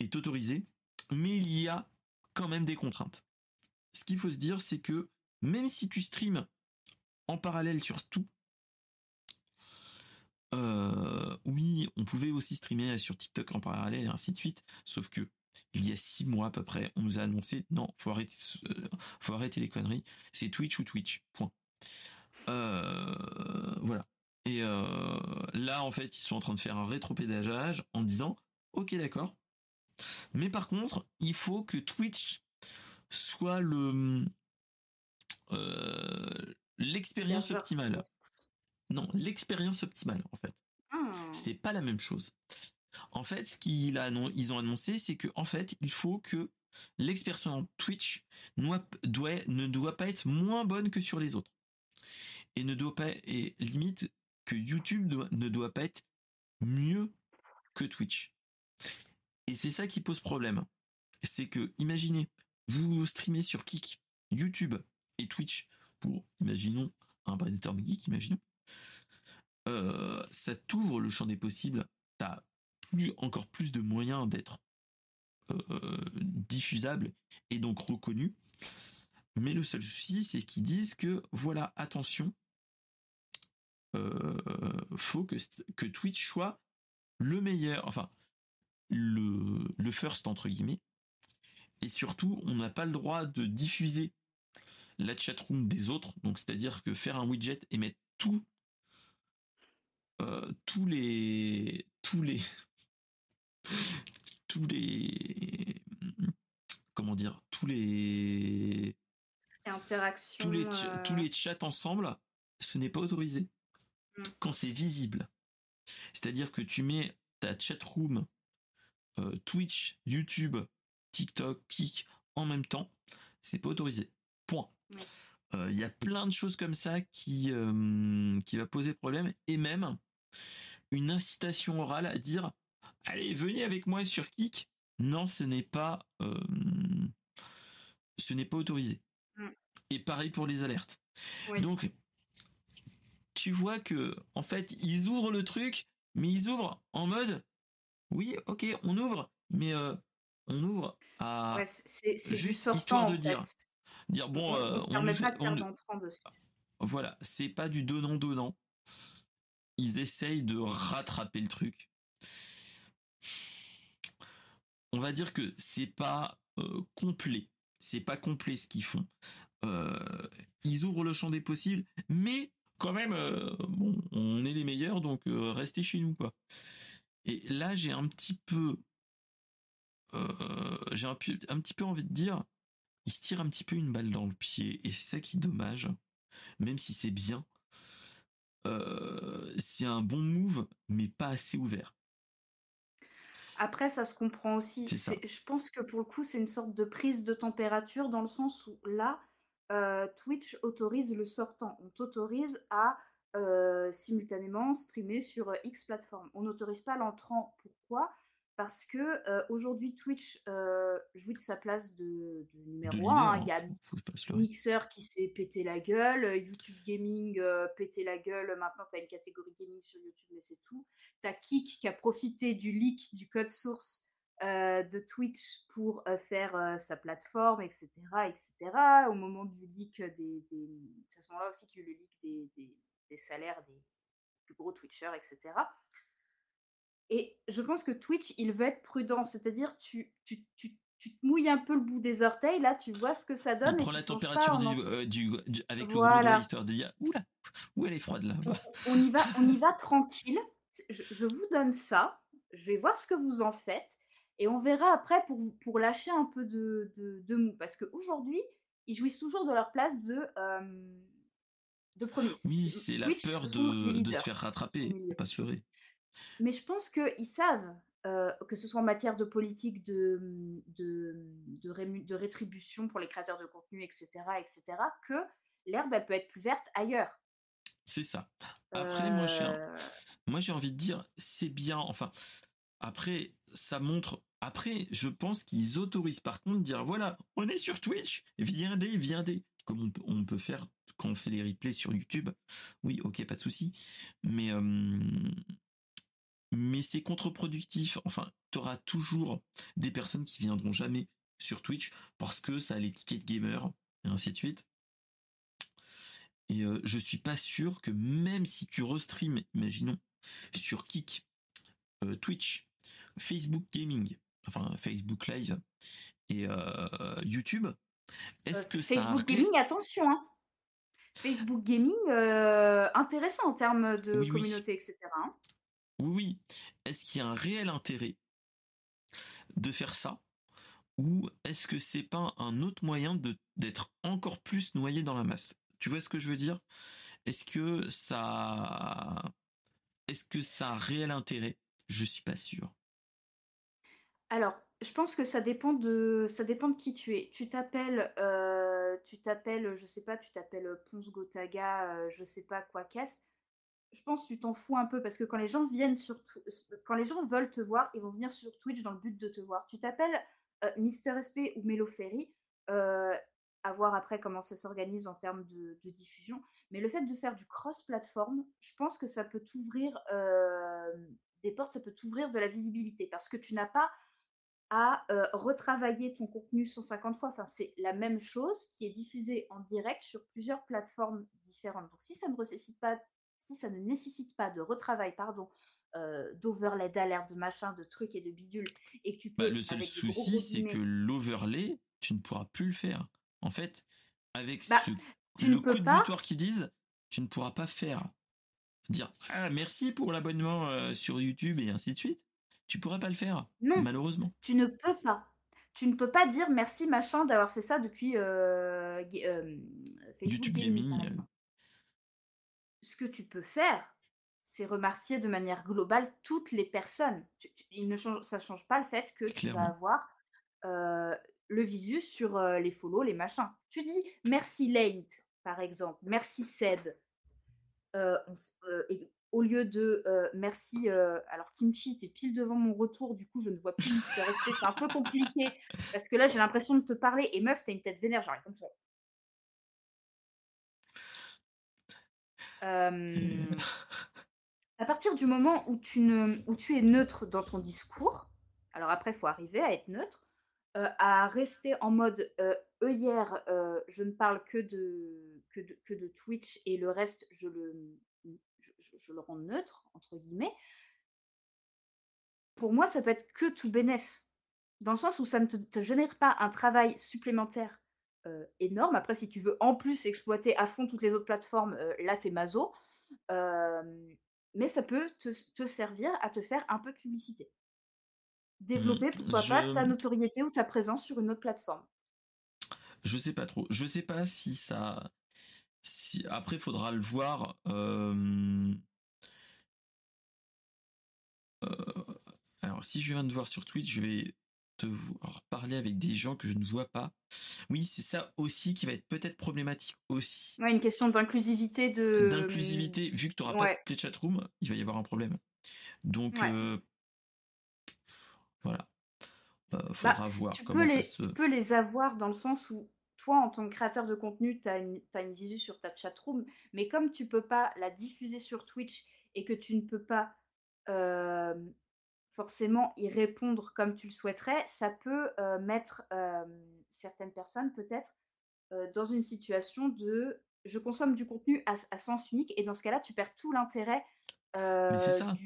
est autorisé, mais il y a quand même des contraintes. Ce qu'il faut se dire, c'est que même si tu streams en parallèle sur tout, euh, oui, on pouvait aussi streamer sur TikTok en parallèle et ainsi de suite. Sauf que il y a six mois à peu près, on nous a annoncé non, faut arrêter, euh, faut arrêter les conneries. C'est Twitch ou Twitch. Euh, voilà. Et là, en fait, ils sont en train de faire un rétropédageage en disant, ok, d'accord. Mais par contre, il faut que Twitch soit le l'expérience optimale. Non, l'expérience optimale, en fait. Ah. C'est pas la même chose. En fait, ce qu'ils ont annoncé, c'est que en fait, il faut que l'expérience Twitch ne doit pas être moins bonne que sur les autres. Et ne doit pas, et limite, que YouTube ne doit pas être mieux que Twitch. Et c'est ça qui pose problème. C'est que, imaginez, vous streamez sur Kik, YouTube et Twitch pour, imaginons, un brainstorm geek, imaginons. Euh, ça t'ouvre le champ des possibles. T'as plus, encore plus de moyens d'être euh, diffusable et donc reconnu. Mais le seul souci, c'est qu'ils disent que voilà, attention, euh, faut que, Twitch soit le meilleur, enfin le first entre guillemets. Et surtout, on n'a pas le droit de diffuser la chatroom des autres. Donc c'est-à-dire que faire un widget et mettre tout euh, tous les tous les tous les comment dire tous les interactions tous les euh, tous les chats ensemble ce n'est pas autorisé mm. quand c'est visible c'est-à-dire que tu mets ta chatroom euh, Twitch YouTube TikTok Kik en même temps c'est pas autorisé point il y a plein de choses comme ça qui qui va poser problème et même une incitation orale à dire allez venez avec moi sur Kik. Non, ce n'est pas euh, ce n'est pas autorisé. Et pareil pour les alertes. Donc tu vois que en fait ils ouvrent le truc, mais ils ouvrent en mode oui ok on ouvre, mais euh, on ouvre à c'est juste histoire de dire dire bon on, on, nous, voilà c'est pas du donnant donnant ils essayent de rattraper le truc. On va dire que c'est pas euh, complet. C'est pas complet ce qu'ils font. ils ouvrent le champ des possibles, mais quand même, bon, on est les meilleurs, donc restez chez nous, quoi. Et là, j'ai un petit peu, j'ai un, un, petit peu envie de dire, il se tire un petit peu une balle dans le pied, et c'est ça qui est dommage, même si c'est bien. c'est un bon move, mais pas assez ouvert. Après, ça se comprend aussi. Je pense que pour le coup, c'est une sorte de prise de température dans le sens où là, Twitch autorise le sortant. On t'autorise à simultanément streamer sur X plateforme. On n'autorise pas l'entrant. Pourquoi? Parce que aujourd'hui, Twitch jouit de sa place de, numéro 1. Hein. Il y a *laughs* Mixer qui s'est pété la gueule, YouTube Gaming pété la gueule. Maintenant, tu as une catégorie gaming sur YouTube, mais c'est tout. Tu as Kik qui a profité du leak du code source de Twitch pour faire sa plateforme, etc., etc. Au moment du leak des, c'est à ce moment-là aussi qu'il y a eu le leak des, des salaires des plus gros Twitchers, etc. Et je pense que Twitch, il veut être prudent, c'est-à-dire tu, tu, tu, tu, te mouilles un peu le bout des orteils, là, tu vois ce que ça donne. On prend la température euh, du, du, avec le voilà. histoire de dire oula, où elle est froide là. on, y va, on y va *laughs* tranquille. Je, je, vous donne ça, je vais voir ce que vous en faites, et on verra après pour, pour lâcher un peu de, de, de mou. Parce qu'aujourd'hui, ils jouissent toujours de leur place de. Euh, de premier. Oui, c'est la peur de, de, se faire rattraper, pas se leurrer. Mais je pense qu'ils savent, euh, que ce soit en matière de politique de, de, de, rétribution pour les créateurs de contenu, etc., etc., que l'herbe, elle peut être plus verte ailleurs. C'est ça. Après, moi, j'ai, moi, j'ai envie de dire, c'est bien. Enfin, après, ça montre. Après, je pense qu'ils autorisent par contre dire voilà, on est sur Twitch, viendez, viendez comme on peut, faire quand on fait les replays sur YouTube. Oui, ok, pas de souci. Mais, mais c'est contre-productif. Enfin, tu auras toujours des personnes qui viendront jamais sur Twitch parce que ça a l'étiquette gamer et ainsi de suite. Et je suis pas sûr que même si tu restream, imaginons, sur Kik, Twitch, Facebook Gaming, enfin Facebook Live et YouTube, est-ce que Facebook Gaming, attention, hein. Facebook Gaming, euh, intéressant en termes de communauté, etc. Hein. Oui. Est-ce qu'il y a un réel intérêt de faire ça ou est-ce que c'est pas un autre moyen d'être encore plus noyé dans la masse? Tu vois ce que je veux dire? Est-ce que ça est-ce que ça a réel intérêt? Je suis pas sûr. Alors, je pense que ça dépend de ça dépend de qui tu es. Tu t'appelles, euh, tu t'appelles, je sais pas, tu t'appelles Ponce Gotaga, euh, je sais pas quoi qu'est-ce. Je pense que tu t'en fous un peu parce que quand les gens viennent sur quand les gens veulent te voir, ils vont venir sur Twitch dans le but de te voir. Tu t'appelles euh, Mister SP ou Melo Ferry, à voir après comment ça s'organise en termes de, diffusion. Mais le fait de faire du cross-platform, je pense que ça peut t'ouvrir des portes, ça peut t'ouvrir de la visibilité parce que tu n'as pas à retravailler ton contenu 150 fois. Enfin, c'est la même chose qui est diffusée en direct sur plusieurs plateformes différentes. Donc, si ça ne nécessite pas, si ça ne nécessite pas de retravail, pardon, d'overlay, d'alerte, de machin, de trucs et de bidules, et que tu bah, peux. le seul souci, c'est que l'overlay, tu ne pourras plus le faire. En fait, avec bah, ce, le coup de butoir qu'ils disent, tu ne pourras pas faire dire ah merci pour l'abonnement sur YouTube et ainsi de suite tu pourrais pas le faire, non, malheureusement. Tu ne peux pas. Tu ne peux pas dire merci machin d'avoir fait ça depuis euh, euh, YouTube Gaming. Ce que tu peux faire, c'est remercier de manière globale toutes les personnes. il ne change, ça ne change pas le fait que tu vas avoir euh, le visu sur les follow, les machins. Tu dis merci Lane, par exemple, merci Seb. et au lieu de merci, alors Kimchi, t'es pile devant mon retour, du coup je ne vois plus ce respect, c'est un peu compliqué parce que là j'ai l'impression de te parler et meuf, t'as une tête vénère, j'arrive comme ça. *laughs* à partir du moment où tu, ne, où tu es neutre dans ton discours, alors après il faut arriver à être neutre, euh, à rester en mode œillère, je ne parle que de, que de, que de Twitch et le reste je le, je, le rends neutre, entre guillemets, pour moi, ça peut être que tout bénéf. Dans le sens où ça ne te, génère pas un travail supplémentaire énorme. Après, si tu veux en plus exploiter à fond toutes les autres plateformes, là, t'es maso. mais ça peut te, servir à te faire un peu de publicité. Mmh, Développer, pourquoi pas, ta notoriété ou ta présence sur une autre plateforme. Je sais pas trop. Je sais pas si ça. Si... Après, il faudra le voir. Euh, alors, si je viens de voir sur Twitch, je vais te parler avec des gens que je ne vois pas. Oui, c'est ça aussi qui va être peut-être problématique aussi. Ouais, une question d'inclusivité de. D'inclusivité, vu que tu n'auras pas de chatroom, il va y avoir un problème. Donc, euh, voilà. Euh, bah, faudra voir tu comment peux ça les, se. Tu peux les avoir dans le sens où toi, en tant que créateur de contenu, tu as une, une visu sur ta chatroom, mais comme tu peux pas la diffuser sur Twitch et que tu ne peux pas forcément y répondre comme tu le souhaiterais, ça peut mettre certaines personnes peut-être dans une situation de je consomme du contenu à, sens unique et dans ce cas-là, tu perds tout l'intérêt c'est ça.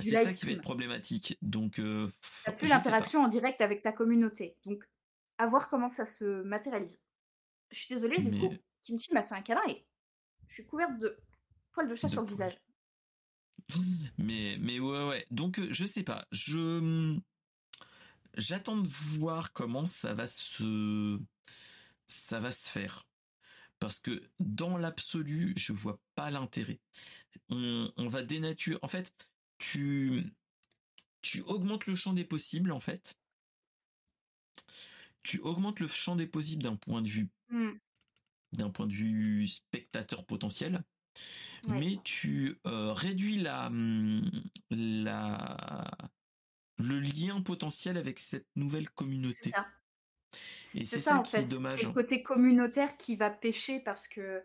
C'est ça qui va être problématique. Donc, euh, tu plus l'interaction en direct avec ta communauté. Donc, à voir comment ça se matérialise. Je suis désolée, du coup, Kimchi m'a fait un câlin et je suis couverte de poils de chat sur le visage. Mais, mais ouais, ouais. Donc, euh, je sais pas. Je. J'attends de voir comment ça va se. Ça va se faire. Parce que dans l'absolu, je vois pas l'intérêt. On, on va dénaturer. En fait, tu. Tu augmentes le champ des possibles, en fait. Tu augmentes le champ des possibles d'un point de vue. Mmh. D'un point de vue spectateur potentiel mais tu euh, réduis la, hum, la, le lien potentiel avec cette nouvelle communauté. C'est ça. Et c'est ça, en fait. C'est le côté communautaire qui va pêcher parce que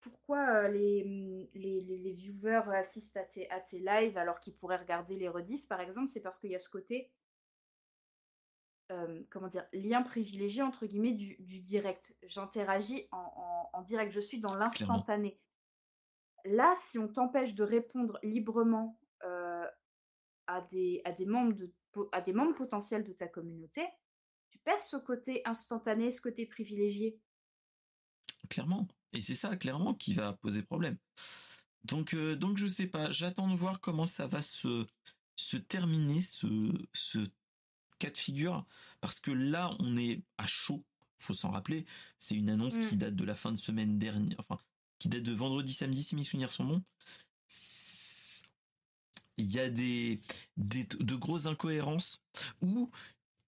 pourquoi euh, hum, les, les, les, viewers assistent à tes, à tes lives alors qu'ils pourraient regarder les rediffs, par exemple? C'est parce qu'il y a ce côté, euh, comment dire, lien privilégié, entre guillemets, du, du direct. J'interagis en, en, direct, je suis dans l'instantané. Là, si on t'empêche de répondre librement à, des, à, des membres de, à des membres potentiels de ta communauté, tu perds ce côté instantané, ce côté privilégié. Clairement. Et c'est ça, clairement, qui va poser problème. Donc, donc je sais pas. J'attends de voir comment ça va se, se terminer, ce, ce cas de figure. Parce que là, on est à chaud. Faut s'en rappeler. C'est une annonce qui mmh. date de la fin de semaine dernière. Enfin, qui date de vendredi samedi si mes souvenirs sont bons. Il y a des, de grosses incohérences où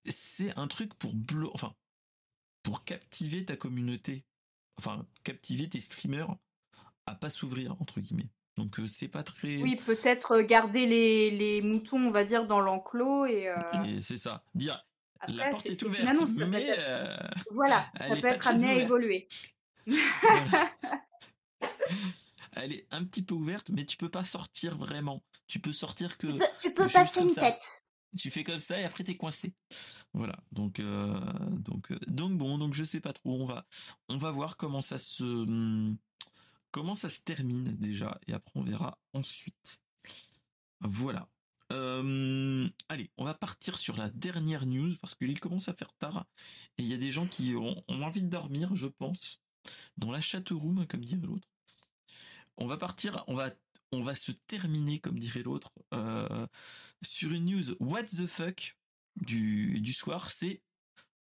c'est un truc pour enfin pour captiver ta communauté, enfin captiver tes streamers à pas s'ouvrir entre guillemets. Donc euh, c'est pas très. Oui, peut-être garder les, les, moutons, on va dire, dans l'enclos et. Euh, c'est ça. Dire la porte est, ouverte, mais euh, voilà, ça peut être amené à évoluer. *laughs* Elle est un petit peu ouverte, mais tu peux pas sortir vraiment. Tu peux sortir que. Tu peux, passer une tête. Tu fais comme ça et après t'es coincé. Voilà. Donc euh, donc euh, donc bon donc je sais pas trop. On va on va voir comment ça se hmm, comment ça se termine déjà et après on verra ensuite. Voilà. Euh, allez, on va partir sur la dernière news parce qu'il commence à faire tard et il y a des gens qui ont, ont envie de dormir, je pense dans la chatroom, comme dirait l'autre. On va partir, on va, on va se terminer, comme dirait l'autre, euh, sur une news What the fuck du, soir. C'est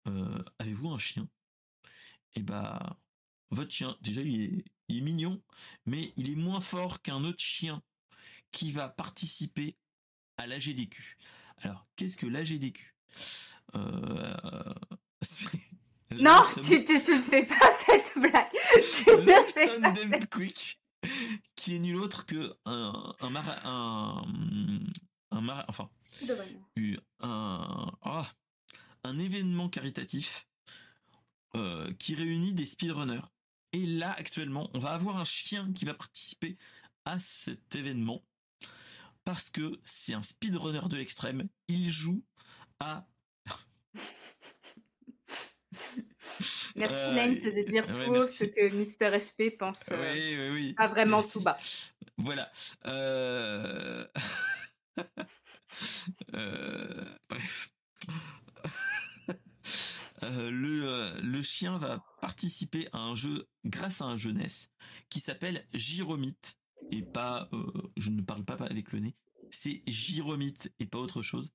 euh, avez-vous un chien? Et eh bah, votre chien, déjà, il est, mignon, mais il est moins fort qu'un autre chien qui va participer à l'AGDQ. Alors, qu'est-ce que l'AGDQ euh, *laughs* non, tu, ne fais pas *laughs* cette blague. Tu Quick, qui est nul autre que un un un, un enfin un ah, un événement caritatif euh, qui réunit des speedrunners. Et là, actuellement, on va avoir un chien qui va participer à cet événement parce que c'est un speedrunner de l'extrême. Il joue à Merci euh, de dire tout ce que Mister SP pense oui, oui, oui. pas vraiment tout bas. Voilà. Euh... *laughs* euh... Bref. Euh, le, le chien va participer à un jeu grâce à un jeunesse qui s'appelle Giromite et pas, euh, je ne parle pas avec le nez, c'est Giromite et pas autre chose.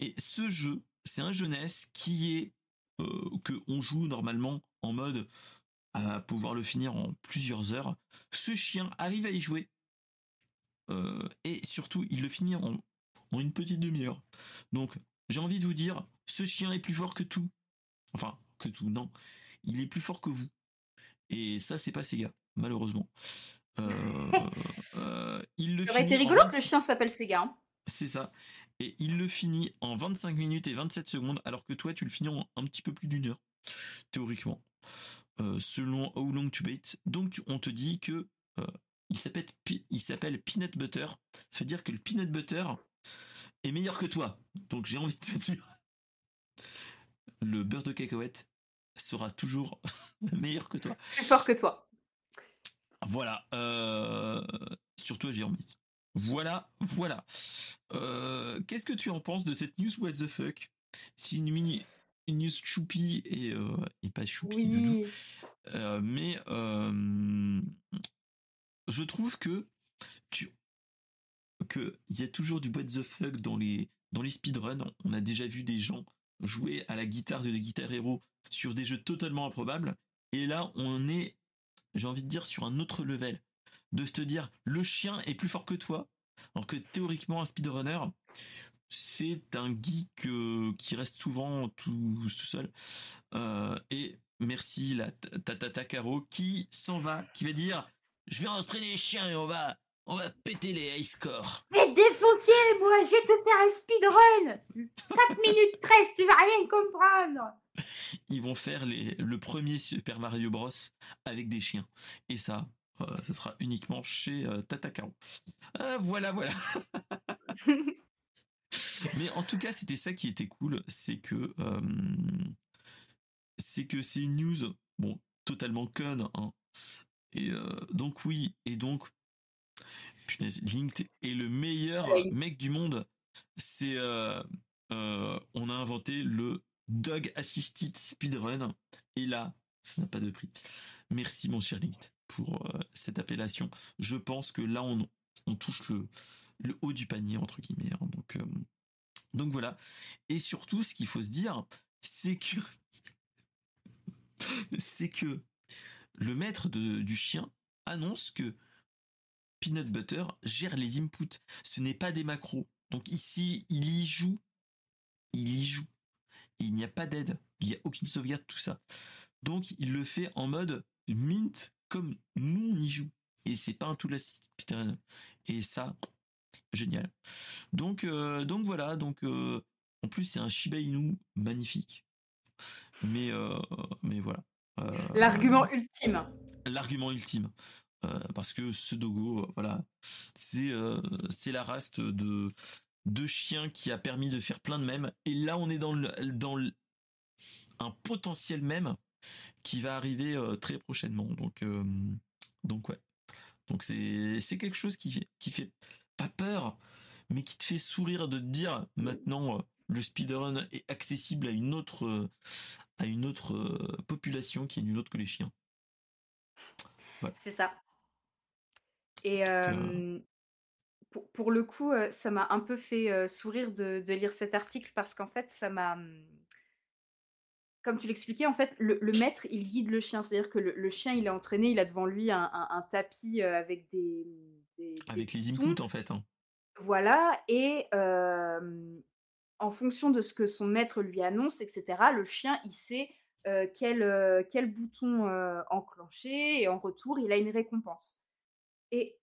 Et ce jeu, c'est un jeunesse qui est euh, que on joue normalement en mode à pouvoir le finir en plusieurs heures. Ce chien arrive à y jouer euh, et surtout il le finit en, en une petite demi-heure. Donc j'ai envie de vous dire, ce chien est plus fort que tout. Enfin, que tout, non. Il est plus fort que vous. Et ça, c'est pas Sega, malheureusement. Euh, *laughs* euh, il le Ça aurait été rigolo que le chien s'appelle Sega. Hein. C'est ça. Et il le finit en 25 minutes et 27 secondes, alors que toi, tu le finis en un petit peu plus d'une heure, théoriquement. Euh, selon How Long to Bait. Donc, on te dit que il s'appelle il s'appelle Peanut Butter. Ça veut dire que le Peanut Butter est meilleur que toi. Donc, j'ai envie de te dire le beurre de cacahuète sera toujours *laughs* meilleur que toi. Plus fort que toi. Voilà. Euh, surtout à Jérômite. Voilà, voilà. Euh, qu'est-ce que tu en penses de cette news What the fuck? C'est une mini une news choupi et, euh, et pas choupi oui. Euh, mais je trouve que tu que il y a toujours du what the fuck dans les dans les speedruns. On a déjà vu des gens jouer à la guitare de Guitar Hero sur des jeux totalement improbables. Et là, on est, j'ai envie de dire, sur un autre level. De se dire, le chien est plus fort que toi. Alors que théoriquement, un speedrunner, c'est un geek euh, qui reste souvent tout, seul. Euh, et merci la Tata Caro qui s'en va, qui va dire, je vais entraîner les chiens et on va on va péter les high scores. Mais défoncier, moi, je vais te faire un speedrun 4 *laughs* minutes 13, tu vas rien comprendre Ils vont faire les, le premier Super Mario Bros avec des chiens. Et ça, ce sera uniquement chez euh, euh voilà, voilà. *laughs* Mais en tout cas, c'était ça qui était cool, c'est que euh, c'est que c'est une news, bon, totalement conne, hein. Et donc oui, et donc Punaise, Linked est le meilleur mec du monde. C'est, euh, euh, on a inventé le Dog Assisted Speedrun. Et là, ça n'a pas de prix. Merci, mon cher Linked, pour euh, cette appellation. Je pense que là, on, touche le, haut du panier, entre guillemets. Hein. donc, donc voilà. Et surtout, ce qu'il faut se dire, c'est que, *laughs* le maître du chien annonce que Peanut Butter gère les inputs. Ce n'est pas des macros. Donc ici, il y joue. Il y joue. il n'y a pas d'aide. Il n'y a aucune sauvegarde, tout ça. Donc il le fait en mode mint comme nous on y joue. Et c'est pas un tout la Et ça, génial. Donc, euh, donc voilà. Donc euh, en plus c'est un Shiba Inu magnifique. Mais euh, mais voilà. L'argument ultime. L'argument ultime. Parce que ce dogo, voilà, c'est c'est la race de de chiens qui a permis de faire plein de mèmes. Et là, on est dans le, dans un potentiel même qui va arriver très prochainement. Donc donc ouais. Donc c'est c'est quelque chose qui qui fait pas peur, mais qui te fait sourire de te dire maintenant le speedrun est accessible à une autre à une autre population qui est une autre que les chiens. C'est ça. Et pour, le coup, ça m'a un peu fait sourire de, lire cet article parce qu'en fait, ça m'a. Comme tu l'expliquais, en fait, le, maître, il guide le chien. C'est-à-dire que le, chien, il est entraîné, il a devant lui un, tapis avec des, Avec les inputs, en fait. Hein. Voilà, et en fonction de ce que son maître lui annonce, etc., le chien, il sait quel, quel bouton enclencher, et en retour, il a une récompense. Et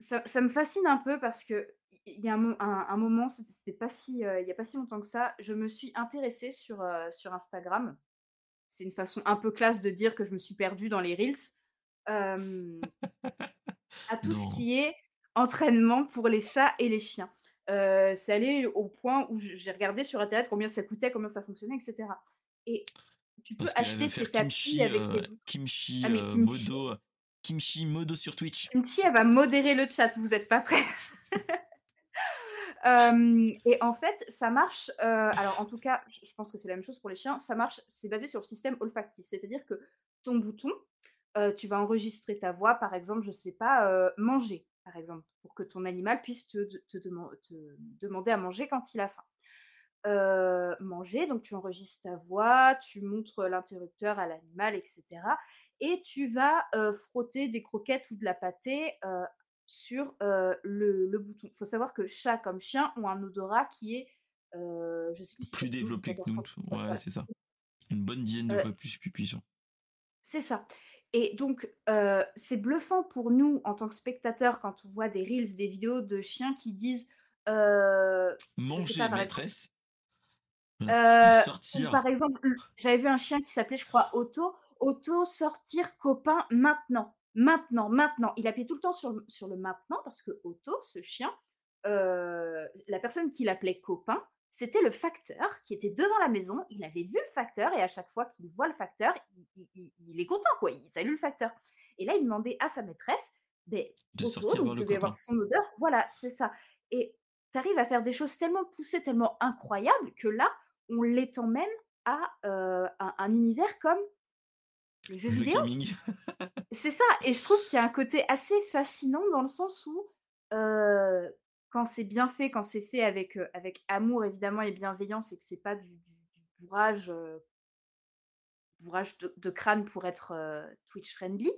ça, me fascine un peu parce que il y a un, moment, c'était pas si, il y a pas si longtemps que ça, je me suis intéressée sur, sur Instagram. C'est une façon un peu classe de dire que je me suis perdue dans les reels. à *laughs* tout ce qui est entraînement pour les chats et les chiens. c'est allé au point où j'ai regardé sur internet combien ça coûtait, comment ça fonctionnait, etc. Et tu peux acheter tes tapis avec des... kimchi, ah, modo, Kimchi Modo sur Twitch. Kimchi, elle va modérer le chat, vous n'êtes pas prêts *laughs* et en fait, ça marche. alors, en tout cas, je pense que c'est la même chose pour les chiens. Ça marche. C'est basé sur le système olfactif, c'est-à-dire que ton bouton, tu vas enregistrer ta voix, par exemple, je sais pas, manger, par exemple, pour que ton animal puisse te, demander à manger quand il a faim. manger, donc tu enregistres ta voix, tu montres l'interrupteur à l'animal, etc. Et tu vas frotter des croquettes ou de la pâtée sur le, bouton. Il faut savoir que chat comme chien ont un odorat qui est, je sais plus plus développé que nous. Ouais, c'est ça. Une bonne dizaine de fois plus, plus puissant. C'est ça. Et donc, c'est bluffant pour nous en tant que spectateurs quand on voit des reels, des vidéos de chiens qui disent manger maîtresse. sortir. Par exemple, j'avais vu un chien qui s'appelait, je crois, Otto. Otto, sortir copain maintenant. Maintenant, maintenant. Il appuyait tout le temps sur le, sur le maintenant parce que Otto, ce chien, la personne qui l'appelait copain, c'était le facteur qui était devant la maison. Il avait vu le facteur et à chaque fois qu'il voit le facteur, il, est content, quoi. Il salue le facteur. Et là, il demandait à sa maîtresse mais, de sortir donc, devait avoir son odeur. Voilà, c'est ça. Et tu arrives à faire des choses tellement poussées, tellement incroyables que là, on l'étend même à un, univers comme le jeu vidéo. *laughs* c'est ça. Et je trouve qu'il y a un côté assez fascinant dans le sens où quand c'est bien fait, quand c'est fait avec, avec amour évidemment et bienveillance et que c'est pas du, du, bourrage, bourrage de, crâne pour être Twitch friendly,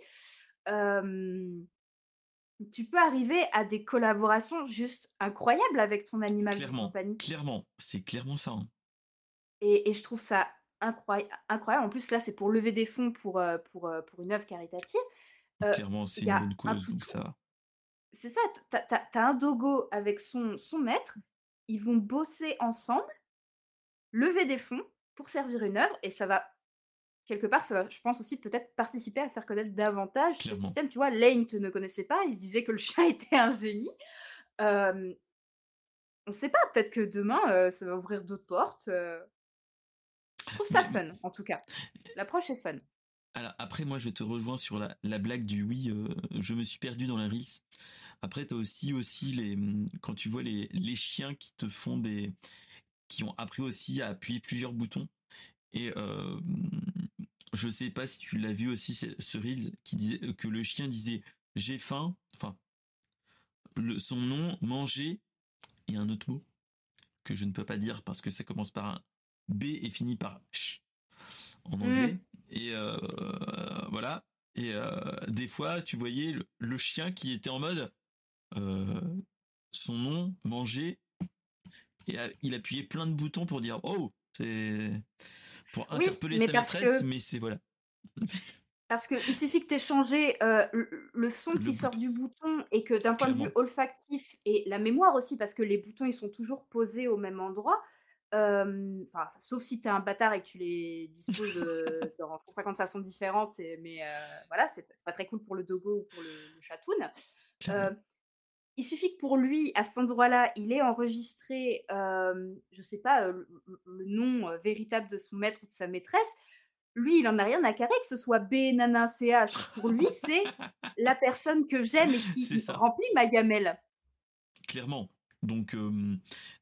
tu peux arriver à des collaborations juste incroyables avec ton animal clairement, de compagnie. Clairement, c'est clairement ça. Hein. Et, et, je trouve ça incroyable. incroyable. En plus, là, c'est pour lever des fonds pour, pour, pour une œuvre caritative. clairement, c'est une bonne cause, donc ça va c'est ça, tu as, un dogo avec son, son maître, ils vont bosser ensemble, lever des fonds pour servir une œuvre, et ça va, quelque part, ça va, je pense aussi, peut-être participer à faire connaître davantage ce système. Tu vois, Lane ne connaissait pas, il se disait que le *laughs* chat était un génie. on ne sait pas, peut-être que demain, ça va ouvrir d'autres portes. Je trouve ça fun, en tout cas. L'approche est fun. Alors après, moi, je te rejoins sur la, la blague du oui, je me suis perdu dans la Reels. Après, tu as aussi, aussi les, quand tu vois les, chiens qui te font des, qui ont appris aussi à appuyer plusieurs boutons. Et euh, je sais pas si tu l'as vu aussi, ce Reels, qui disait que le chien disait j'ai faim, enfin, son nom, manger, et un autre mot que je ne peux pas dire parce que ça commence par un B et finit par ch en mmh. anglais. Et euh, voilà. Et euh, des fois, tu voyais le, chien qui était en mode euh, son nom, manger, et il appuyait plein de boutons pour dire oh, c'est pour interpeller sa maîtresse, mais c'est voilà. Parce qu'il suffit que tu aies changé le, son qui sort du bouton et que d'un point de vue olfactif et la mémoire aussi, parce que les boutons ils sont toujours posés au même endroit, sauf si tu es un bâtard et que tu les disposes *laughs* dans 150 façons différentes, mais voilà, c'est pas très cool pour le dogo ou pour le, le chatoun. il suffit que pour lui, à cet endroit-là, il ait enregistré, je sais pas, le, nom véritable de son maître ou de sa maîtresse. Lui, il en a rien à carrer, que ce soit B, Nana, CH. Pour lui, c'est *laughs* la personne que j'aime et qui remplit ma gamelle. Clairement. Donc,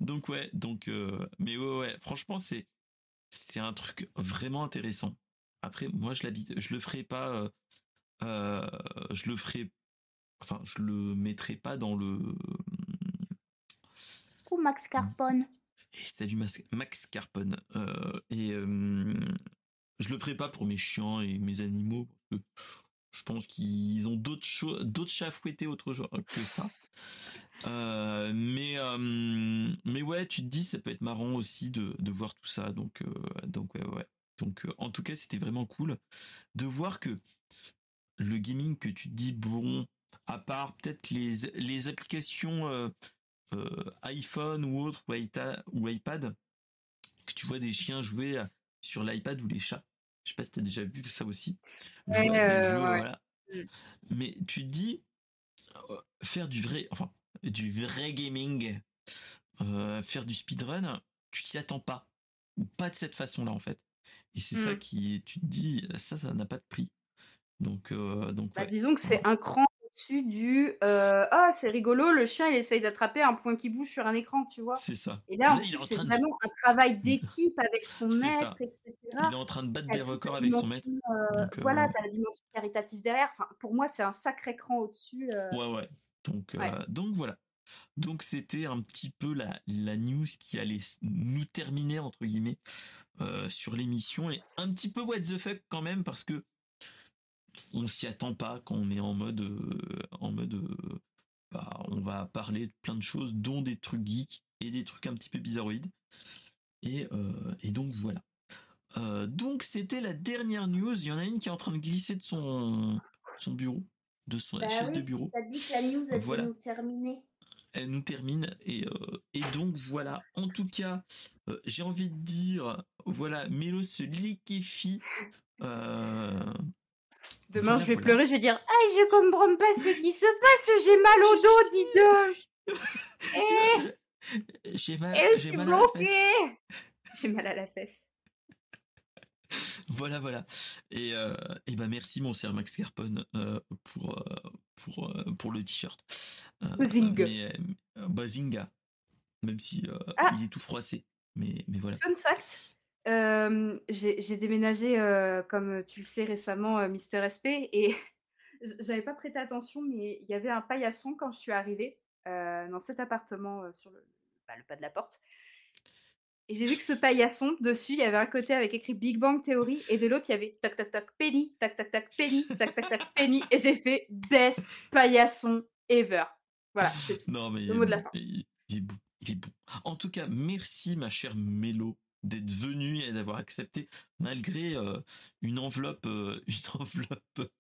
donc ouais, donc, mais ouais, ouais, franchement, c'est, c'est un truc vraiment intéressant. Après, moi, je l'habite, je le ferai pas, je le ferai, enfin, je le mettrai pas dans le. Ou Max Carpone. Et salut Max, Max Carpone. et je le ferai pas pour mes chiens et mes animaux. je pense qu'ils ont d'autres choses, d'autres chats fouettés autre chose que ça. Euh, mais euh, mais ouais, tu te dis ça peut être marrant aussi de, de voir tout ça. Donc euh, donc ouais ouais. Donc en tout cas c'était vraiment cool de voir que le gaming que tu te dis bon à part peut-être les les applications iPhone ou autre ou, iPad que tu vois des chiens jouer sur l'iPad ou les chats. Je sais pas si tu as déjà vu ça aussi. Mm. Mais tu te dis faire du vrai enfin du vrai gaming, euh, faire du speedrun, tu t'y attends pas. Ou pas de cette façon-là, en fait. Et c'est ça mmh. qui, tu te dis, ça, ça n'a pas de prix. Donc, euh, donc bah, disons que c'est un cran au-dessus du ah c'est rigolo, le chien il essaye d'attraper un point qui bouge sur un écran, tu vois. C'est ça. Et là, c'est vraiment un travail *laughs* d'équipe avec son maître, etc. Il est en train de battre des records avec son maître. voilà, tu as la dimension caritative derrière. Enfin, pour moi, c'est un sacré cran au-dessus. Ouais, ouais. Donc, donc voilà. Donc c'était un petit peu la, la news qui allait nous terminer entre guillemets sur l'émission. Et un petit peu what the fuck quand même parce que on s'y attend pas quand on est en mode en mode bah, on va parler de plein de choses dont des trucs geeks et des trucs un petit peu bizarroïdes. Et, et donc voilà. Donc c'était la dernière news. Il y en a une qui est en train de glisser de son son bureau de son bah chaise de bureau. as dit que la news allait voilà. nous terminer elle nous termine et, et donc voilà. En tout cas j'ai envie de dire voilà Mélo se liquéfie euh, Demain, je vais pleurer, je vais dire Ah, je comprends pas ce qui se passe, j'ai mal au dos, dis donc. eh, J'ai mal, j'ai mal à la fesse. J'ai mal à la fesse. *laughs* Voilà, voilà. Et, euh, et ben merci, mon cher Max Carpon, euh, pour, euh, pour, euh, pour le t-shirt. Bazinga. Bazinga. Même si ah. il est tout froissé. Mais, mais voilà. Fun fact j'ai déménagé, comme tu le sais récemment, Mister SP et j'avais pas prêté attention, mais il y avait un paillasson quand je suis arrivée, dans cet appartement, sur le bah, le pas de la porte et j'ai vu que ce paillasson, dessus, il y avait un côté avec écrit Big Bang Theory et de l'autre, il y avait tac tac tac Penny, tac tac tac Penny, tac tac tac *laughs* Penny et j'ai fait best paillasson ever. Voilà, Non mais le mot de la fin. il est bon, il est bon. En tout cas, merci ma chère Mélo d'être venu et d'avoir accepté malgré euh, une enveloppe euh, *laughs* une enveloppe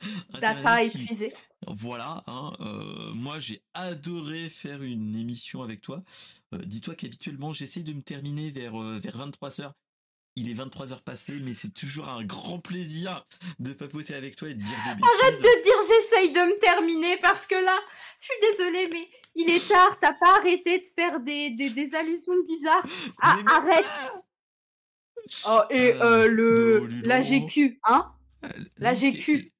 *laughs* data épuisée. Voilà, hein, euh, moi j'ai adoré faire une émission avec toi. Dis-toi qu'habituellement j'essaye de me terminer vers vers 23h. Il est 23h passé, mais c'est toujours un grand plaisir de papoter avec toi et de dire des bêtises. Arrête de dire j'essaye de me terminer parce que là, je suis désolée, mais il est tard, t'as pas arrêté de faire des, des, allusions bizarres. *laughs* Ah, arrête *laughs* Oh, et euh, euh le la GQ, hein euh, La GQ.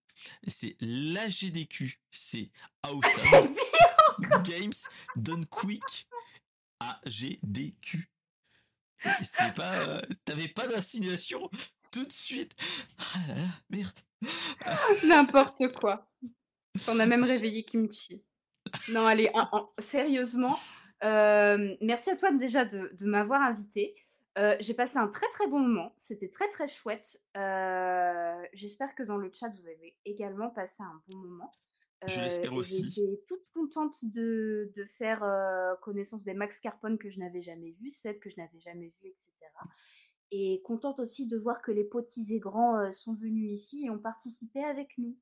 C'est la GDQ, c'est Awesome Games Done Quick AGDQ. C'était pas, euh, t'avais pas d'insinuation tout de suite. Ah là là, merde. *laughs* N'importe quoi. On a même réveillé Kimchi. Non, allez, sérieusement, euh, merci à toi déjà de, m'avoir invité. Euh, j'ai passé un très très bon moment, c'était très très chouette. Euh, j'espère que dans le chat vous avez également passé un bon moment. Je l'espère aussi. J'étais toute contente de, faire connaissance des Max Carpon que je n'avais jamais vu, celle que je n'avais jamais vu, etc. Et contente aussi de voir que les petits et grands sont venus ici et ont participé avec nous.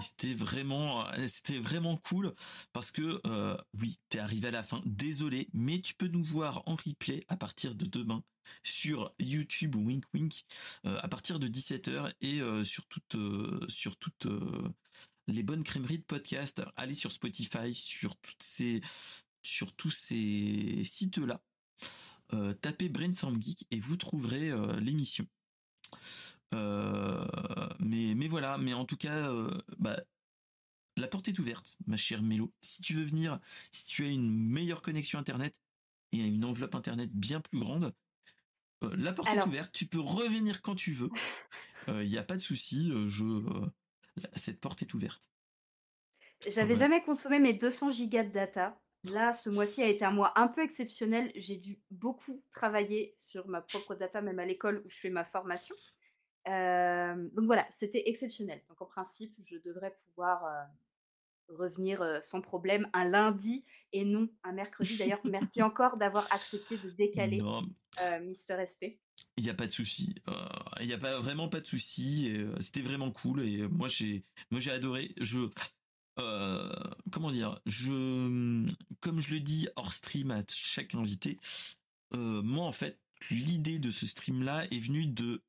C'était vraiment, euh, c'était vraiment cool parce que euh, oui, t'es arrivé à la fin. Désolé, mais tu peux nous voir en replay à partir de demain sur YouTube Wink Wink euh, à partir de 17h et sur toutes sur les bonnes crèmeries de podcast. Allez sur Spotify, sur toutes ces sur tous ces sites là. tapez Brainstorm Geek et vous trouverez l'émission. Euh, mais, mais voilà, mais en tout cas, euh, bah, la porte est ouverte, ma chère Mélo. Si tu veux venir, si tu as une meilleure connexion Internet et une enveloppe Internet bien plus grande, euh, la porte est ouverte. Tu peux revenir quand tu veux. *laughs* Il n'y a pas de souci. je, cette porte est ouverte. J'avais jamais consommé mes 200 gigas de data. Là, ce mois-ci a été un mois un peu exceptionnel. J'ai dû beaucoup travailler sur ma propre data, même à l'école où je fais ma formation donc voilà, c'était exceptionnel. Donc en principe, je devrais pouvoir revenir sans problème un lundi et non un mercredi. D'ailleurs, merci *laughs* encore d'avoir accepté de décaler Mister SP. Il n'y a pas de souci. Il n'y a pas vraiment pas de souci. C'était vraiment cool et moi j'ai moi j'ai adoré. Je comment dire Je comme je le dis hors stream à chaque invité. moi en fait l'idée de ce stream là est venue de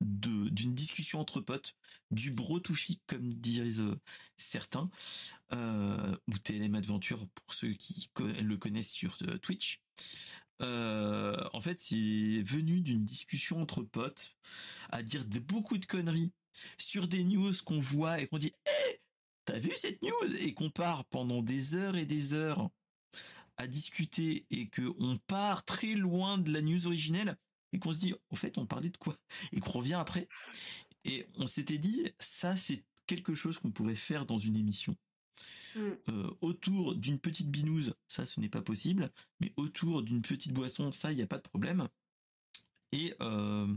d'une discussion entre potes, du bro comme disent euh, certains, euh, ou TLM Adventure pour ceux qui le connaissent sur euh, Twitch. en fait, c'est venu d'une discussion entre potes à dire beaucoup de conneries sur des news qu'on voit et qu'on dit hey, t'as vu cette news? et qu'on part pendant des heures et des heures à discuter et que on part très loin de la news originelle et qu'on se dit au fait on parlait de quoi? Et qu'on revient après. Et on s'était dit ça c'est quelque chose qu'on pourrait faire dans une émission. Mmh. euh, autour d'une petite binouse ça ce n'est pas possible mais autour d'une petite boisson ça il n'y a pas de problème. Et euh,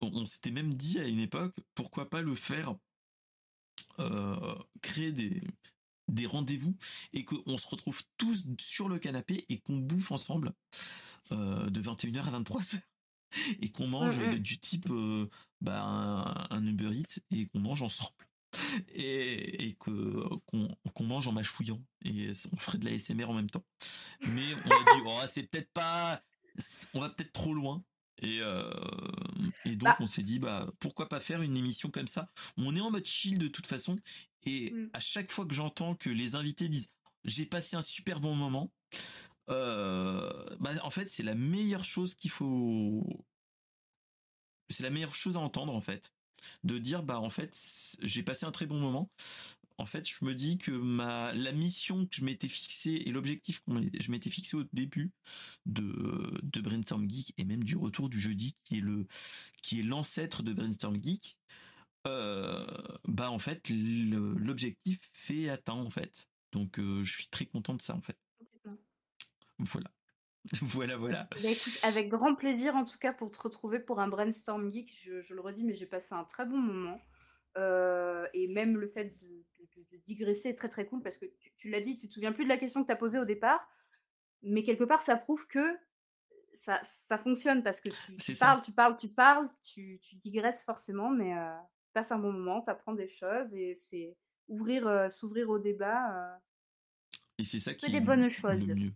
on, s'était même dit à une époque pourquoi pas le faire euh, créer des des rendez-vous et qu'on se retrouve tous sur le canapé et qu'on bouffe ensemble euh, de 21h à 23h *laughs* et qu'on mange du type euh, bah, un, Uber Eats et qu'on mange ensemble. *laughs* Et, et que qu'on mange en mâchouillant. Et on ferait de la SMR en même temps. Mais on a dit oh c'est peut-être pas on va peut-être trop loin. Et, euh, et donc bah on s'est dit bah pourquoi pas faire une émission comme ça? On est en mode chill de toute façon. Et mmh. à chaque fois que j'entends que les invités disent j'ai passé un super bon moment, euh, bah en fait c'est la meilleure chose qu'il faut, c'est la meilleure chose à entendre en fait, de dire bah en fait j'ai passé un très bon moment en fait, je me dis que ma la mission que je m'étais fixée et l'objectif que je m'étais fixé au début de de Brainstorm Geek et même du retour du jeudi qui est le qui est l'ancêtre de Brainstorm Geek, euh, bah en fait l'objectif fait atteint en fait. Donc euh, je suis très content de ça en fait. Voilà. *laughs* voilà, voilà. Bah, écoute, avec grand plaisir en tout cas pour te retrouver pour un brainstorm geek. Je, je le redis, mais j'ai passé un très bon moment. Euh, et même le fait de, digresser est très très cool parce que tu, l'as dit, tu te souviens plus de la question que tu as posée au départ, mais quelque part ça prouve que ça, ça fonctionne parce que tu, parles, tu parles, tu parles, tu, digresses forcément, mais euh, tu passes un bon moment, tu apprends des choses et c'est ouvrir, euh, s'ouvrir au débat. et c'est ça qui est des bonnes choses. mieux.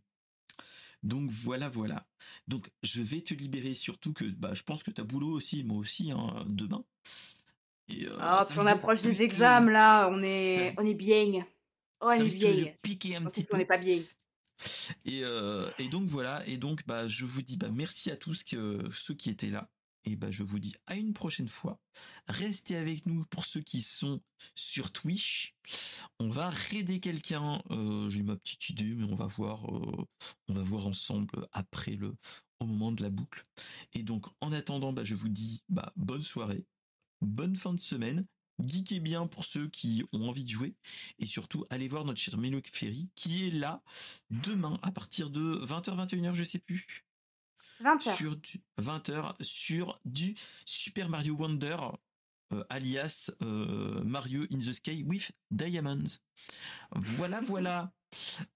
Donc voilà, voilà. Donc je vais te libérer surtout que bah, je pense que tu as boulot aussi, moi aussi, hein, demain. Euh, ah, puis on approche des examens là, on est, on est bien. Oh, on est bien. piquer un petit peu. On n'est pas bien. Et, euh, et, donc voilà, et donc bah je vous dis bah merci à tous que, ceux qui étaient là. Et bah je vous dis à une prochaine fois. Restez avec nous pour ceux qui sont sur Twitch. On va raider quelqu'un. Euh, J'ai ma petite idée, mais on va voir. Euh, ensemble après le au moment de la boucle. Et donc en attendant, bah je vous dis bah bonne soirée bonne fin de semaine. Geekez bien pour ceux qui ont envie de jouer. Et surtout, allez voir notre cher Melo Ferry qui est là demain à partir de 20h, 21h, je sais plus. 20h. Sur du 20h sur du Super Mario Wonder, euh, alias euh, Mario in the Sky with Diamonds. Voilà, *laughs* voilà.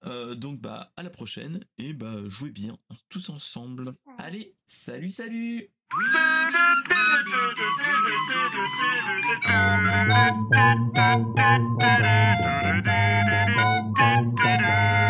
Euh, donc bah à la prochaine et bah jouez bien tous ensemble. Allez, salut, salut. *laughs*